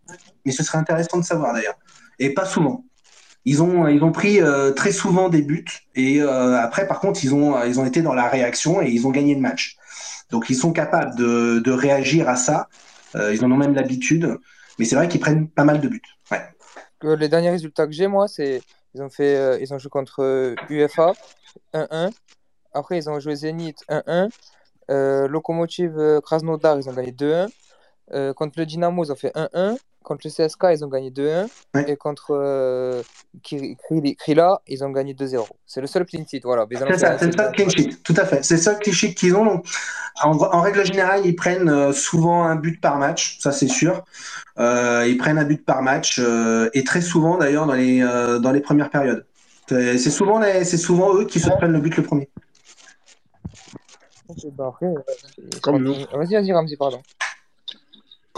mais ce serait intéressant de savoir d'ailleurs. Et pas souvent. Ils ont, ils ont pris euh, très souvent des buts et euh, après, par contre, ils ont, ils ont été dans la réaction et ils ont gagné le match. Donc, ils sont capables de, de réagir à ça. Euh, ils en ont même l'habitude. Mais c'est vrai qu'ils prennent pas mal de buts. Ouais. les derniers résultats que j'ai, moi, c'est ils ont fait, ils ont joué contre UFA 1-1. Après, ils ont joué Zénith 1-1. Euh, Lokomotiv euh, Krasnodar, ils ont gagné 2-1. Euh, contre le Dynamo, ils ont fait 1-1. Contre le CSK, ils ont gagné 2-1. Et contre euh, Kri- Kri- Krila, ils ont gagné 2-0. C'est le seul clean sheet, voilà. C'est ça, c'est le seul. clean sheet, tout à fait. C'est le seul clean sheet qu'ils ont. Donc, en, en règle générale, ils prennent euh, souvent un but par match, ça c'est sûr. Euh, ils prennent un but par match euh, et très souvent d'ailleurs dans les, euh, dans les premières périodes. C'est souvent, les- souvent eux qui se prennent le but le premier. Bah euh, Comme nous. Vas-y, vas-y, Ramzi, pardon.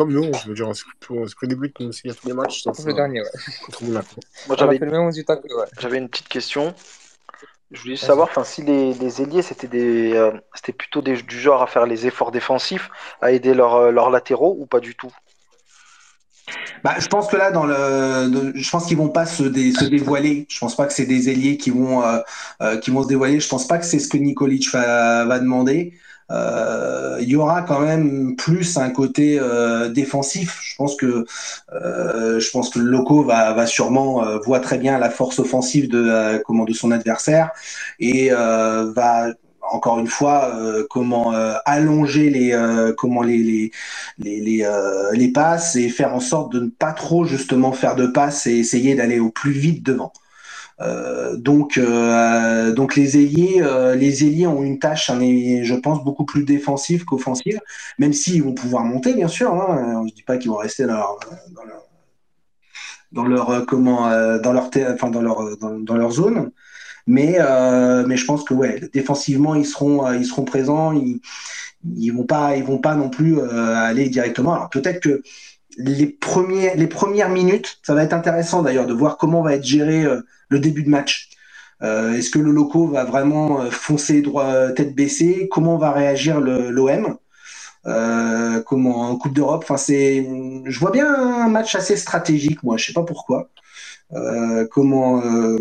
Comme nous, je veux dire, on se on se fait des buts nous aussi à tous les matchs, sauf le dernier, ouais. contre Monaco. Moi, On a j'avais fait le même résultat que ouais. j'avais une petite question. Je voulais savoir enfin, si les, les ailiers, c'était des, euh, c'était plutôt des- du genre à faire les efforts défensifs, à aider leurs euh, leurs latéraux ou pas du tout? Bah, je pense que là, dans le, de- je pense qu'ils vont pas se, dé- se dévoiler. Je pense pas que c'est des ailiers qui vont, euh, euh, qui vont se dévoiler. Je pense pas que c'est ce que Nikolic va, va demander. Euh, il y aura quand même plus un côté euh, défensif. Je pense que, euh, je pense que le loco va, sûrement voit très bien la force offensive de, comment de son adversaire et va encore une fois comment allonger les comment les les les passes et faire en sorte de ne pas trop justement faire de passes et essayer d'aller au plus vite devant. Euh, donc, euh, donc les ailiers, euh, les ailiers ont une tâche, je pense, beaucoup plus défensive qu'offensive, même s'ils vont pouvoir monter, bien sûr. Hein, ne dit pas qu'ils vont rester dans leur, dans leur, comment, dans leur, enfin dans leur, dans, leur zone. Mais, mais je pense que ouais, défensivement, ils seront, ils seront présents. Ils, ils vont pas, ils vont pas non plus aller directement. Alors peut-être que les premiers, les premières minutes, ça va être intéressant d'ailleurs de voir comment va être géré euh, le début de match. Euh, Est-ce que le loco va vraiment euh, foncer droit, tête baissée? Comment va réagir l'OM Comment en Coupe d'Europe? Enfin, c'est, je vois bien un match assez stratégique, moi. Je sais pas pourquoi. euh, comment, euh,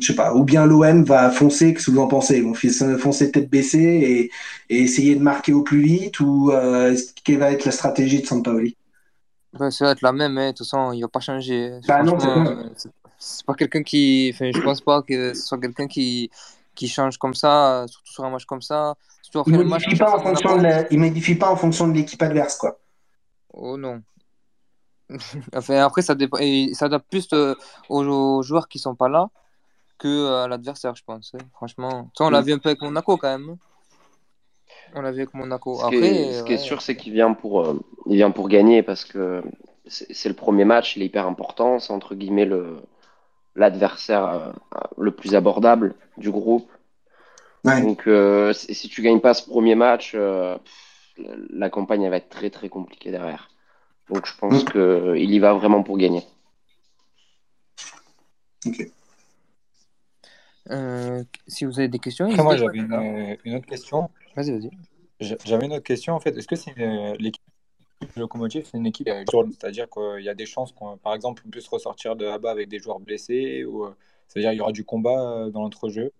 je sais pas, ou bien l'OM va foncer, qu'est-ce que vous en pensez? Ils vont foncer tête baissée et, et essayer de marquer au plus vite ou euh, quelle va être la stratégie de Sampaoli? Ça va être la même, hein. De toute façon, il va pas changer. Bah non, c'est euh, c'est pas quelqu'un qui. Enfin, je pense pas que ce soit quelqu'un qui, qui change comme ça, surtout sur un match comme ça. Surtout Il match modifie pas en fonction de Monaco. la- il modifie pas en fonction de l'équipe adverse, quoi. Oh non. Enfin, après, ça dépend. et Il s'adapte plus euh, aux, joueurs qui sont pas là que euh, à l'adversaire, je pense. hein. Franchement. Ça, on l'a Mm. vu un peu avec Monaco quand même. On l'a vu avec Monaco. Ce qui Après, est, ce qui est sûr, c'est qu'il vient pour, euh, il vient pour gagner parce que c'est le premier match, il est hyper important. C'est entre guillemets le l'adversaire euh, le plus abordable du groupe. Ouais. Donc, euh, si tu gagnes pas ce premier match, euh, la campagne elle va être très très compliquée derrière. Donc, je pense Mm. que il y va vraiment pour gagner. Ok. Euh, si vous avez des questions, Après, moi, j'avais une, une autre question. Vas-y, vas-y. J'a- J'avais une autre question, en fait. Est-ce que c'est l'équipe Locomotive, c'est une équipe C'est-à-dire qu'il y a des chances qu'on, par exemple, on puisse ressortir de là-bas avec des joueurs blessés ou euh, c'est-à-dire qu'il y aura du combat euh, dans l'entrejeu?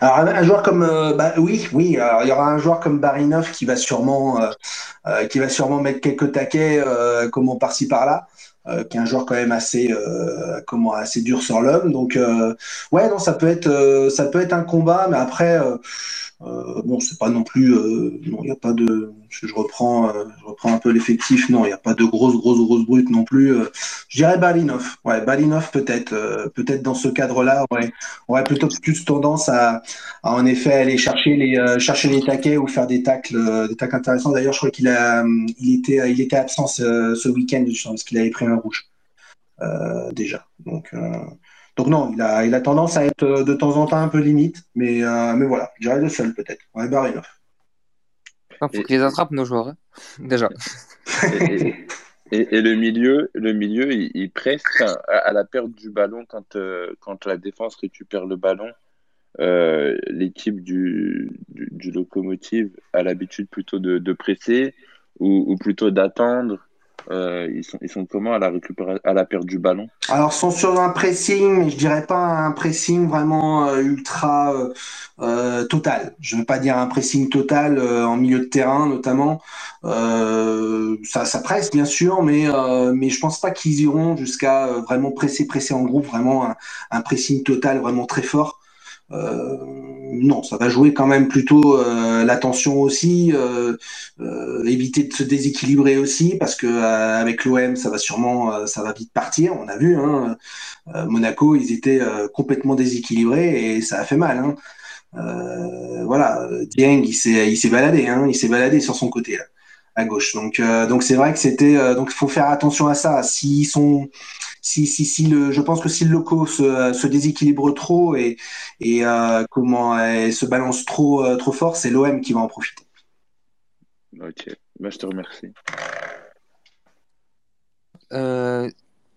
Alors, un, un joueur comme, euh, bah, oui, oui, alors, il y aura un joueur comme Barinov qui va sûrement, euh, euh, qui va sûrement mettre quelques taquets, euh, comment par-ci par-là, euh, qui est un joueur quand même assez, euh, comment, assez dur sur l'homme. Donc, euh, ouais, non, ça peut être, euh, ça peut être un combat, mais après, euh, bon, c'est pas non plus, euh, non, il n'y a pas de, je, reprends, euh, je un peu l'effectif, non, il n'y a pas de grosses, grosses, grosses brutes non plus. je dirais Balinov, ouais, Balinov peut-être, peut-être dans ce cadre-là, ouais, aurait plutôt plus tendance à, en effet aller chercher les, chercher les taquets ou faire des tacles, des tacles intéressants. D'ailleurs, je crois qu'il a, il était, il était absent ce, ce week-end parce qu'il avait pris un rouge déjà. Donc, donc non, il a, il a tendance à être euh, de temps en temps un peu limite, mais, euh, mais voilà, je dirais le seul peut-être. Ouais, Barinov. Il faut qu'ils les attrapent, nos joueurs. hein. Déjà. Et, et- et le milieu, le milieu, il, il presse enfin, à, à la perte du ballon quand, euh, quand la défense récupère le ballon. euh, l'équipe du, du, du Locomotive a l'habitude plutôt de, de presser ou, ou plutôt d'attendre. Euh, ils sont, comment à la à la perte du ballon? Alors, sont sur un pressing, mais je dirais pas un pressing vraiment euh, ultra euh, total. Je veux pas dire un pressing total en milieu de terrain, notamment. Ça, presse bien sûr, mais mais je pense pas qu'ils iront jusqu'à vraiment presser, presser en groupe, vraiment un pressing total, vraiment très fort. Euh, non, ça va jouer quand même plutôt euh, l'attention aussi, euh, euh, éviter de se déséquilibrer aussi, parce que avec l'OM, ça va sûrement, ça va vite partir. On a vu, hein, Monaco, ils étaient complètement déséquilibrés et ça a fait mal. Hein. Voilà, Dieng, il s'est, il s'est baladé, hein, il s'est baladé sur son côté à gauche. Donc, donc c'est vrai que c'était, donc il faut faire attention à ça. S'ils sont si, si, si le, je pense que si le loco se, se déséquilibre trop et, et euh, comment se balance trop, euh, trop fort, c'est l'OM qui va en profiter. Ok, bah, je te remercie. Euh,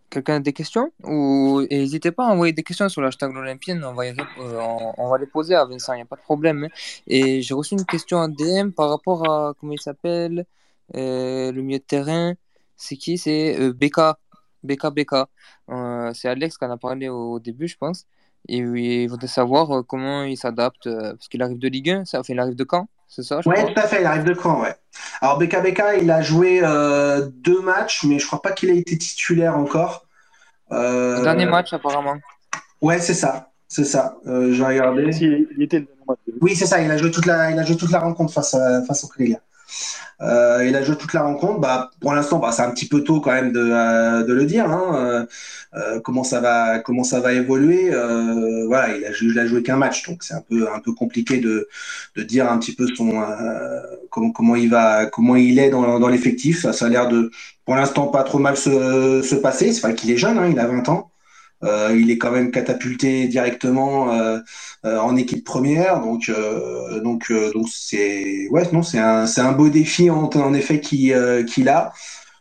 Quelqu'un a des questions? Ou n'hésitez pas à envoyer des questions sur l'hashtag l'Olympienne, on, va y euh, on, on va les poser à Vincent, il n'y a pas de problème. hein. Et j'ai reçu une question en DM par rapport à, comment il s'appelle, euh, le milieu de terrain, c'est qui? C'est euh, BK, BK, BK. Euh, c'est Alex qui en a parlé au début, je pense. Et oui, il voudrait savoir euh, comment il s'adapte, euh, parce qu'il arrive de Ligue 1, ça fait il arrive de Caen, c'est ça, je Ouais, crois tout à fait, il arrive de Caen, ouais. Alors BKBK, il a joué euh, deux matchs, mais je crois pas qu'il a été titulaire encore. Euh, dernier match, apparemment. Ouais, c'est ça, c'est ça. Euh, J'ai regardé. il était le dernier match. Oui, c'est ça. Il a joué toute la, il a joué toute la rencontre face à, face au Clélia. Euh, il a joué toute la rencontre. Bah, pour l'instant, bah, c'est un petit peu tôt quand même de, euh, le dire. Hein. Euh, comment ça va, comment ça va évoluer. Voilà, il a, joué qu'un match, donc c'est un peu, un peu compliqué de, de dire un petit peu son, comment, comment il va, comment il est dans, l'effectif. Ça, a l'air de, pour l'instant, pas trop mal se, se passer. C'est vrai qu'il est jeune, hein, il a 20 ans. Euh, il est quand même catapulté directement euh, euh, en équipe première, donc euh, donc euh, donc c'est ouais non c'est un c'est un beau défi en, en effet qui euh, qu'il a.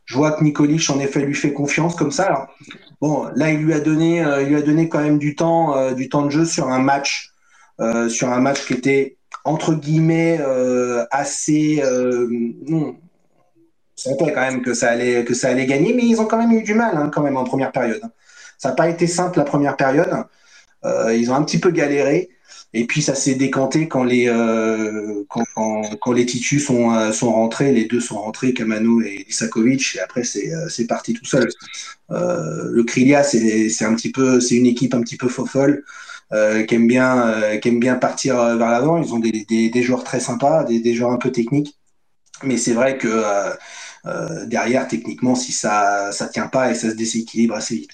Je vois que Nikolic en effet lui fait confiance comme ça. Alors, bon là il lui a donné il lui a donné quand même du temps du temps de jeu sur un match sur un match qui était entre guillemets assez non, on sentait quand même que ça allait que ça allait gagner, mais ils ont quand même eu du mal hein, quand même en première période. Ça n'a pas été simple la première période. Euh, ils ont un petit peu galéré. Et puis ça s'est décanté quand les euh, quand, les Titus sont, euh, sont rentrés, les deux sont rentrés, Kamano et Isakovic, et après c'est c'est parti tout seul. le Krilia c'est un petit peu c'est une équipe un petit peu faux folle qui aime bien qui aime bien partir vers l'avant. Ils ont des, des, joueurs très sympas, des, des joueurs un peu techniques, mais c'est vrai que derrière techniquement si ça ça tient pas et ça se déséquilibre assez vite.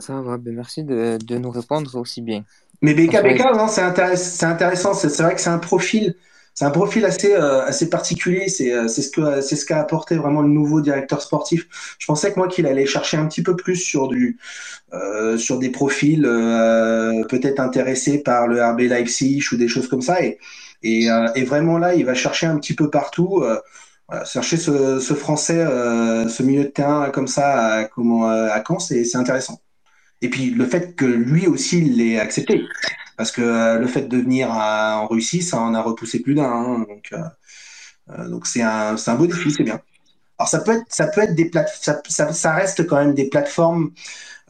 Ça va, ben merci de, de, nous répondre aussi bien. Mais BKBK, non, c'est intéress intéressant. C'est vrai que c'est un profil, c'est un profil assez, euh, assez particulier. C'est euh, ce que c'est ce qu'a apporté vraiment le nouveau directeur sportif. Je pensais que moi qu'il allait chercher un petit peu plus sur du euh, sur des profils euh, peut-être intéressés par le RB Leipzig ou des choses comme ça. Et et, et vraiment là, il va chercher un petit peu partout. Voilà, chercher ce, ce français, ce milieu de terrain comme ça à, comment, à Caen, c'est intéressant. Et puis le fait que lui aussi l'ait accepté, parce que euh, le fait de venir à, en Russie, ça en a repoussé plus d'un. Hein, donc euh, euh donc c'est un, un beau défi, c'est bien. Alors ça peut être, ça peut être des plate ça, ça, ça, reste quand même des plateformes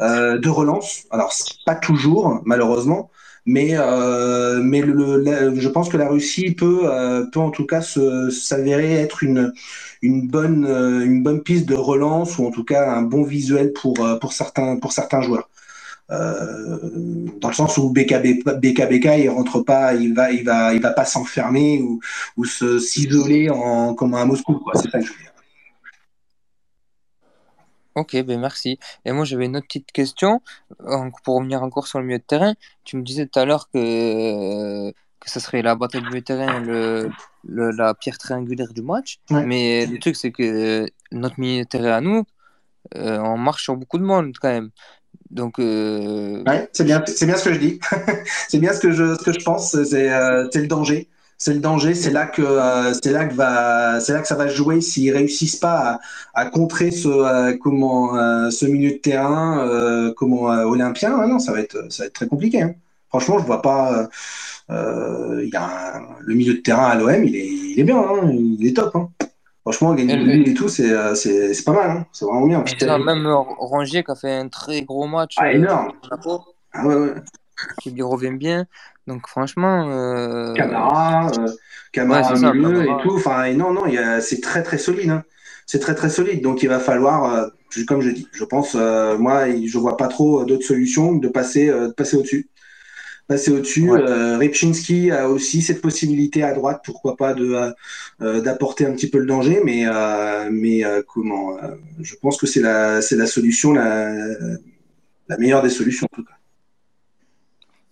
euh, de relance. Alors pas toujours, malheureusement, mais euh, mais le, le, je pense que la Russie peut euh, peut en tout cas s'avérer être une une bonne une bonne piste de relance ou en tout cas un bon visuel pour pour certains pour certains joueurs. Euh, dans le sens où BKB, BKBK il rentre pas, il va, il va, il va pas s'enfermer ou, ou se s'isoler en comme à Moscou. C'est ça que je veux dire. Ok, ben merci. Et moi j'avais une autre petite question pour revenir encore sur le milieu de terrain. Tu me disais tout à l'heure que que ce serait la bataille du milieu de terrain le, le, la pierre triangulaire du match. Ouais. Mais le truc c'est que notre milieu de terrain à nous, euh, on marche sur beaucoup de monde quand même. Donc, euh... ouais, c'est bien, c'est bien ce que je dis. c'est bien ce que je, ce que je pense. C'est, euh, le danger. C'est le danger. C'est là que, euh, c'est là que va, c'est là que ça va jouer s'ils réussissent pas à, à contrer ce, euh, comment, euh, ce milieu de terrain, euh, comment olympien. Ah non, ça va être, ça va être très compliqué. Hein. Franchement, je vois pas. Il y a un, le milieu de terrain à l'OM, il est, il est bien. Hein. Il est top. Hein. Franchement, gagner le but et tout, c'est pas mal. Hein. C'est vraiment bien. Même Rongier qui a fait un très gros match. Ah, énorme. Euh, ah, ouais, ouais. Qui lui revient bien. Donc, franchement. Euh... Camara, euh, Camara ouais, milieu et tout. Enfin, non, non, c'est très, très solide. Hein. C'est très, très solide. Donc, il va falloir, euh, comme je dis, je pense, euh, moi, je vois pas trop d'autres solutions de passer, de passer au-dessus passer au-dessus. Ouais. Euh, Ripchinski a aussi cette possibilité à droite, pourquoi pas, de euh, d'apporter un petit peu le danger, mais euh, mais comment Je pense que c'est la c'est la solution la la meilleure des solutions en tout cas.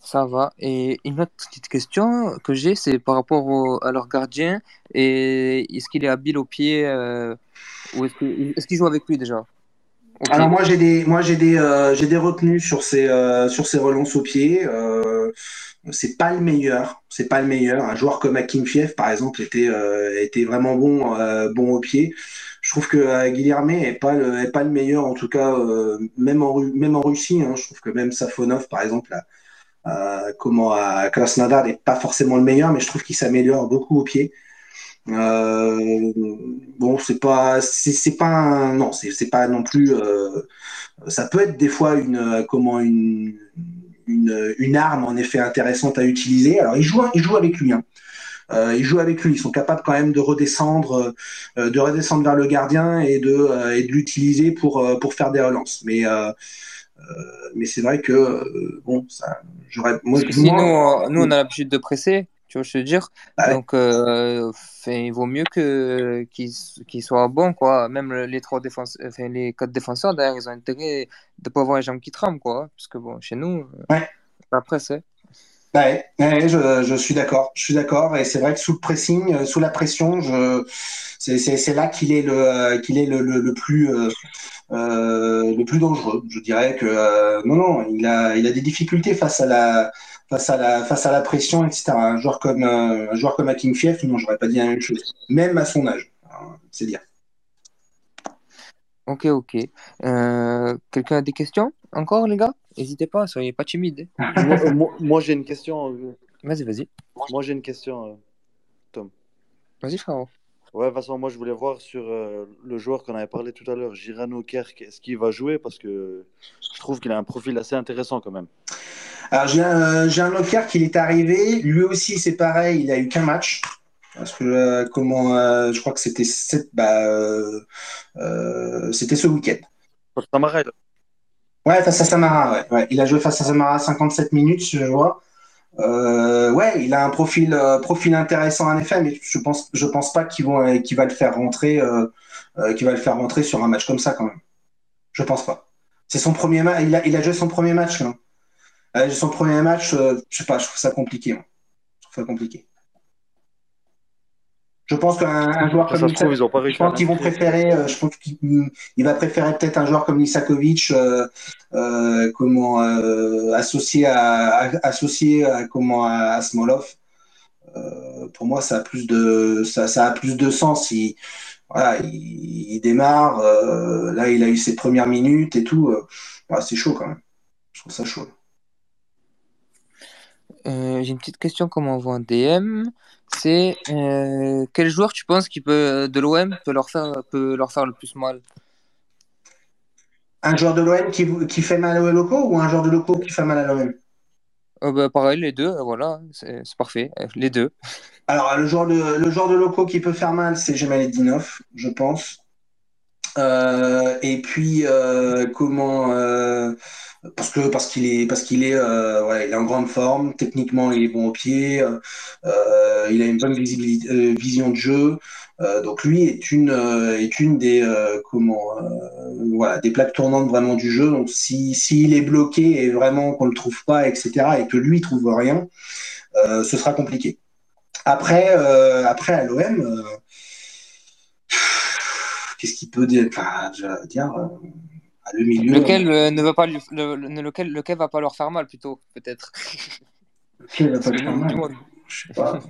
Ça va. Et une autre petite question que j'ai, c'est par rapport au, à leur gardien. Et est-ce qu'il est habile au pied ou est-ce qu'il est qu joue avec lui déjà? Alors moi j'ai des moi j'ai des euh, j'ai des retenues sur ces euh, sur ces relances au pied. Euh, c'est pas le meilleur, c'est pas le meilleur. Un joueur comme Akimfiev par exemple était était vraiment bon bon au pied. Je trouve que Guilherme est pas le est pas le meilleur en tout cas même en même en Russie. Hein, je trouve que même Safonov par exemple comment à Krasnodar n'est pas forcément le meilleur, mais je trouve qu'il s'améliore beaucoup au pied. Euh, bon, c'est pas, c'est pas, un, non, c'est pas non plus. Euh, ça peut être des fois une, euh, comment une, une, une, arme en effet intéressante à utiliser. Alors, ils jouent, ils jouent avec lui. Hein. Euh, ils jouent avec lui. Ils sont capables quand même de redescendre, euh, de redescendre vers le gardien et de, euh, et de l'utiliser pour, pour faire des relances. Mais mais c'est vrai que bon, ça, j'aurais. Moi, nous, on a l'habitude de presser. Tu vois, je veux dire? Ah ouais. Donc, euh, il vaut mieux que qu'ils qu soient bons, quoi. Même les trois défenseurs, enfin, les quatre défenseurs, d'ailleurs, ils ont intérêt de pas avoir les jambes qui tremblent, quoi. Parce que bon, chez nous, ouais. après, c'est. Ouais, ouais, je, je suis d'accord. Je suis d'accord. Et c'est vrai que sous le pressing, sous la pression, je, c'est là qu'il est le qu'il est le, le, le plus euh, euh, le plus dangereux. Je dirais que euh, non, non, il a il a des difficultés face à la face à la face à la pression, etc. Un joueur comme euh, un joueur comme Akin Fief, non, j'aurais pas dit la même chose, même à son âge. C'est dire. Ok, ok. Euh, Quelqu'un a des questions encore, les gars? N'hésitez pas, soyez pas timides. moi, moi, moi j'ai une question. Vas-y, vas-y. Moi, j'ai une question, Tom. Vas-y, frérot. Ouais, Vincent, moi je voulais voir sur euh, le joueur qu'on avait parlé tout à l'heure, Girano Kerk, est-ce qu'il va jouer? Parce que je trouve qu'il a un profil assez intéressant quand même. Alors, j'ai un Locker qui est arrivé. Lui aussi, c'est pareil, il a eu qu'un match. Parce que, euh, comment, euh, je crois que c'était bah, euh, euh, c'était ce week-end. Samara, il- Ouais, face à Samara, ouais. ouais. Il a joué face à Samara 57 minutes, je vois. Euh, ouais, il a un profil, euh, profil intéressant en effet, mais je pense, je pense pas euh, qu'il va le faire rentrer, euh, euh, qu'il va le faire rentrer sur un match comme ça quand même. Je pense pas. C'est son premier match. Il a, il a joué son premier match. Là. Euh, son premier match, je sais pas, je trouve ça compliqué. moi. Je trouve ça compliqué. Je pense qu'un un joueur Ça comme se trouve, ils ont pas je pense qu'ils vont préférer, euh, je pense qu'il il va préférer peut-être un joueur comme Isakovic, euh, euh, comment euh, associé à, à- associé à comment à, à Smolov. Euh, pour moi, ça a plus de ça, ça a plus de sens. Il, voilà, il, il démarre. euh, là, il a eu ses premières minutes et tout. voilà, c'est chaud quand même. Je trouve ça chaud. Euh, j'ai une petite question qu'on m'envoie en DM. C'est euh, quel joueur tu penses qui peut de l'OM peut leur faire peut leur faire le plus mal? Un joueur de l'OM qui, fait mal aux locaux ou un joueur de locaux qui fait mal à l'OM Euh, bah, pareil, les deux, euh, voilà, c'est parfait, euh, les deux. Alors, le joueur de, le joueur de locaux qui peut faire mal, c'est Dinoff, je pense. Euh, et puis, euh, comment euh, parce que parce qu'il est parce qu'il est euh, ouais, il est en grande forme. Techniquement, il est bon au pied. euh, euh, il a une bonne visibilité, euh, vision de jeu. Euh, donc lui est une euh, est une des euh, comment euh, voilà des plaques tournantes vraiment du jeu. Donc si s'il est bloqué et vraiment qu'on le trouve pas, etc. et que lui trouve rien, euh, ce sera compliqué. Après euh, après à l'OM. Euh, Qu'est-ce qu'il peut dire, enfin, euh, le milieu. Lequel euh, ne va pas lui, le, le- lequel, lequel va pas leur faire mal plutôt, peut-être? Lequel va pas Parce le que faire mal? du monde. Je sais pas.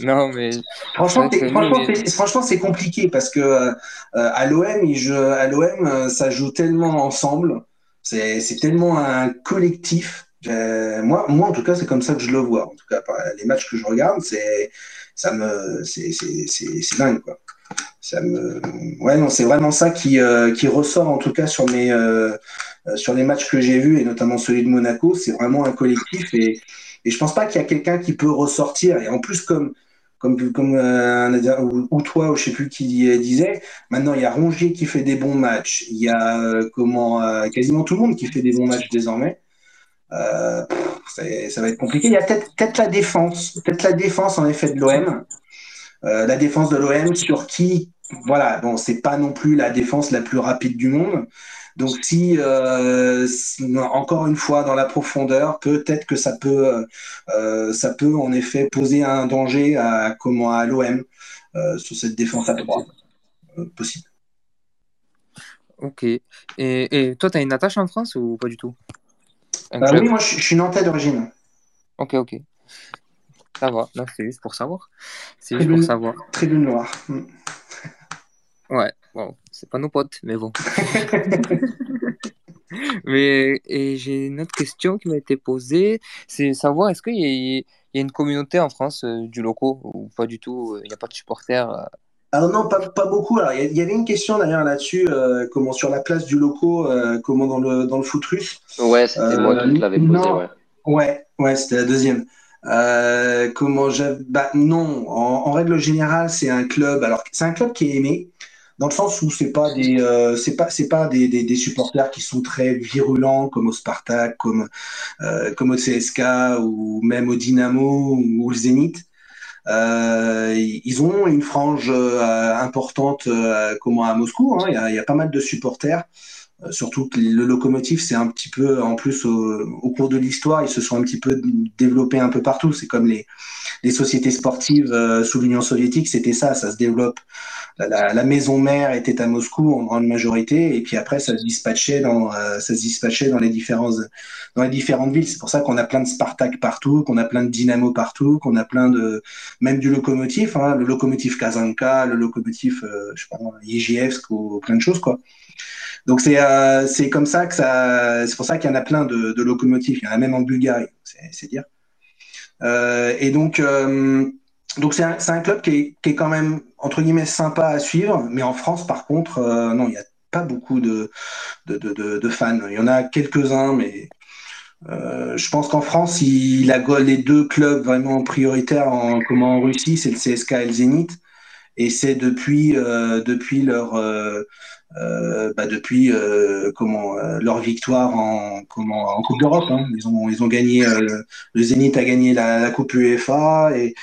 Non, mais Franchement, c'est compliqué parce que euh, à l'OM, joue- à l'OM, euh, ça joue tellement ensemble. C'est, c'est tellement un collectif. Euh, moi, moi, en tout cas, c'est comme ça que je le vois. En tout cas, les matchs que je regarde, c'est, ça me, c'est, c'est, c'est, c'est dingue, quoi. Ouais, non, c'est vraiment ça qui, euh, qui ressort en tout cas sur mes, euh, sur les matchs que j'ai vus et notamment celui de Monaco. C'est vraiment un collectif et, et je pense pas qu'il y a quelqu'un qui peut ressortir. Et en plus, comme, comme, comme euh, ou, toi, ou je sais plus qui disait, maintenant il y a Rongier qui fait des bons matchs. Il y a comment, quasiment tout le monde qui fait des bons matchs désormais. Ça va être compliqué. Il y a peut-être peut-être la défense, peut-être la défense en effet de l'OM. Euh, la défense de l'OM sur qui, voilà, bon, c'est pas non plus la défense la plus rapide du monde. Donc si, euh, si- encore une fois dans la profondeur, peut-être que ça peut, euh, ça peut en effet poser un danger à comment à l'OM sur cette défense à trois. Euh, possible. Ok. Et, et toi, t'as une attache en France ou pas du tout? Club? oui, moi je, je suis nantais d'origine. Ok, ok. Ça va. Non, c'est juste pour savoir. C'est juste pour savoir. tribune noire. Mm. Ouais, bon, c'est pas nos potes, mais bon. Mais et j'ai une autre question qui m'a été posée, c'est savoir est-ce qu'il y y a une communauté en France euh, du loco ou pas du tout, euh, il n'y a pas de supporters. euh? Alors non, pas, pas beaucoup. Alors, il y, avait une question d'ailleurs là-dessus, euh, comment sur la place du loco, euh, comment dans le dans le foot russe. Ouais, c'était moi qui te l'avais posé, ouais. ouais, ouais, c'était la deuxième. Euh, comment j'avais, bah non, en, règle générale, c'est un club. Alors, c'est un club qui est aimé dans le sens où c'est pas des, euh, c'est pas, c'est pas des, des, des supporters qui sont très virulents comme au Spartak, comme euh, comme au CSK ou même au Dynamo ou au Zénith. Euh, ils ont une frange euh, importante euh, comment à Moscou. hein. Il y a pas mal de supporters. Euh, surtout que le locomotive, c'est un petit peu, en plus, au, au cours de l'histoire, ils se sont un petit peu développés un peu partout. C'est comme les, les sociétés sportives euh, sous l'Union soviétique, c'était ça, ça se développe. La, la- maison mère était à Moscou en grande majorité, et puis après, ça se dispatchait dans, euh, ça se dispatchait dans les différents, dans les différentes villes. C'est pour ça qu'on a plein de Spartak partout, qu'on a plein de Dynamo partout, qu'on a plein de, même du locomotive, hein, le locomotive Kazanka, le locomotive, euh, je sais pas, ou plein de choses, quoi. Donc c'est euh, c'est comme ça que ça, c'est pour ça qu'il y en a plein de, locomotives. Il y en a même en Bulgarie, c'est dire. Euh, et donc euh, donc c'est un, club qui est, qui est quand même entre guillemets sympa à suivre, mais en France par contre, non, il n'y a pas beaucoup de, de, de, fans. Il y en a quelques-uns, mais euh, je pense qu'en France, il a les deux clubs vraiment prioritaires en, comme en Russie, c'est le CSK et le Zénith. Et c'est depuis, euh, depuis leur, euh, euh, bah, depuis comment leur victoire en, Coupe d'Europe. hein. Ils ont, ils ont gagné, le, le Zénith a gagné la, Coupe UEFA et,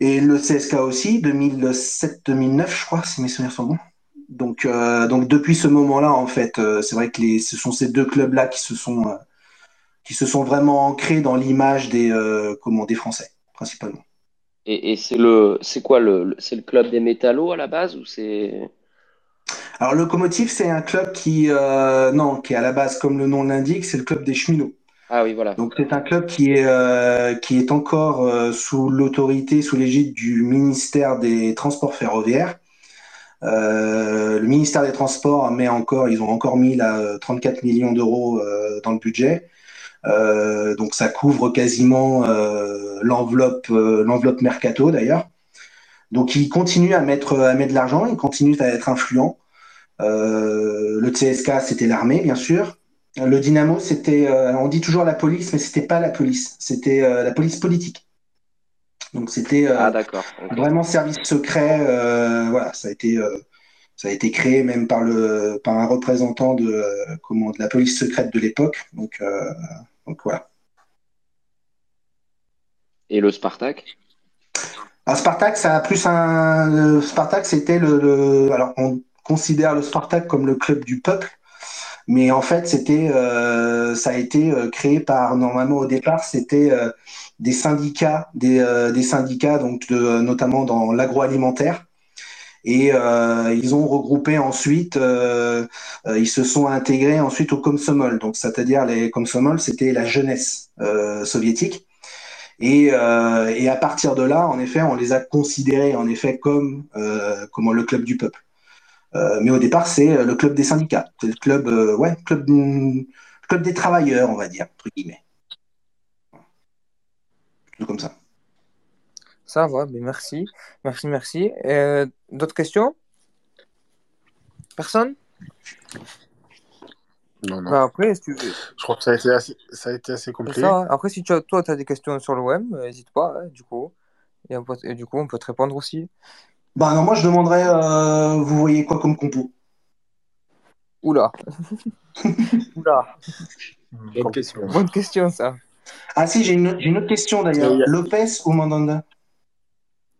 et le CSK aussi, 2007-2009, je crois, si mes souvenirs sont bons. Donc, donc depuis ce moment-là, en fait, c'est vrai que les, ce sont ces deux clubs-là qui se sont, qui se sont vraiment ancrés dans l'image des, comment, des Français, principalement. Et, et c'est le, c'est quoi le, le- c'est le club des métallos à la base ou c'est? Alors, Locomotive, c'est un club qui, euh, non, qui est à la base, comme le nom l'indique, c'est le club des cheminots. Ah oui, voilà. Donc, c'est un club qui est, euh, qui est encore euh, sous l'autorité, sous l'égide du ministère des Transports ferroviaires. Euh, le ministère des Transports met encore, ils ont encore mis là, euh, 34 millions d'euros dans le budget. Euh, donc, ça couvre quasiment euh, l'enveloppe, euh, l'enveloppe mercato d'ailleurs. Donc, ils continuent à mettre, à mettre de l'argent, ils continuent à être influents. Euh, le CSK, c'était l'armée, bien sûr. Le Dynamo, c'était, on dit toujours la police, mais c'était pas la police, c'était la police politique. Donc c'était Ah vraiment service secret. voilà, ça a été, ça a été créé même par le, par un représentant de, comment, de la police secrète de l'époque. Donc, euh, donc voilà. Et le Spartak? Alors Spartak, ça a plus un. Le Spartak, c'était le, le- Alors, on considère le Spartak comme le club du peuple, mais en fait, c'était, euh, ça a été euh, créé par. Normalement, au départ, c'était euh, des syndicats, des, euh, des syndicats, donc de, notamment dans l'agroalimentaire. Et euh, ils ont regroupé ensuite, euh, euh, ils se sont intégrés ensuite au Komsomol. Donc, c'est-à-dire les Komsomol, c'était la jeunesse soviétique. Et, à partir de là, en effet, on les a considérés en effet comme, euh, comme le club du peuple. Mais au départ, c'est le club des syndicats. C'est le club, ouais, club, des travailleurs, on va dire, entre guillemets. Tout comme ça. Ça va, mais merci. Merci, merci. D'autres questions? Personne? Non, non. Bah après, si tu veux. Je crois que ça a été assez, ça a été assez C'est complet. ça. hein. Après, si tu as- toi, tu as des questions sur l'OM, n'hésite pas, hein, du coup. Et, on peut- et du coup, on peut te répondre aussi. Bah non, moi je demanderais, euh, vous voyez quoi comme compo? Oula. Oula. Bonne question. Bonne question, ça. Ah si, j'ai une, autre question d'ailleurs. Lopez ou Mandanda?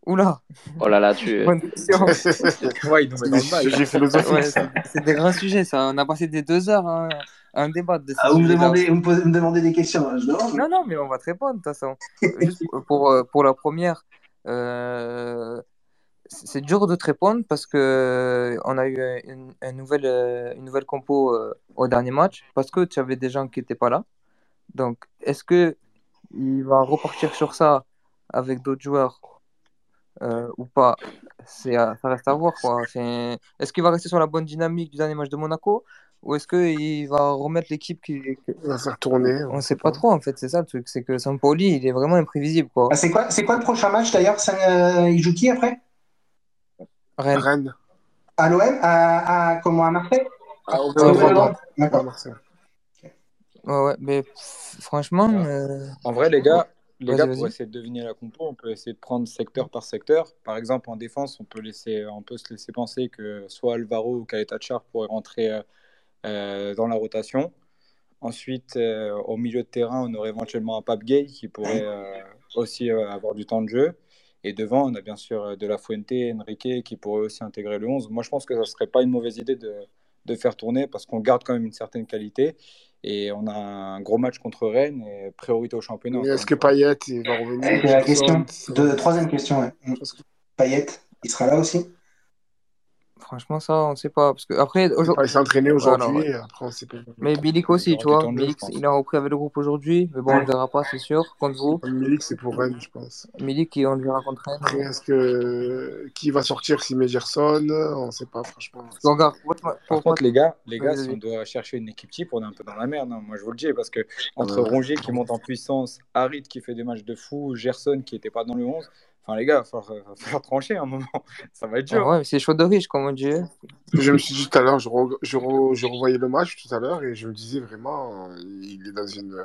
Oula. Oh là là, tu. Bonne question. Ouais, il nous met dans le mal. Sujet philosophique, Ouais, ça. c'est des grands sujets, ça. On a passé des deux heures hein, à un débat de ces Ah, vous me demandez, vous me posez- vous me demandez des questions, hein, je demande. Non, non, mais on va te répondre, de toute façon. Juste pour, euh, pour la première, euh, c'est dur de te répondre parce que on a eu une, une nouvelle, euh, une nouvelle compo euh, au dernier match parce que tu avais des gens qui n'étaient pas là. Donc, est-ce que il va repartir sur ça avec d'autres joueurs euh, ou pas? C'est à- ça reste à voir, quoi. C'est- Est-ce qu'il va rester sur la bonne dynamique du dernier match de Monaco ou est-ce qu'il va remettre l'équipe qui... va faire tourner. On sait pas trop, en fait, c'est ça le truc. C'est que Sampoli, il est vraiment imprévisible, quoi. Ah, c'est quoi, c'est quoi le prochain match d'ailleurs? Ça, euh, il joue qui après? Rennes. Rennes. À l'OM? À, à, comment, à Marseille? Ah, au D'accord. à Marseille. ouais, ouais, mais pff, franchement, euh, En vrai, les gars, les gars, pour essayer de deviner la compo, on peut essayer de prendre secteur par secteur. Par exemple, en défense, on peut laisser, on peut se laisser penser que soit Alvaro ou Kaleta pourraient rentrer euh, euh, dans la rotation. Ensuite, euh, au milieu de terrain, on aurait éventuellement un Pape Gay qui pourrait euh, aussi avoir du temps de jeu. Et devant, on a bien sûr De La Fuente, Enrique qui pourraient aussi intégrer le 11. Moi, je pense que ça ne serait pas une mauvaise idée de, de faire tourner parce qu'on garde quand même une certaine qualité. Et on a un gros match contre Rennes et priorité au championnat. Mais est-ce que. Payet il va revenir C'était la question. Troisième question, ouais. Payet, il sera là aussi? Franchement, ça, on sait pas. Parce que après, Il aujourd'hui, s'est entraîné voilà, aujourd'hui ouais. et après on sait pas. Mais Milik Il aussi, tu vois. Milik, il a repris avec le groupe aujourd'hui. Mais bon, on le verra pas, c'est sûr, contre vous. Milik c'est pour Rennes, je pense. Milik, on le verra contre Rennes. Après, est-ce que qui va sortir s'il met Gerson On sait pas, franchement. Que regarde, pour, Par contre, les gars, les gars, si on doit chercher une équipe type, on est un peu dans la merde. hein. Moi, je vous le dis, parce que entre ouais. Rongier qui monte en puissance, Harit qui fait des matchs de fou, Gerson qui n'était pas dans le 11, Enfin, les gars, il va falloir, va falloir trancher à un moment. Ça va être dur. Ah ouais, c'est chaud de riche, comme on dit. Je me suis dit tout à l'heure, je, re- je, re- je revoyais le match tout à l'heure et je me disais vraiment, euh, il est dans une,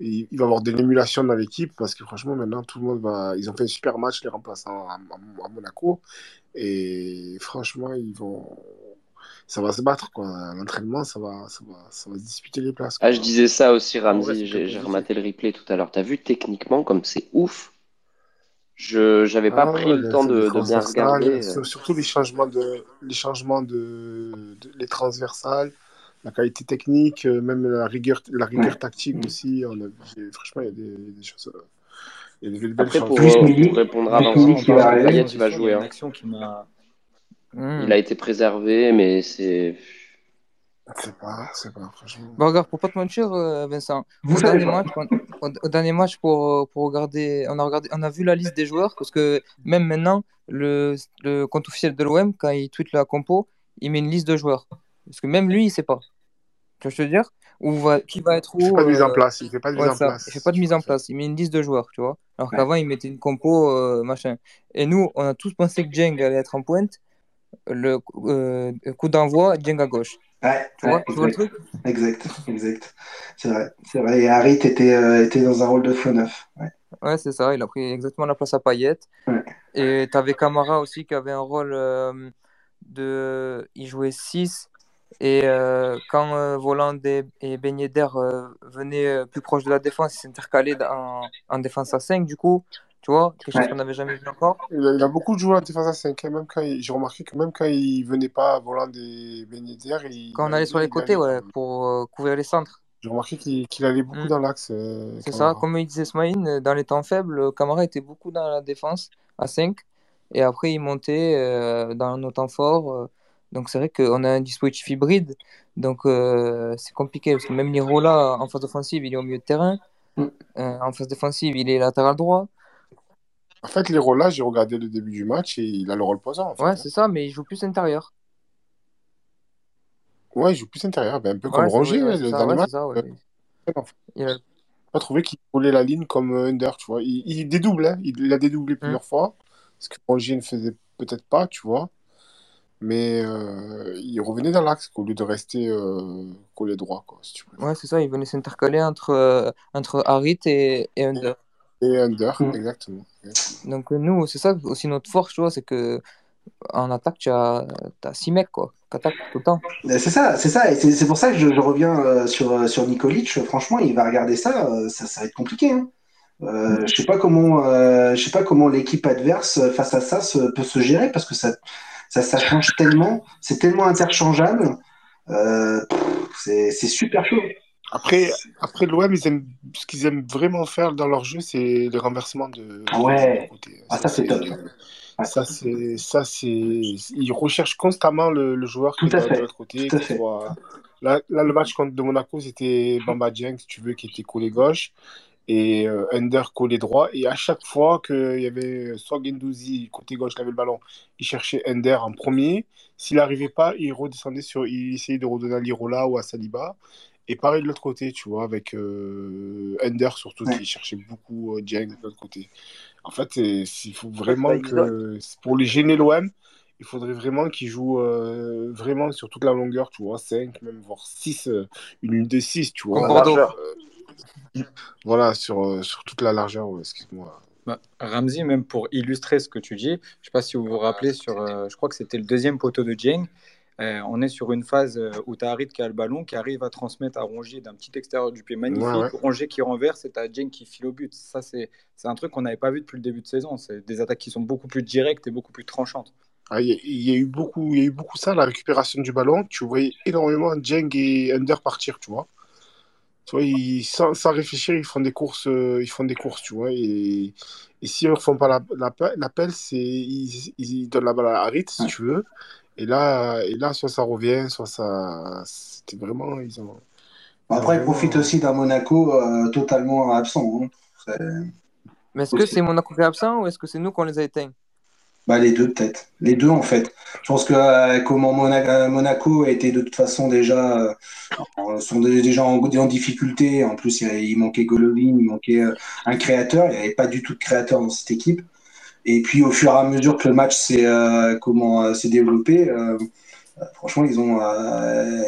il, il va avoir de l'émulation dans l'équipe parce que franchement maintenant tout le monde va, ils ont fait un super match les remplaçants à, à- à Monaco et franchement ils vont, ça va se battre quoi. L'entraînement ça va, ça va, ça va se disputer les places. Ah, je disais ça aussi, c'est J'ai rematé le replay tout à l'heure. T'as vu techniquement comme c'est ouf. Je j'avais pas Ah pris ouais, le temps de, de bien regarder. euh. sur- surtout les changements de, les changements de, de- les transversales, la qualité technique, euh, même la rigueur, la rigueur tactique aussi. On a, franchement, il y a des, des choses, euh, il y a des belles Après, choses. pour, Plus euh, Milik, pour répondre à Vincent, Payet, il va jouer. a une Hein. action qui m'a. Hmm. Il a été préservé, mais c'est. C'est pas, c'est pas, franchement. Bon, regarde, pour pas te mentir, Vincent, Vous savez match, on- au, au dernier match pour, euh, pour regarder, on a regardé, on a vu la liste des joueurs parce que même maintenant, le, le compte officiel de l'OM, quand il tweet la compo, il met une liste de joueurs. Parce que même lui, il sait pas. Tu vois ce que je veux dire? Où va, qui va être Il fait où? pas de mise en euh, place, il fait pas de mise en place. Il fait pas de mise en place. Il met une liste de joueurs, tu vois. Alors Ouais. qu'avant, il mettait une compo, euh, machin. Et nous, on a tous pensé que Jeng allait être en pointe. Le euh, coup d'envoi, Jeng à gauche. Ouais, Tu vois, ouais, tu vois le exact, truc? exact, exact. C'est vrai, c'est vrai. Et Harit était, euh, était dans un rôle de faux neuf. Ouais. Ouais, c'est ça, il a pris exactement la place à Payet. Ouais. Et tu avais Camara aussi qui avait un rôle euh, de. Il jouait 6. Et euh, quand Voland et, et Ben Yedder venaient plus proche de la défense, ils s'intercalaient en, en défense à 5, du coup. Tu vois, quelque chose Ouais. qu'on n'avait jamais vu encore. Il a, il a beaucoup joueurs en défense à 5. Même quand j'ai remarqué que même quand il venait pas volant des bénédicts, il Quand on allait sur les côtés, ouais, pour euh, couvrir les centres. J'ai remarqué qu'il allait beaucoup Hmm. dans l'axe, euh, C'est ça, comme il disait Smaïn, euh, dans les temps faibles, euh, Camara était beaucoup dans la défense à 5 et après il montait euh, dans nos temps forts. euh. donc c'est vrai qu'on a un dispositif hybride, donc euh, c'est compliqué parce que même Lirola en phase offensive il est au milieu de terrain, Mm. Euh, en phase défensive il est latéral droit. En fait, les rôles là, j'ai regardé le début du match et il a le rôle posant. En fait, Ouais, hein. c'est ça, mais il joue plus intérieur. Ouais, il joue plus intérieur, ben, un peu comme Ouais, Roger, vrai, ouais, hein, le c'est match. ça, euh, Il a- pas trouvé qu'il roulait la ligne comme euh, Under, tu vois. Il, il dédouble, hein. Il, il a dédoublé Mm. plusieurs fois, ce que Roger ne faisait peut-être pas, tu vois. Mais euh, il revenait dans l'axe au lieu de rester euh, collé droit, quoi, si tu. Ouais, c'est ça, il venait s'intercaler entre, entre Harit et, et Under. Et Under, Mm. exactement. exactement. Donc euh, nous, c'est ça aussi notre force, tu vois, c'est que en attaque, tu as, t'as six mecs, quoi, qui attaquent tout le temps. C'est ça, c'est ça. Et c'est pour ça que je, je reviens euh, sur, euh, sur Nikolic. Franchement, il va regarder ça, euh, ça, ça va être compliqué. Hein. Euh, je sais pas comment, euh, je sais pas comment l'équipe adverse face à ça se- peut se gérer parce que ça, ça, ça change tellement, c'est tellement interchangeable. Euh, c'est super chaud. Après, après l'OM, aiment, ce qu'ils aiment vraiment faire dans leur jeu, c'est les renversements de, ouais, côté. ah, ça c'est top. Ça, c'est, ça, c'est, ils recherchent constamment le, le joueur qui va de l'autre côté, soit, là, là, le match contre de Monaco, c'était Bamba Dieng, si tu veux, qui était collé gauche, et euh, Under collé droit, et à chaque fois qu'il y avait soit Gendouzi, côté gauche, qui avait le ballon, il cherchait Under en premier, s'il n'arrivait pas, il redescendait sur, il essayait de redonner à Lirola ou à Saliba, et pareil de l'autre côté, tu vois, avec euh, Under surtout, Ouais. qui cherchait beaucoup euh, de l'autre côté. En fait, il faut vraiment que, pour les gêner l'OM, il faudrait vraiment qu'ils jouent euh, vraiment sur toute la longueur, tu vois, 5, même voire 6, une ligne de 6, tu vois. largeur. Euh, voilà, sur, euh, sur toute la largeur, ouais, excuse-moi. Bah, Ramsey, même pour illustrer ce que tu dis, je ne sais pas si vous vous rappelez, sur, euh, je crois que c'était le deuxième poteau de Dieng. Euh, on est sur une phase euh, où tu as Harit qui a le ballon, qui arrive à transmettre à Rongier d'un petit extérieur du pied magnifique. Ouais, ouais. Rongier qui renverse et tu as Dieng qui file au but. Ça, c'est un truc qu'on n'avait pas vu depuis le début de saison. C'est des attaques qui sont beaucoup plus directes et beaucoup plus tranchantes. Ah, Il y, a- il y a eu beaucoup, il y a eu beaucoup ça, la récupération du ballon. Tu voyais énormément Dieng et Under partir, tu vois. Tu vois, ils, sans, sans réfléchir, ils font des courses, euh, ils font des courses, tu vois. Et, et si ne font pas la- la- l'appel, c'est ils, ils donnent la balle à Harit, si tu veux. Et là, et là, soit ça revient, soit ça. C'était vraiment. Ils ont, ils ont après, il vraiment. profite aussi d'un Monaco euh, totalement absent. hein. Mais est-ce que c'est Monaco qui est absent ou est-ce que c'est nous qu'on les a éteints? Bah, les deux, peut-être. Les deux, en fait. Je pense que euh, comment euh, Monaco était de toute façon déjà, euh, en- sont dé- déjà en, en difficulté. En plus, il, il manquait Golovin, il manquait euh, un créateur. Il n'y avait pas du tout de créateur dans cette équipe. Et puis au fur et à mesure que le match s'est euh, comment euh, s'est développé, euh, franchement, ils ont,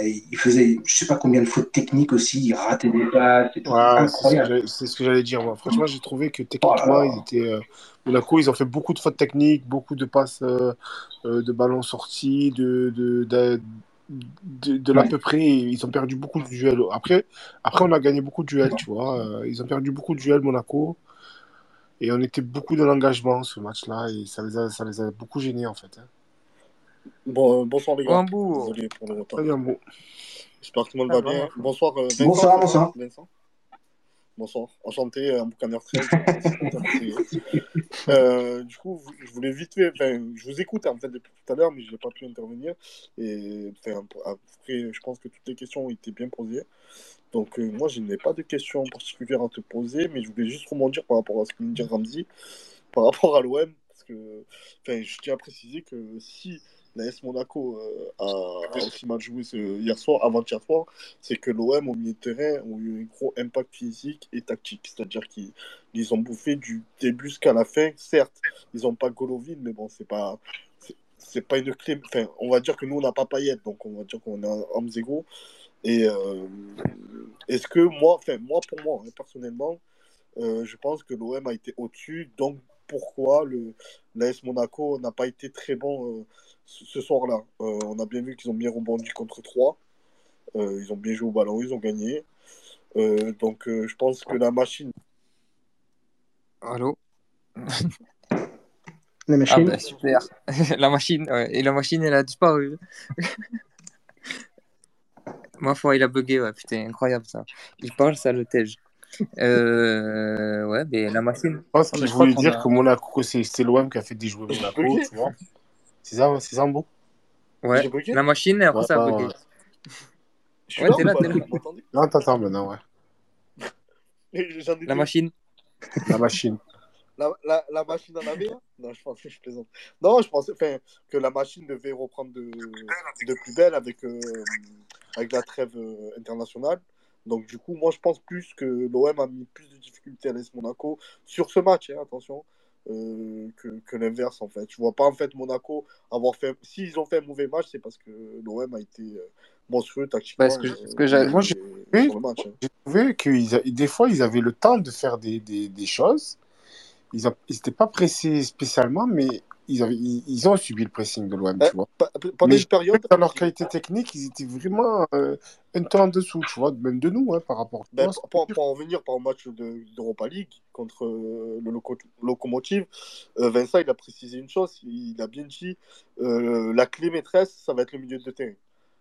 ils faisaient, je sais pas combien de fautes techniques aussi, ils rataient des passes, Ouais, c'est ce que j'allais- dire. Moi. Franchement, j'ai trouvé que Oh techniquement, ils étaient. Monaco, ils ont fait beaucoup de fautes techniques, beaucoup de passes euh, de ballons sortis, de, de, de, de, de l'à Ouais. peu près. Ils ont perdu beaucoup de duels. Après, après, on a gagné beaucoup de duels, tu vois. Ils ont perdu beaucoup de duels, Monaco. Et on était beaucoup dans l'engagement, ce match-là. Et ça les, a, ça les a beaucoup gênés, en fait. hein. Bon, euh, bonsoir les gars. Wambourg. Désolé pour le retard. Très bien, bon. J'espère que tout le monde va bien. Bonsoir euh, Vincent. Bonsoir, bonsoir. Vincent Bonsoir. Enchanté, euh, Boucaner 13. supporter marseillais. Euh, du coup, je voulais vite fait, enfin, je vous écoute en fait depuis tout à l'heure, mais je n'ai pas pu intervenir. Et enfin, après, je pense que toutes les questions ont été bien posées. Donc, euh, moi, je n'ai pas de questions particulières à te poser, mais je voulais juste rebondir par rapport à ce que de dire Ramzi, par rapport à l'OM, parce que, je tiens à préciser que si l'AS Monaco euh, a, a aussi mal joué ce, hier soir, avant-hier soir, c'est que l'OM au milieu de terrain ont eu un gros impact physique et tactique. C'est-à-dire qu'ils ils ont bouffé du début jusqu'à la fin. Certes, ils n'ont pas Golovin, mais bon, c'est pas. c'est- pas une clé. Enfin, on va dire que nous, on n'a pas Payet, donc on va dire qu'on a hommes égaux. Et euh, est-ce que moi, enfin, moi, pour moi, hein, personnellement, euh, je pense que l'OM a été au-dessus. Donc, pourquoi le l'AS Monaco n'a pas été très bon euh, ce, soir-là? Euh, On a bien vu qu'ils ont bien rebondi contre 3. ils ont bien joué au ballon, ils ont gagné. Euh, donc, euh, je pense que la machine. Allô? La Ah machine. bah super. La machine, ouais. Et la machine, elle a disparu. Ma foi, il a bugué, ouais, putain, incroyable ça. Il parle, ça le tège. Euh, ouais, mais la machine. Je pense qu'il voulait dire a- que Monaco, c'est c'est l'OM qui a fait déjouer Monaco, tu vois. C'est ça, c'est ça, Mbo Ouais, la machine, et après Ouais, ça a bugué. ouais. Je suis Ouais, là t'es là, t'es là Non, t'entends maintenant, ouais. La machine. La machine. La, la, la machine en avait un? Non, je pensais, je plaisante. Non, je pensais que la machine devait reprendre de, de plus belle avec, euh, avec la trêve euh, internationale. Donc, du coup, moi, je pense plus que l'OM a mis plus de difficultés à l'AS Monaco sur ce match, hein, attention, euh, que, que l'inverse, en fait. Je vois pas, en fait, Monaco avoir fait. S'ils ont fait un mauvais match, c'est parce que l'OM a été monstrueux tactiquement Bah, ce que. Moi, j'ai trouvé, hein. que des fois, ils avaient le temps de faire des, des, des choses. Ils n'étaient pas pressés spécialement, mais ils, avaient, ils, ils ont subi le pressing de l'OM, Eh, tu vois. pendant une période, dans leur qualité technique, ils étaient vraiment euh, un temps en dessous, tu vois, même de nous, hein, par rapport. Tu Ben, pour, pour- en venir par le match de- d'Europa League contre euh, le Loco- Locomotive, euh, Vincent il a précisé une chose, il a bien dit euh, la clé maîtresse, ça va être le milieu de terrain.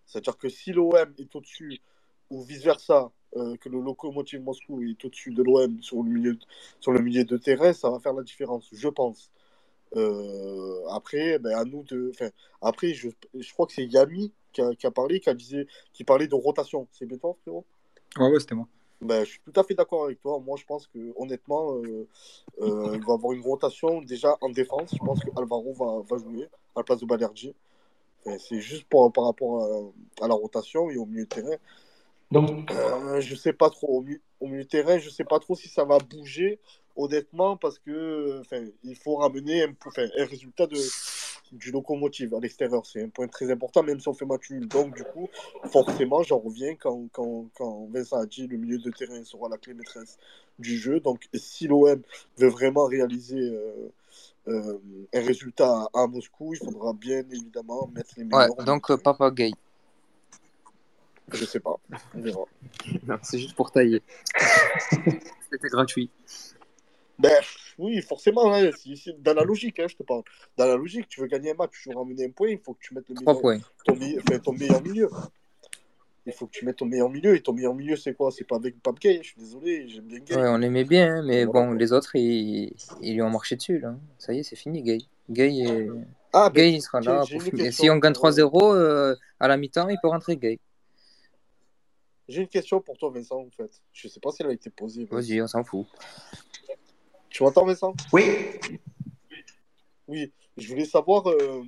C'est-à-dire que si l'OM est au-dessus ou vice-versa, euh, que le Locomotive Moscou est au-dessus de l'OM sur, le milieu- sur le milieu de terrain, ça va faire la différence, je pense. Euh, après, ben, à nous de. après, je, je crois que c'est Yami qui a, qui a parlé, qui, a disait, qui parlait de rotation. C'est bien toi, frérot? Ouais, ouais, c'était moi. ben, je suis tout à fait d'accord avec toi. Moi, je pense que honnêtement, euh, euh, il va y avoir une rotation déjà en défense. Je pense que Alvaro va, va jouer à la place de Balerdi. Enfin, c'est juste pour, par rapport à, à la rotation et au milieu de terrain. Donc, Euh, je sais pas trop. Au, mi- au milieu de terrain, je sais pas trop si ça va bouger, honnêtement, parce que enfin, il faut ramener un, enfin, un résultat de, du locomotive à l'extérieur. C'est un point très important, même si on fait match nul. Donc, du coup, forcément, j'en reviens quand, quand, quand Vincent a dit le milieu de terrain sera la clé maîtresse du jeu. Donc, si l'OM veut vraiment réaliser euh, euh, un résultat à, à Moscou, il faudra bien évidemment mettre les meilleurs. donc euh. Papa Gay. Je sais pas. On verra. Non, c'est juste pour tailler. C'était gratuit. Ben, oui, forcément, hein, dans la logique, hein, je te parle. Dans la logique, tu veux gagner un match, tu veux ramener un point, il faut que tu mettes le Trois meilleur, points. ton, me- enfin, ton meilleur milieu. Il faut que tu mettes ton meilleur milieu, et ton meilleur milieu, c'est quoi? C'est pas avec Gay, je suis désolé, j'aime bien Gay. Ouais, on l'aimait bien, hein, mais Voilà, bon, les autres, ils, ils lui ont marché dessus, là. Ça y est, c'est fini, Gay. Gay, est... Ah, ben, Gay il sera là. Pour... Et si on gagne pour, euh, 3-0 euh, à la mi-temps, il peut rentrer Gay. J'ai une question pour toi, Vincent, en fait. Je sais pas si elle a été posée. mais- Vas-y, on s'en fout. Tu m'entends, Vincent? Oui, Oui, je voulais savoir, euh,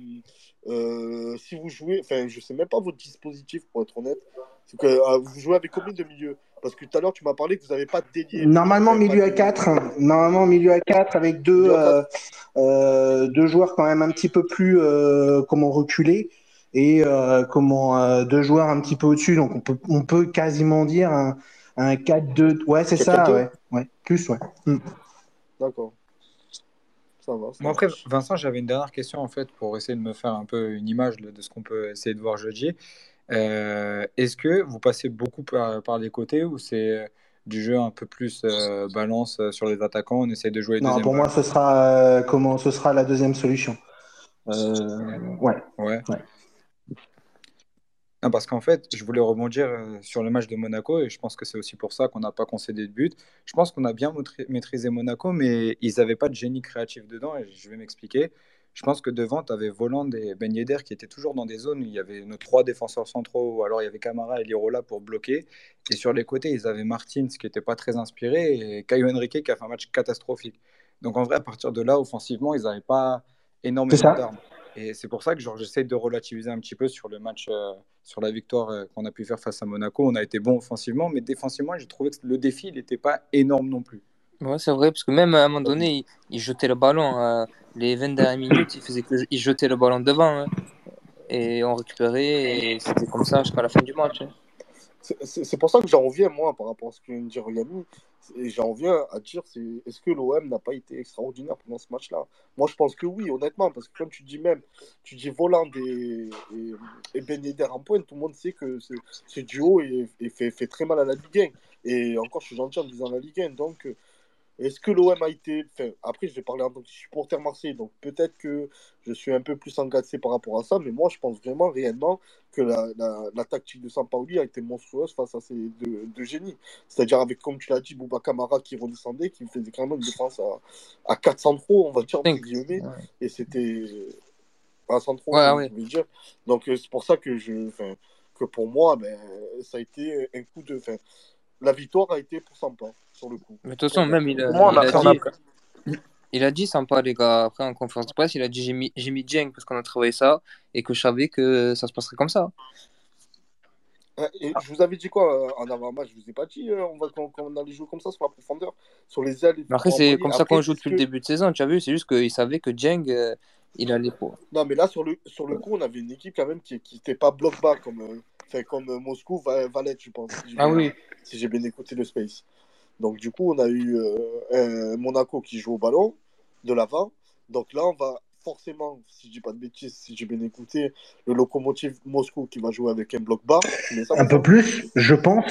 euh, si vous jouez, enfin, je sais même pas votre dispositif pour être honnête. C'est que euh, vous jouez avec combien de milieux? Parce que tout à l'heure, tu m'as parlé que vous n'avez pas de délié. Normalement, milieu à de- 4. Normalement, milieu à 4 avec deux, euh, euh, deux joueurs quand même un petit peu plus euh, comment reculés et euh, comment euh, deux joueurs un petit peu au-dessus. Donc, on peut, on peut quasiment dire un, un 4-2. Ouais, c'est ça, 4-4-2? ouais. ouais. Plus, ouais. Hmm. D'accord. Ça va. ça Moi, après. Vincent, j'avais une dernière question en fait pour essayer de me faire un peu une image de de ce qu'on peut essayer de voir jeudi. Euh, est-ce que vous passez beaucoup par, par les côtés ou c'est euh, du jeu un peu plus euh, balance sur les attaquants, on essaie de jouer Non, pour moi, ce sera euh, comment ce sera la deuxième solution. Euh, ouais. Ouais. ouais. Non, parce qu'en fait, je voulais rebondir euh, sur le match de Monaco et je pense que c'est aussi pour ça qu'on n'a pas concédé de but. Je pense qu'on a bien maîtri- maîtrisé Monaco, mais ils n'avaient pas de génie créatif dedans et je vais m'expliquer. Je pense que devant, tu avais Voland et Ben Yedder qui étaient toujours dans des zones où il y avait nos trois défenseurs centraux, ou alors il y avait Camara et Lirola pour bloquer. Et sur les côtés, ils avaient Martins qui n'était pas très inspiré et Caio Henrique qui a fait un match catastrophique. Donc en vrai, à partir de là, offensivement, ils n'avaient pas énormément d'armes. Et c'est pour ça que genre, j'essaie de relativiser un petit peu sur le match, euh, sur la victoire euh, qu'on a pu faire face à Monaco. On a été bon offensivement, mais défensivement, j'ai trouvé que le défi n'était pas énorme non plus. Ouais, c'est vrai, parce que même à un moment donné, il, il jetait le ballon. euh, les 20 dernières minutes, il faisait que il jetait le ballon devant. hein. et on récupérait, et c'était comme ça jusqu'à la fin du match. hein. C'est pour ça que j'en reviens, moi, par rapport à ce que vient de dire Yami. J'en reviens à dire, est-ce que l'OM n'a pas été extraordinaire pendant ce match-là? Moi, je pense que oui, honnêtement, parce que comme tu dis même, tu dis Voland et, et, et Ben en pointe, tout le monde sait que ce, duo est, fait, fait très mal à la Ligue 1. Et encore, je suis gentil en disant la Ligue 1. Donc, est-ce que l'OM a été. Enfin, après, je vais parler en tant que supporter marseillais, donc peut-être que je suis un peu plus engagé par rapport à ça, mais moi, je pense vraiment, réellement, que la, la, la tactique de Sampaoli a été monstrueuse face à ces deux, deux génies. C'est-à-dire, avec, comme tu l'as dit, Bouba Kamara qui redescendait, qui faisait quand même une défense à, à 4 centraux, on va dire, entre guillemets, Ouais. et c'était. Centraux, Ouais, je ouais. veux dire. Donc, euh, c'est pour ça que, je, que pour moi, ben, ça a été un coup de. Enfin, la victoire a été pour Sampa, sur le coup. Mais de toute façon, même il a, moi, il a, dit, il a dit sympa, les gars, après en conférence de presse, il a dit j'ai mis, j'ai mis Dieng parce qu'on a travaillé ça et que je savais que ça se passerait comme ça. Euh, Et je vous avais dit quoi euh, en avant-match Je vous ai pas dit euh, on va, allait jouer comme ça sur la profondeur, sur les ailes. Après, c'est comme ça qu'on joue depuis que- le début de saison, tu as vu, c'est juste qu'il savait que Dieng, euh, il allait pour. Non, mais là, sur le, sur le coup, on avait une équipe quand même qui n'était pas bloc bas comme, euh, comme euh, Moscou, Va- Valette, je pense, si Ah oui. si j'ai bien écouté le Space. Donc, du coup, on a eu euh, un Monaco qui joue au ballon de l'avant. Donc là, on va forcément, si je dis pas de bêtises, si j'ai bien écouté, le locomotive Moscou qui va jouer avec un bloc bas. Ça, Un peu plus, je pense.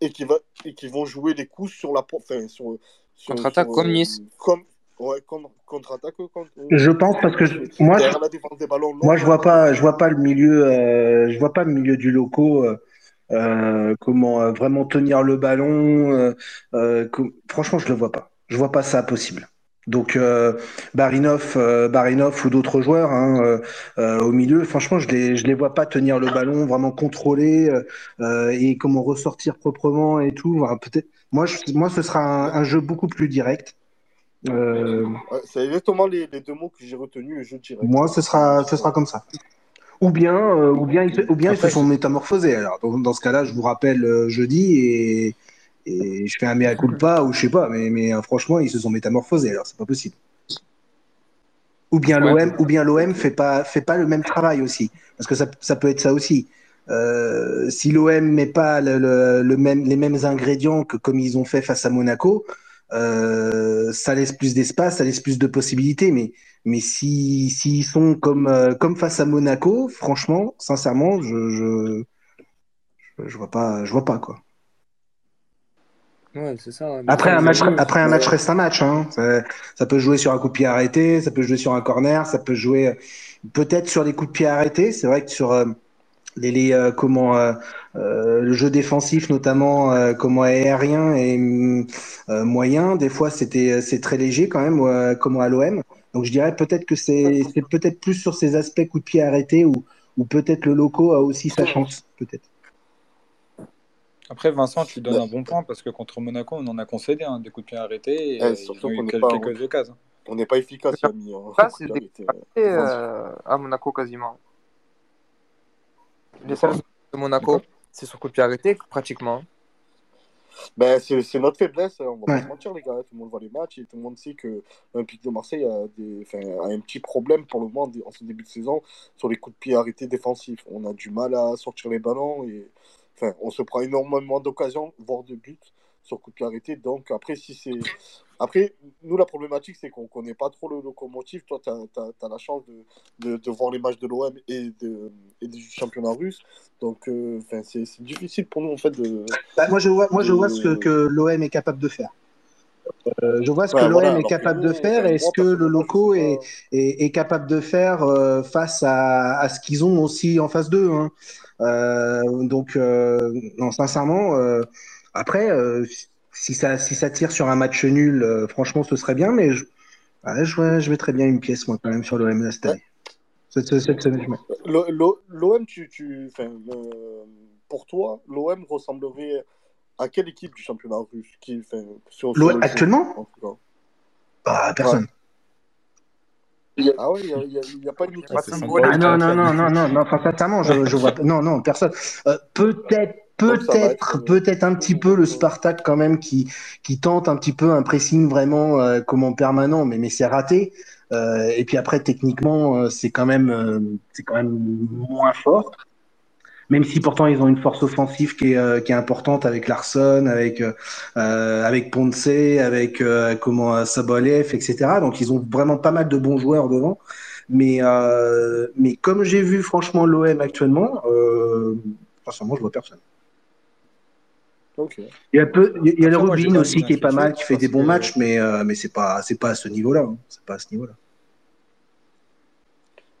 et qui va et qui vont jouer les coups sur la enfin sur, sur Contre-attaque sur, comme euh, Nice. comme ouais comme contre-attaque contre Je pense parce que je- moi, je, ballons moi, je vois pas, je vois pas le milieu, euh, je vois pas le milieu du loco. euh, euh, comment euh, vraiment tenir le ballon. euh, franchement, je le vois pas. Je vois pas ça possible. Donc euh, Barinov, euh, Barinov ou d'autres joueurs hein, euh, au milieu, franchement, je les, je les vois pas tenir le ballon, vraiment contrôler et comment ressortir proprement et tout. Voilà, peut-être. Moi, je, moi, ce sera un, un jeu beaucoup plus direct. C'est exactement les, les deux mots que j'ai retenus le jeu direct moi, ce sera, ce sera comme ça. Ou bien, euh, ou bien, ils, ou bien ils se sont métamorphosés. Alors, dans, dans ce cas-là, je vous rappelle euh, jeudi et, et je fais un mea culpa ou je sais pas, mais, mais euh, franchement, ils se sont métamorphosés. Alors, c'est pas possible. Ou bien Ouais. l'OM, ou bien l'OM fait pas, fait pas le même travail aussi, parce que ça, ça peut être ça aussi. Euh, si l'OM met pas le, le- le même, les mêmes ingrédients que comme ils ont fait face à Monaco, euh, ça laisse plus d'espace, ça laisse plus de possibilités. Mais, mais si s'ils sont comme, euh, comme face à Monaco, franchement, sincèrement, je, je, vois pas, je vois pas quoi. Ouais, c'est ça. ouais. Mais Après un match, après un match reste un match. Hein. Ça, ça peut jouer sur un coup de pied arrêté, ça peut jouer sur un corner, ça peut jouer euh, peut-être sur des coups de pied arrêtés. C'est vrai que sur euh, les, les euh, comment euh, le jeu défensif notamment comment aérien et euh, moyen, des fois c'était c'est très léger quand même comment à l'OM. Donc je dirais peut-être que c'est peut-être plus sur ces aspects coup de pied arrêtés ou ou peut-être le loco a aussi sa chance peut-être. Après, Vincent, tu donnes un bon point parce que contre Monaco, on en a concédé hein, des coups de pied arrêtés et surtout qu'on quel- pas quelques occasions. On n'est pas efficace, Yami. Coup c'est arrêté, euh, euh, à Monaco quasiment. Les seuls de Monaco, c'est sur coup de pied arrêté, pratiquement. Ben, c'est notre faiblesse, hein, on va pas se mentir, les gars. Tout le monde voit les matchs et tout le monde sait que l'Olympique de Marseille a, des, enfin, a un petit problème pour le moment en ce début de saison sur les coups de pied arrêtés défensifs. On a du mal à sortir les ballons et enfin, on se prend énormément d'occasions, voire de buts sur coups de pied arrêtés. Donc, après, si c'est. Après, nous, la problématique, c'est qu'on connaît pas trop le locomotive. Toi, tu as, la chance de, de, de voir les matchs de l'OM et, de, et du championnat russe. Donc, euh, c'est difficile pour nous, en fait, de. Bah, moi, je vois, moi, je vois ce que, l'OM est capable de faire. Euh, je vois ce que l'OM voilà, est capable nous, de faire et ce que le loco est, est, est capable de faire euh, face à, à ce qu'ils ont aussi en face d'eux. hein. Euh, donc, non, sincèrement, après, si ça, si ça tire sur un match nul, euh, franchement, ce serait bien, mais je, ouais, je, ouais, je mettrais bien une pièce, moi, quand même, sur l'OM cette année. L'OM, tu, tu, enfin, le- pour toi, l'OM ressemblerait à quelle équipe du championnat russe qui, sur, actuellement Bah, personne. Ah ouais, il n'y a, a- a pas Sampaoli Ah qui a non, non, non, non, non, non, sincèrement, je, je vois pas. Non, non, personne. Euh, peut-être, Peut-être, euh, peut-être un petit peu le Spartak quand même qui, qui tente un petit peu un pressing vraiment euh, comme en permanent, mais, mais c'est raté. Euh, et puis après, techniquement, euh, c'est quand même, euh, c'est quand même moins fort. Même si pourtant ils ont une force offensive qui est, euh, qui est importante avec Larson, avec avec Ponce, avec euh, comment Sobolev, etc. Donc ils ont vraiment pas mal de bons joueurs devant. Mais euh, mais comme j'ai vu franchement l'OM actuellement, euh, sincèrement je vois personne. Il y a peu, il y a le Rubin aussi qui est pas mal, qui fait des bons que matchs, mais euh, mais c'est pas c'est pas à ce niveau-là. hein. C'est pas à ce niveau-là.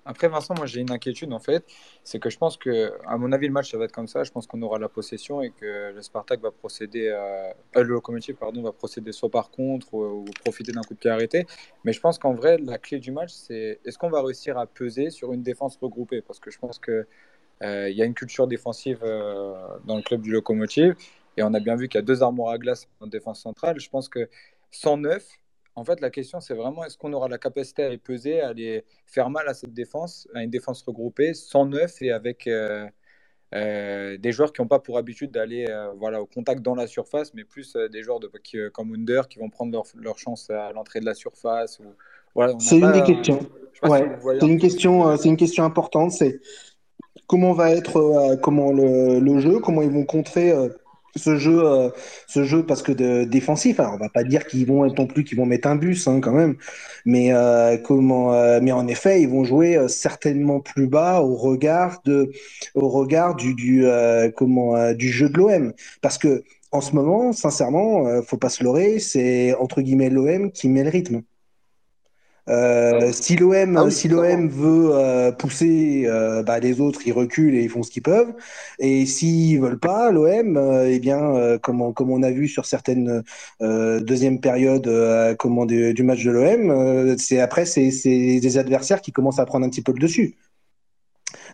Après, Vincent, moi j'ai une inquiétude en fait, c'est que je pense que, à mon avis, le match ça va être comme ça. Je pense qu'on aura la possession et que le Spartak va procéder, à... euh, le Lokomotiv pardon, va procéder soit par contre ou, ou profiter d'un coup de pied arrêté. Mais je pense qu'en vrai, la clé du match, c'est est-ce qu'on va réussir à peser sur une défense regroupée? Parce que je pense que euh, il y a une culture défensive euh, dans le club du Lokomotiv et on a bien vu qu'il y a deux armoires à glace en défense centrale. Je pense que 109, en fait, la question, c'est vraiment est-ce qu'on aura la capacité à les peser, à les faire mal à cette défense, à une défense regroupée, 109 et avec euh, euh, des joueurs qui n'ont pas pour habitude d'aller euh, voilà, au contact dans la surface, mais plus des joueurs de, qui, comme Under qui vont prendre leur, leur chance à l'entrée de la surface. Ou, voilà, C'est une des questions. si Ouais, c'est un une question, c'est une question importante. C'est comment va être comment le, le jeu, comment ils vont contrer ce jeu, euh, ce jeu parce que de, défensif. Alors on va pas dire qu'ils vont non plus qu'ils vont mettre un bus hein, quand même, mais euh, comment, euh, mais en effet ils vont jouer euh, certainement plus bas au regard de, au regard du du euh, comment euh, du jeu de l'OM parce que en ce moment, sincèrement, faut pas se leurrer, c'est entre guillemets l'OM qui met le rythme. Euh, si l'OM Ah oui, si clairement. l'OM veut euh, pousser, euh, bah, les autres ils reculent et ils font ce qu'ils peuvent. Et s'ils veulent pas, l'OM, euh, eh bien, euh, comme, on, comme on a vu sur certaines euh, deuxième périodes euh, comment, du, du match de l'OM, euh, c'est après c'est des adversaires qui commencent à prendre un petit peu le dessus.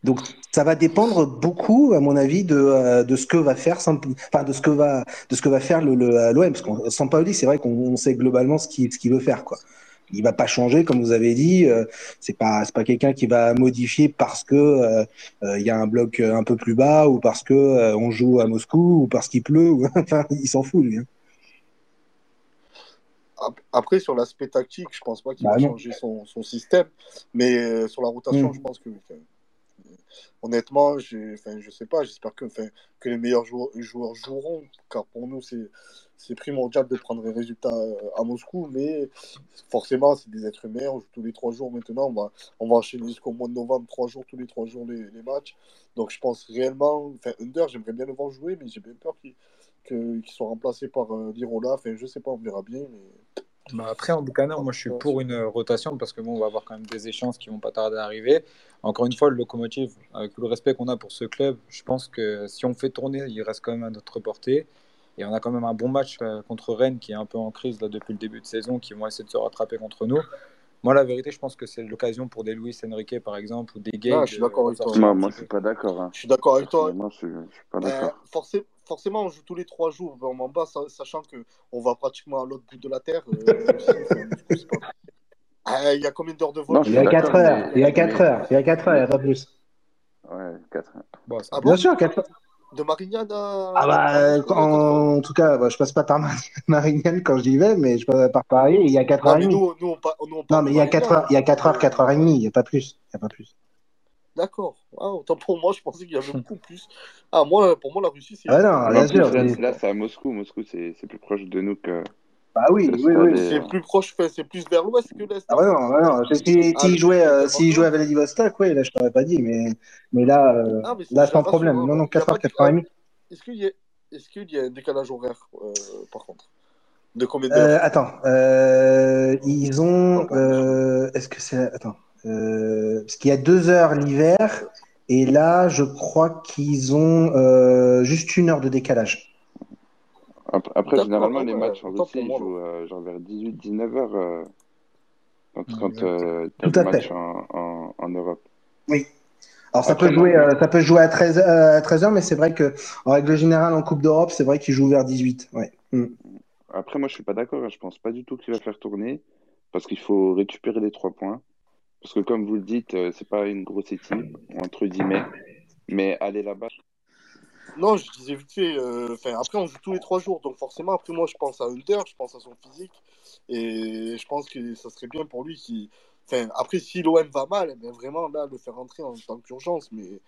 Donc ça va dépendre beaucoup, à mon avis, de, euh, de ce que va faire, enfin de ce que va de ce que va faire le le- l'OM. Parce qu'on Sampaoli, c'est vrai qu'on on sait globalement ce qu'il ce qu'il veut faire, quoi. Il va pas changer, comme vous avez dit. euh, c'est pas c'est pas quelqu'un qui va modifier parce que euh, euh, il y a un bloc euh, un peu plus bas ou parce que euh, on joue à Moscou ou parce qu'il pleut. Ou... enfin, il s'en fout lui. hein. Ap- Après, sur l'aspect tactique, je pense pas qu'il Bah va non. changer son, son système, mais sur la rotation, Mm. je pense que, enfin, honnêtement, enfin, je sais pas, j'espère que, les meilleurs joueurs, joueront, car pour nous, c'est primordial de prendre un résultat euh, à Moscou, mais forcément, c'est des êtres humains, on joue tous les trois jours maintenant, on va, on va enchaîner jusqu'au mois de novembre, trois jours, tous les trois jours les, les matchs, donc je pense réellement, enfin, Under, j'aimerais bien le voir jouer, mais j'ai bien peur qu'il qu'il soit remplacé par euh, Lirola, enfin, je sais pas, on verra bien. Bah après, en Buchanan, moi je suis pour une rotation parce que bon, on va avoir quand même des échéances qui vont pas tarder à arriver. Encore une fois, le locomotive, avec tout le respect qu'on a pour ce club, je pense que si on fait tourner, il reste quand même à notre portée. Et on a quand même un bon match euh, contre Rennes qui est un peu en crise là, depuis le début de saison, qui vont essayer de se rattraper contre nous. Moi, la vérité, je pense que c'est l'occasion pour des Luis Enrique, par exemple, ou des Gay Ah, je suis d'accord avec toi. Moi, moi, je suis pas d'accord. hein. Je suis d'accord avec toi. Personnellement, je suis, je suis pas d'accord. forcé- forcément, on joue tous les trois jours vraiment bas, sa- sachant que on va pratiquement à l'autre bout de la terre. euh, Ah, Il y a combien d'heures de vol Non, Il y a 4 d'accord, heures. Il y a 4 mais, heures. Il y a 4 heures, il n'y a pas plus. ouais, 4 Ah Bien bon sûr, 4 heures. De Marignane à, Ah bah, à euh, Moscou, il y a 4 heures en, en tout cas, bah, je passe pas par Mar- Marignane quand j'y vais, mais je passe par Paris, il y a 4 Non, heures et mais nous, nous, on, pa- nous, on Non, mais il y a 4 Marignane. heures, il y a 4 heures, Euh, 4 heures et demie, il n'y a pas plus. Il y a pas plus. D'accord. Ah, autant pour moi, je pensais qu'il y avait beaucoup plus. Ah, moi, pour moi, la Russie, c'est Ah non, bien sûr. là, c'est à Moscou. Moscou, c'est c'est plus proche de nous que, Bah oui, oui, oui. C'est euh, plus proche, enfin, c'est plus vers l'ouest que l'est, Ah non? ouais, non, ouais, non. Ah, s'il le jouait, euh, jouait à? Vladivostok, oui, là, je t'aurais pas dit, mais, mais là, euh, Ah, mais c'est là, sans problème. rassurant. Non, non, Il y a 4 pas heures, de... 4 heures et ah, demie. est-ce qu'il y a... Est-ce qu'il y a un décalage horaire, euh, par contre? De combien Euh, d'heures? attends, euh, ils ont, euh, est-ce que c'est, attends, euh, parce qu'il y a 2 heures l'hiver, et là, je crois qu'ils ont euh, juste une heure de décalage. Après, généralement, les ouais, matchs en Russie, ils jouent euh, genre vers 18-19 heures euh, quand, quand euh, le à match fait. en, en, en Europe. Oui. Alors ça Après, peut jouer, euh, ça peut jouer à 13, euh, à 13 heures, mais c'est vrai que en règle générale en Coupe d'Europe, c'est vrai qu'ils jouent vers 18. Ouais. Mm. après, moi, je suis pas d'accord. hein. Je pense pas du tout qu'il va faire tourner parce qu'il faut récupérer les trois points. Parce que, comme vous le dites, euh, c'est pas une grosse équipe, entre guillemets. Mais aller là-bas, Non, je disais vite fait. euh, Enfin, après, on joue tous les trois jours, donc forcément, après, moi, je pense à Hunter, je pense à son physique, et je pense que ça serait bien pour lui qui. Enfin, après, si l'OM va mal, eh bien, vraiment, là, le faire rentrer en tant qu'urgence, mais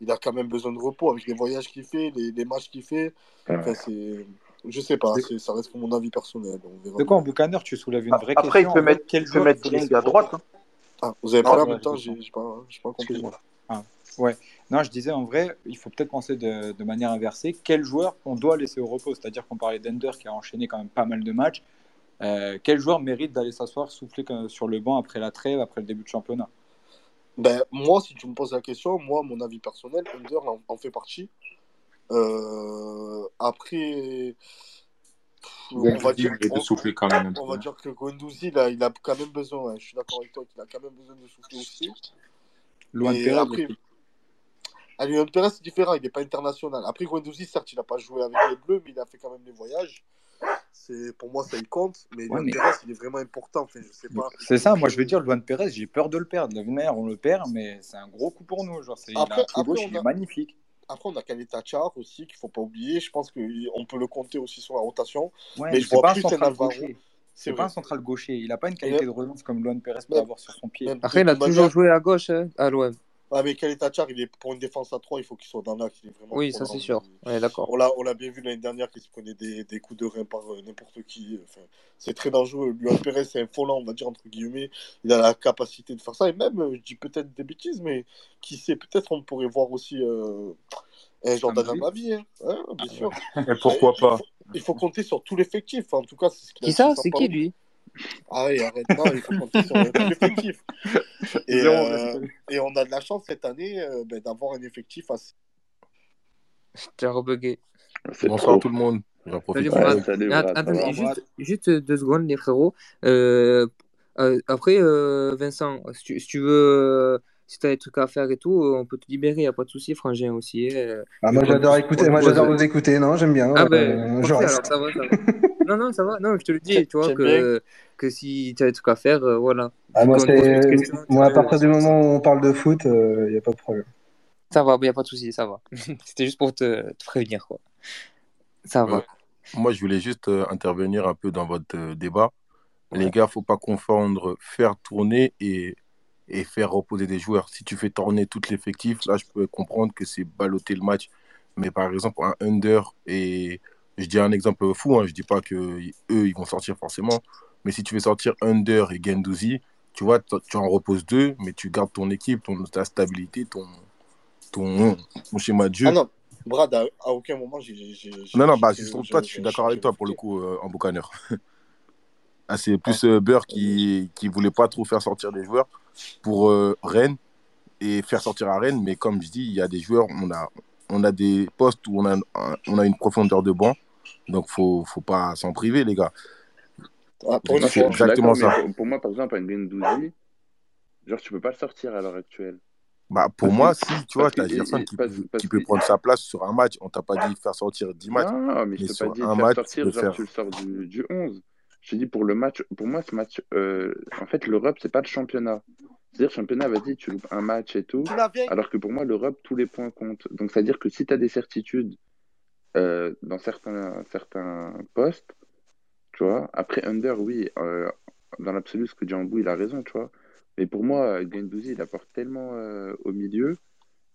il a quand même besoin de repos avec les voyages qu'il fait, les, les matchs qu'il fait. Enfin, c'est. Je sais pas, ça reste mon avis personnel. On verra de quoi, en boucaneur, tu soulèves une vraie Après, il question. peut mettre, quel il peut mettre à droite. hein. Ah, vous avez Non, parlé en ouais, même temps, j'ai j'ai pas, compris. Ah, ouais. Non, je disais en vrai, il faut peut-être penser de, de manière inversée. Quel joueur on doit laisser au repos? C'est-à-dire qu'on parlait d'Ender qui a enchaîné quand même pas mal de matchs. Euh, quel joueur mérite d'aller s'asseoir, souffler sur le banc après la trêve, après le début de championnat? Ben, moi, si tu me poses la question, moi, mon avis personnel, Under en, en fait partie. Euh, après, on va dire, mérite de on, souffler quand même un on peu. va dire que Guendouzi, là, il a quand même besoin. ouais, je suis d'accord avec toi qu'il a quand même besoin de souffler aussi. Luan Perez après, aussi. Alioune Perez, c'est différent, il n'est pas international. Après, Guendouzi, certes, il n'a pas joué avec les Bleus, mais il a fait quand même des voyages. C'est, pour moi, ça y compte. Mais Ouais, Alioune mais Perez, il est vraiment important. Enfin, je sais pas. c'est ça, moi je veux dire, Luan Perez, j'ai peur de le perdre. La on le perd, mais c'est un gros coup pour nous. Genre, c'est, il a un Après, gauche, il est a, magnifique. Après, on a Kaleta Char aussi, qu'il faut pas oublier. Je pense qu'on peut le compter aussi sur la rotation. Ouais, Mais je c'est vois pas un plus un central Alvaro. gaucher. C'est pas un central gaucher. Il a pas une qualité de relance comme Luan Perez peut avoir sur son pied. Après, il a toujours manière, joué à gauche hein, à l'OM. Ouais, mais Kaleta Char, il est, pour une défense à 3, il faut qu'il soit dans l'axe. Il est vraiment Oui, ça c'est sûr. Il- Ouais, d'accord. On l'a, on l'a bien vu l'année dernière qu'il se prenait des, des coups de rein par euh, n'importe qui. Enfin, c'est très dangereux. Luan Perez, c'est un volant, on va dire, entre guillemets. Il a la capacité de faire ça. Et même, euh, je dis peut-être des bêtises, mais qui sait, peut-être on pourrait voir aussi euh, un Jordan Samedi Amavi. Hein. Ouais, bien sûr. Et pourquoi il, pas faut, il faut compter sur tout l'effectif. En tout cas, c'est ce qu'il a Qui ça? C'est qui lui? Ah oui, arrête. Non, il faut compter sur tout l'effectif. Et, euh, et on a de la chance cette année euh, ben, d'avoir un effectif assez. T'es rebugué. Bonsoir trop. tout le monde. J'en profite Salut Ouais, salut, Brad, juste, juste deux secondes, les frérots. Euh, euh, après, euh, Vincent, si tu, si tu veux, si tu as des trucs à faire et tout, on peut te libérer, y a pas de souci, Frangin aussi. euh, Ah, moi j'adore écouter, te moi j'adore vous écouter, non, j'aime bien, Ah euh, ben, je parfait, reste. alors ça va, ça va. Non, non, ça va. Non, je te le dis, tu vois, que, que si tu as des trucs à faire, euh, voilà. Ah, moi, tu moi, à partir du moment où on parle de foot, il n'y a pas de problème. Ça va, il y a pas de souci, ça va. C'était juste pour te, te prévenir, quoi. Ça Euh, va. moi, je voulais juste euh, intervenir un peu dans votre euh, débat. Les gars, faut pas confondre faire tourner et, et faire reposer des joueurs. Si tu fais tourner tout l'effectif, là, je peux comprendre que c'est balloter le match. Mais par exemple, un under, et je dis un exemple fou, hein, je dis pas que eux, ils vont sortir forcément. Mais si tu fais sortir under et Gendouzi, tu vois, tu en reposes deux, mais tu gardes ton équipe, ton, ta stabilité, ton, ton, ton schéma de jeu. Ah non, Brad, à, à aucun moment j'ai. Non, non, bah, j'ai- c'est sur j'ai- toi, je suis d'accord avec toi pour le coup, euh, en boucaneur. Ah, c'est plus euh, Beurre euh, qui qui voulait pas trop faire sortir des joueurs pour euh, Rennes et faire sortir à Rennes. Mais comme je dis, il y a des joueurs, on a, on a des postes où on a, un- on a une profondeur de banc. Donc, faut, faut pas s'en priver, les gars. ah, pour fois. suis exactement ça. pour, pour moi, par exemple, un genre, tu peux pas le sortir à l'heure actuelle. Bah, pour Parce moi, si, tu vois, tu as Gerson qui qui peut prendre sa place sur un match. On t'a pas dit de faire sortir 10 matchs, non, mais je t'ai pas dit un faire match, sortir, genre, faire. tu le sors du, du 11. Je te dis pour le match, pour moi, ce match, euh, en fait, l'Europe, c'est pas le championnat. C'est-à-dire, championnat, vas-y, tu loupes un match et tout. Alors que pour moi, l'Europe, tous les points comptent. Donc, c'est-à-dire que si tu as des certitudes euh, dans certains, certains postes, tu vois, après Under, oui, euh, dans l'absolu, ce que dit Ambou, il a raison, tu vois. Mais pour moi, Gendouzi, il apporte tellement euh, au milieu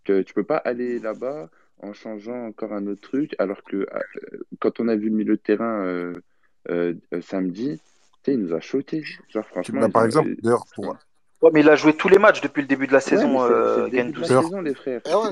que tu peux pas aller là-bas en changeant encore un autre truc. Alors que euh, quand on a vu le milieu de terrain euh, euh, euh, samedi, tu sais, il nous a choqué. Genre, franchement, Bah, par exemple, d'ailleurs, pour, Ouais, mais il a joué tous les matchs depuis le début de la Ouais, saison, c'est- c'est euh, le début de la Gendouzi. saison, les frères. Ah ouais.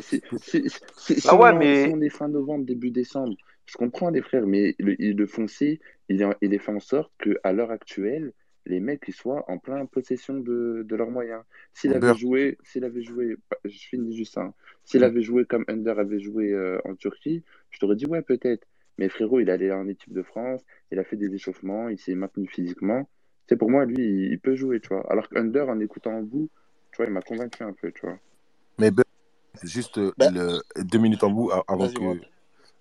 Ah ouais, on, mais- si on est fin novembre, début décembre, je comprends les frères, mais le, il- le foncier, il, est- il est fait en sorte qu'à l'heure actuelle, les mecs ils soient en plein possession de, de leurs moyens. S'il avait joué, s'il avait joué, je finis juste ça, hein. s'il avait joué comme Under avait joué euh, en Turquie, je t'aurais dit ouais peut-être. Mais frérot, il allait en équipe de France, il a fait des échauffements, il s'est maintenu physiquement. C'est pour moi, lui, il, peut jouer, tu vois. Alors qu'Under, en écoutant en bout, tu vois, il m'a convaincu un peu, tu vois. Mais Ben, juste euh, le, deux minutes en bout avant que.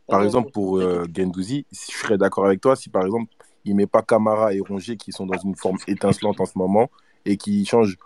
Par exemple, pour euh, Gendouzi, je serais d'accord avec toi si par exemple, il met pas Camara et Rongier qui sont dans une forme étincelante en ce moment et qui change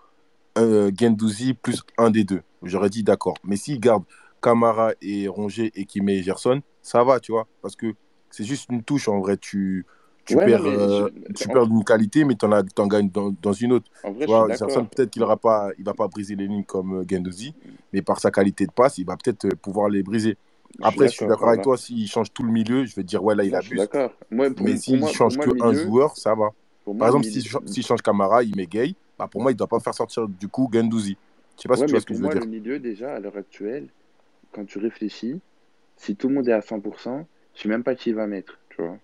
euh, Gendouzi plus un des deux. J'aurais dit d'accord. Mais s'il garde Camara et Rongier et qu'il met Gerson, ça va, tu vois. Parce que c'est juste une touche en vrai. Tu, tu Ouais, perds, euh, je- tu perds d'une qualité, mais tu en, en gagnes dans, dans une autre. En vrai, peut-être qu'il ne pas, il va pas briser les lignes comme euh, Gendouzi, mais par sa qualité de passe, il va peut-être euh, pouvoir les briser. Après, je suis d'accord, avec toi, s'il change tout le milieu, je vais te dire, ouais, là, il abuse. d'accord. Mais s'il change moi, que un joueur, ça va. Par exemple, s'il change, s'il change Camara, il met Gay, bah, pour moi, il ne doit pas faire sortir du coup Gendouzi. Je sais pas si tu vois ce que je veux moi, dire. le milieu, déjà, à l'heure actuelle, quand tu réfléchis, si tout le monde est à 100%, je sais même pas qui il va mettre, tu vois.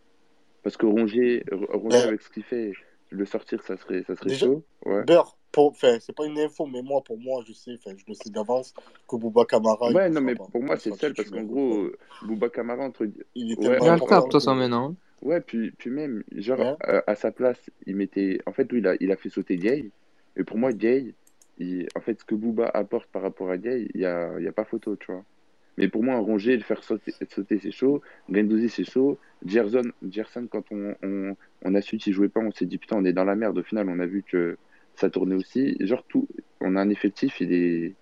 Parce que Rongier, R- Rongier Ben, avec ce qu'il fait, le sortir, ça serait, ça serait déjà, chaud. Ouais. Beurre, pour, enfin, c'est pas une info, mais moi, pour moi, je sais, enfin, je le sais d'avance que Bouba Camara, Ouais, non, mais pas. pour moi, c'est seul parce qu'en gros, euh, Bouba Kamara, entre... Il est Ouais, tellement Il a le entre- cap, de important toute façon, que. maintenant. Ouais, puis, puis même, genre, Hein euh, à sa place, il mettait. En fait, lui, il a, il a fait sauter Gay. Et pour moi, Gay, il... en fait, ce que Booba apporte par rapport à Gay, il n'y a, il y a pas photo, tu vois. Mais pour moi, un Rongier, le faire sauter, sauter c'est chaud. Gendouzi, c'est chaud. Gerson, Gerson quand on, on, on a su qu'il jouait pas, on s'est dit, putain, on est dans la merde. Au final, on a vu que ça tournait aussi. Genre, tout, on a un effectif, il est.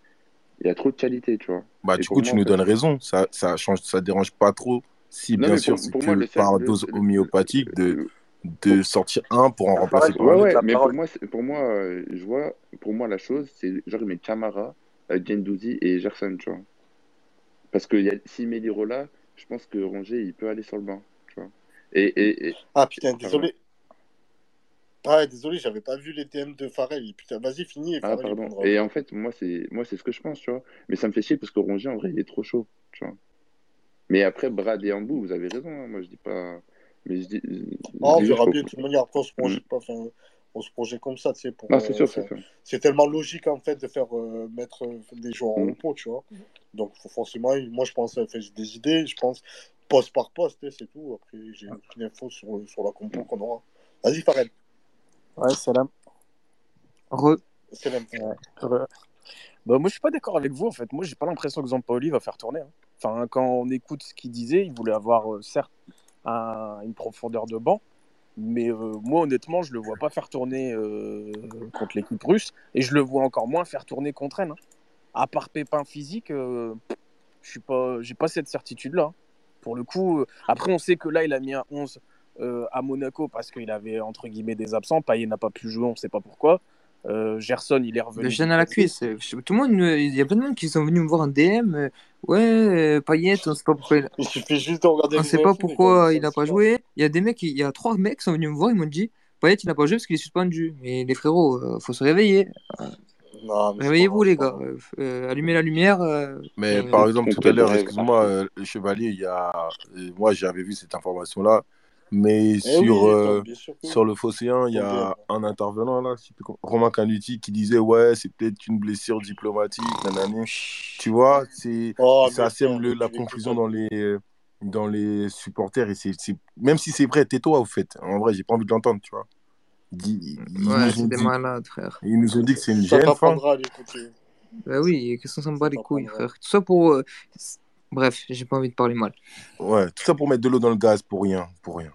Il y a trop de qualité, tu vois. Bah, Et du coup, tu nous donnes raison. Ça, ça change, ça dérange pas trop. Si, Non, bien mais sûr, pour, moi, par le- dose homéopathique de, de sortir un pour en remplacer par Ouais, un autre. ouais, mais pour moi, pour moi, euh, je vois, pour moi, la chose, c'est genre, il met Camara, euh, Gendouzi et Gerson, tu vois. Parce que y a- s'il met Lirola, je pense que Rongier, il peut aller sur le banc, tu vois. Et, et, et- Ah putain, désolé. Ah, ouais, désolé, j'avais pas vu les DM de Farrell. Putain, vas-y, finis et Ah, pardon. prendra. Et en fait, moi, c'est moi, c'est ce que je pense, tu vois. Mais ça me fait chier parce que Rongier, en vrai, il est trop chaud, tu vois. Mais après, Brad et Ambou, vous avez raison, hein. Moi, je dis pas. Mais je dis. Ah, on verra bien de toute manière. Après, on se Mm. projette pas. Enfin, on se projette comme ça, tu sais. Pour, Non, c'est euh, sûr, c'est sûr. c'est tellement logique, en fait, de faire euh, mettre euh, des joueurs en Mm. repos, tu vois. Donc, forcément, moi, je pense, enfin, j'ai des idées, je pense, poste par poste, sais, c'est tout. Après, j'ai aucune info sur, sur la compo qu'on aura. Vas-y, Farrell. Ouais, salam. Re. Salam. Re- Bah, moi, je suis pas d'accord avec vous, en fait. Moi, j'ai pas l'impression que Zampaoli va faire tourner. hein. Enfin, quand on écoute ce qu'il disait, il voulait avoir, euh, certes, un- une profondeur de banc, mais euh, moi, honnêtement, je le vois pas faire tourner euh, contre l'équipe russe, et je le vois encore moins faire tourner contre elle. hein. À part pépin physique, euh, je suis pas, j'ai pas cette certitude-là. Pour le coup, euh, après, on sait que là, il a mis un 11 euh, à Monaco parce qu'il avait, entre guillemets, des absents. Payet n'a pas pu jouer, on sait pas pourquoi. Euh, Gerson, il est revenu. Le jeune à la cuisse. je- Tout le monde, il y a plein de monde qui sont venus me voir en DM. Ouais, euh, Payet, on sait pas pourquoi il suffit juste de regarder On sait pas pourquoi il a pas joué. Il y a des mecs, il y a trois mecs qui sont venus me voir, ils m'ont dit Payet, il a pas joué parce qu'il est suspendu. Mais les frérots, faut se réveiller. Réveillez-vous, les gars. Euh, euh, allumez la lumière. euh, Mais euh, par exemple, tout à l'heure, excuse-moi, euh, le Chevalier, il y a... moi j'avais vu cette information-là, mais Eh sur, oui, euh, sûr que sur oui. le Phocéen, il y a un intervenant là, Romain Canuti, qui disait Ouais, c'est peut-être une blessure diplomatique, nanani. Tu vois, c'est Oh, ça sème la confusion dans les, dans les supporters. Et c'est c'est- même si c'est vrai, tais-toi au fait. En vrai, j'ai pas envie de l'entendre, tu vois. Ils, ils Ouais, c'est des dit, malades, frère. ils nous ont dit que c'est une Ça gêne, fin. t'apprendra à l'écouter. Bah oui, qu'est-ce qu'on s'en bat les couilles, frère. Tout ça pour. euh, Bref, j'ai pas envie de parler mal. Ouais, tout ça pour mettre de l'eau dans le gaz, pour rien, pour rien.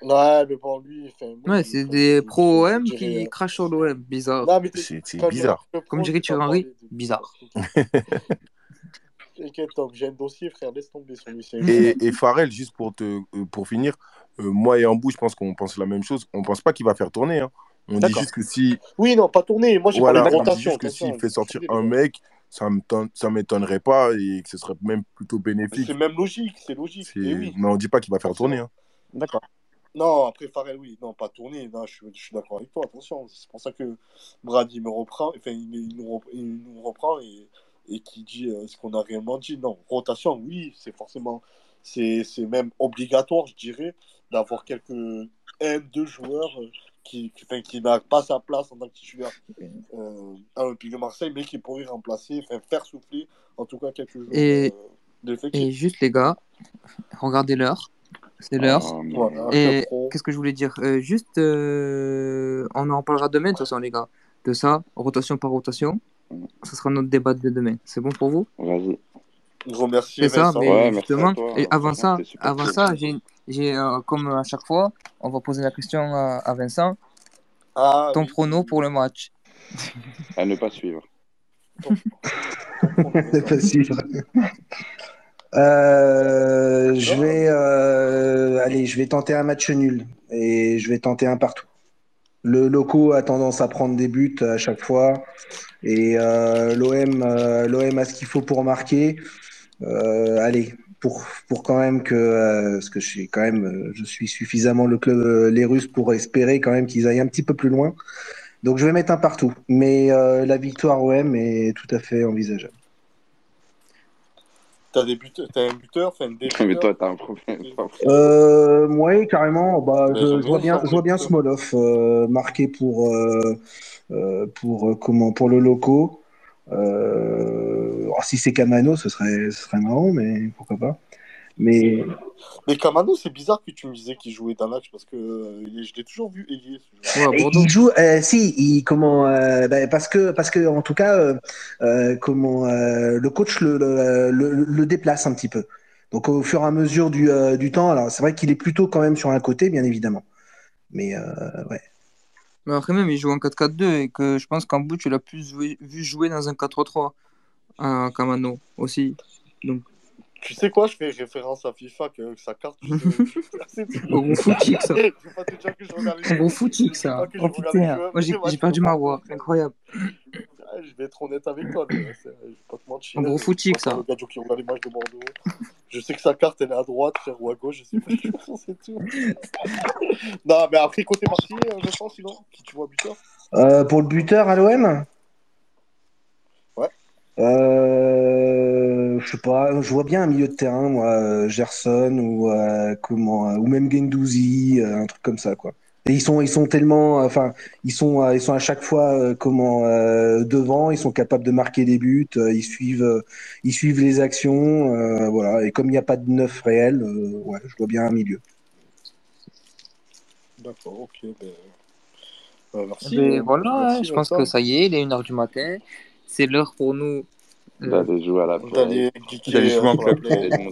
Ouais, mais bon, lui, Ouais, c'est des je- pro je OM dirais, qui euh, crachent sur l'OM. Bizarre. Non, mais t'es- C'est bizarre. Comme dirait Thierry Henry, bizarre. J'ai un dossier, frère, laisse tomber sur lui. c'est un Et, et Farrell, juste pour, te, euh, pour finir, moi et Ambou, je pense qu'on pense la même chose. On pense pas qu'il va faire tourner. hein. On dit juste que si, Oui, non, pas tourner. Moi, j'ai voilà, parlé de on dit rotation. juste que s'il il fait sortir un mec, ça m'étonnerait pas et que ce serait même plutôt bénéfique. C'est même logique, c'est logique. C'est- Et oui, Mais on dit pas qu'il va faire tourner. hein. D'accord. Non, après Farrell, oui, non, pas tourner. Non, je, je suis d'accord avec toi, attention. C'est pour ça que Brady me reprend, enfin, il, il nous, rep- il nous reprend et, et qui dit euh, ce qu'on a réellement dit. Non, rotation, oui, c'est forcément, c'est même obligatoire, je dirais, d'avoir quelques un, deux joueurs euh, qui, qui, enfin, qui n'a pas sa place en tant que titulaire euh, à l'Olympique de Marseille, mais qui pourrait remplacer, enfin, faire souffler en tout cas quelques joueurs Et, euh, et juste, les gars, regardez l'heure. C'est l'heure. Voilà, Et qu'est-ce que je voulais dire Euh, Juste, euh, on en parlera demain, de toute façon, les gars. De ça, rotation par rotation. Ce sera notre débat de demain. C'est bon pour vous? Vas-y. Gros merci, C'est ça, Vincent. mais Ouais, justement, et avant ça, avant cool. ça, j'ai, euh, comme à chaque fois, on va poser la question à, à Vincent. Ah Ton oui, prono pour le match. À ne pas suivre. C'est pas. Euh, je vais euh, allez, je vais tenter un match nul et je vais tenter un partout. Le loco a tendance à prendre des buts à chaque fois et euh, l'OM euh, l'OM a ce qu'il faut pour marquer. Euh, allez, pour pour quand même que euh, parce que je suis quand même euh, je suis suffisamment le club euh, les Russes pour espérer quand même qu'ils aillent un petit peu plus loin. Donc je vais mettre un partout, mais euh, la victoire OM est tout à fait envisageable. T'as des buteurs, t'as un buteur, enfin des Mais toi, t'as un problème. Euh, ouais, carrément. Bah, je, vois bien je vois bien. Smolov euh, marqué pour euh, euh, pour euh, comment pour le loco. Euh, alors, si c'est Camano, ce serait ce serait marrant, mais pourquoi pas. Mais Mais Camano, c'est bizarre que tu me disais qu'il jouait d'un match parce que euh, je l'ai toujours vu ailier. ce Ouais, il joue, euh, si, il, comment, euh, ben, parce que, parce que, en tout cas, euh, euh, comment, euh, le coach le, le, le, le déplace un petit peu. Donc, au fur et à mesure du, euh, du temps, alors c'est vrai qu'il est plutôt quand même sur un côté, bien évidemment. Mais euh, ouais. Mais après même, il joue en 4-4-2 et que je pense qu'en bout, tu l'as plus vu, jouer dans un 4-3-3 à Camano aussi. Donc, Tu sais quoi, je fais référence à FIFA que, sa carte. Je, au gros footique, ça. Je je Au gros joueurs. footique, Je sais pas ça. je Oh putain. Moi, j'ai je perdu ma voix. Incroyable. Je vais être honnête avec toi, mais je vais pas te mentir. Un gros Je footique, suis pas ça. le gars qui regarde les matchs de Bordeaux. Je sais que sa carte, elle est à droite, frère, ou à gauche, je sais pas. c'est tout. non, mais après, côté Marseillais, euh, Vincent, sinon, qui tu vois buteur? Euh, pour le buteur à l'OM. Euh, je sais pas, je vois bien un milieu de terrain, moi, euh, Gerson ou euh, comment, euh, ou même Gendouzi, un truc comme ça, quoi. Et ils sont, ils sont tellement, enfin, ils sont, ils sont à chaque fois comment euh, devant, ils sont capables de marquer des buts, ils suivent, ils suivent les actions, euh, voilà. Et comme il n'y a pas de neuf réel, euh, ouais, je vois bien un milieu. D'accord, ok. Ben... euh, merci. Mais euh, voilà, hein, merci, je pense que ça y est, il est 1h du matin. C'est l'heure pour nous. euh, D'aller jouer à la play. D'aller jouer euh, en club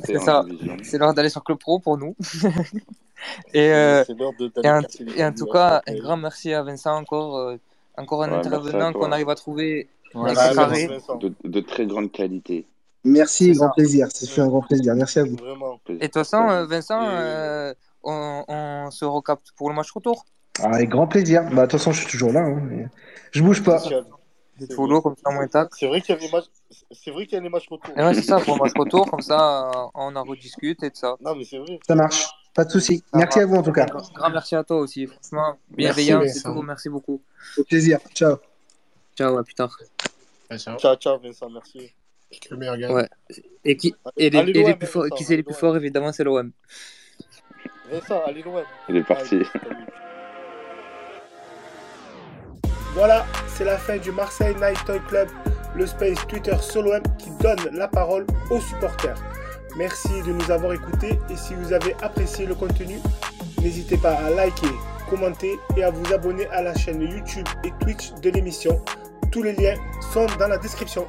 C'est ça. C'est l'heure d'aller sur Club Pro pour nous. et, C'est euh, c'est l'heure de- et, en, et en tout à cas, un grand merci à Vincent encore. euh, encore un Ouais, intervenant qu'on arrive à trouver carré. Vincent. De, de très grande qualité. Merci, grand ça. plaisir. C'est fait un grand plaisir. Merci à vous. Vraiment. Et de toute façon, euh, Vincent, euh, on, on se recapte pour le match retour. Ah, Avec grand plaisir. Bah, de toute façon, je suis toujours là. hein, mais Je bouge pas. Des C'est vrai. follow comme ça, moins tac. C'est vrai qu'il y a des matchs. C'est vrai qu'il y a des matchs retour. Et ouais, c'est ça, pour match retour, comme ça, euh, on en rediscute et tout ça. Non, mais c'est vrai. Ça marche. Pas de souci. Ça Merci à vous en tout cas. Grand grand merci à toi aussi, franchement. Merci, Bienveillant, c'est tout. Merci beaucoup. Au plaisir. Ciao. Ciao, à plus tard. Ouais, ciao. Ciao, Vincent, merci. Ouais. Et qui, et les, Allez, et les l'OM, plus forts, qui c'est les plus l'OM. forts, évidemment, c'est l'OM. Vincent, allez loin. Il est parti. Allez. Voilà, c'est la fin du Marseille Night Toy Club, le space Twitter solo M qui donne la parole aux supporters. Merci de nous avoir écoutés et si vous avez apprécié le contenu, n'hésitez pas à liker, commenter et à vous abonner à la chaîne YouTube et Twitch de l'émission. Tous les liens sont dans la description.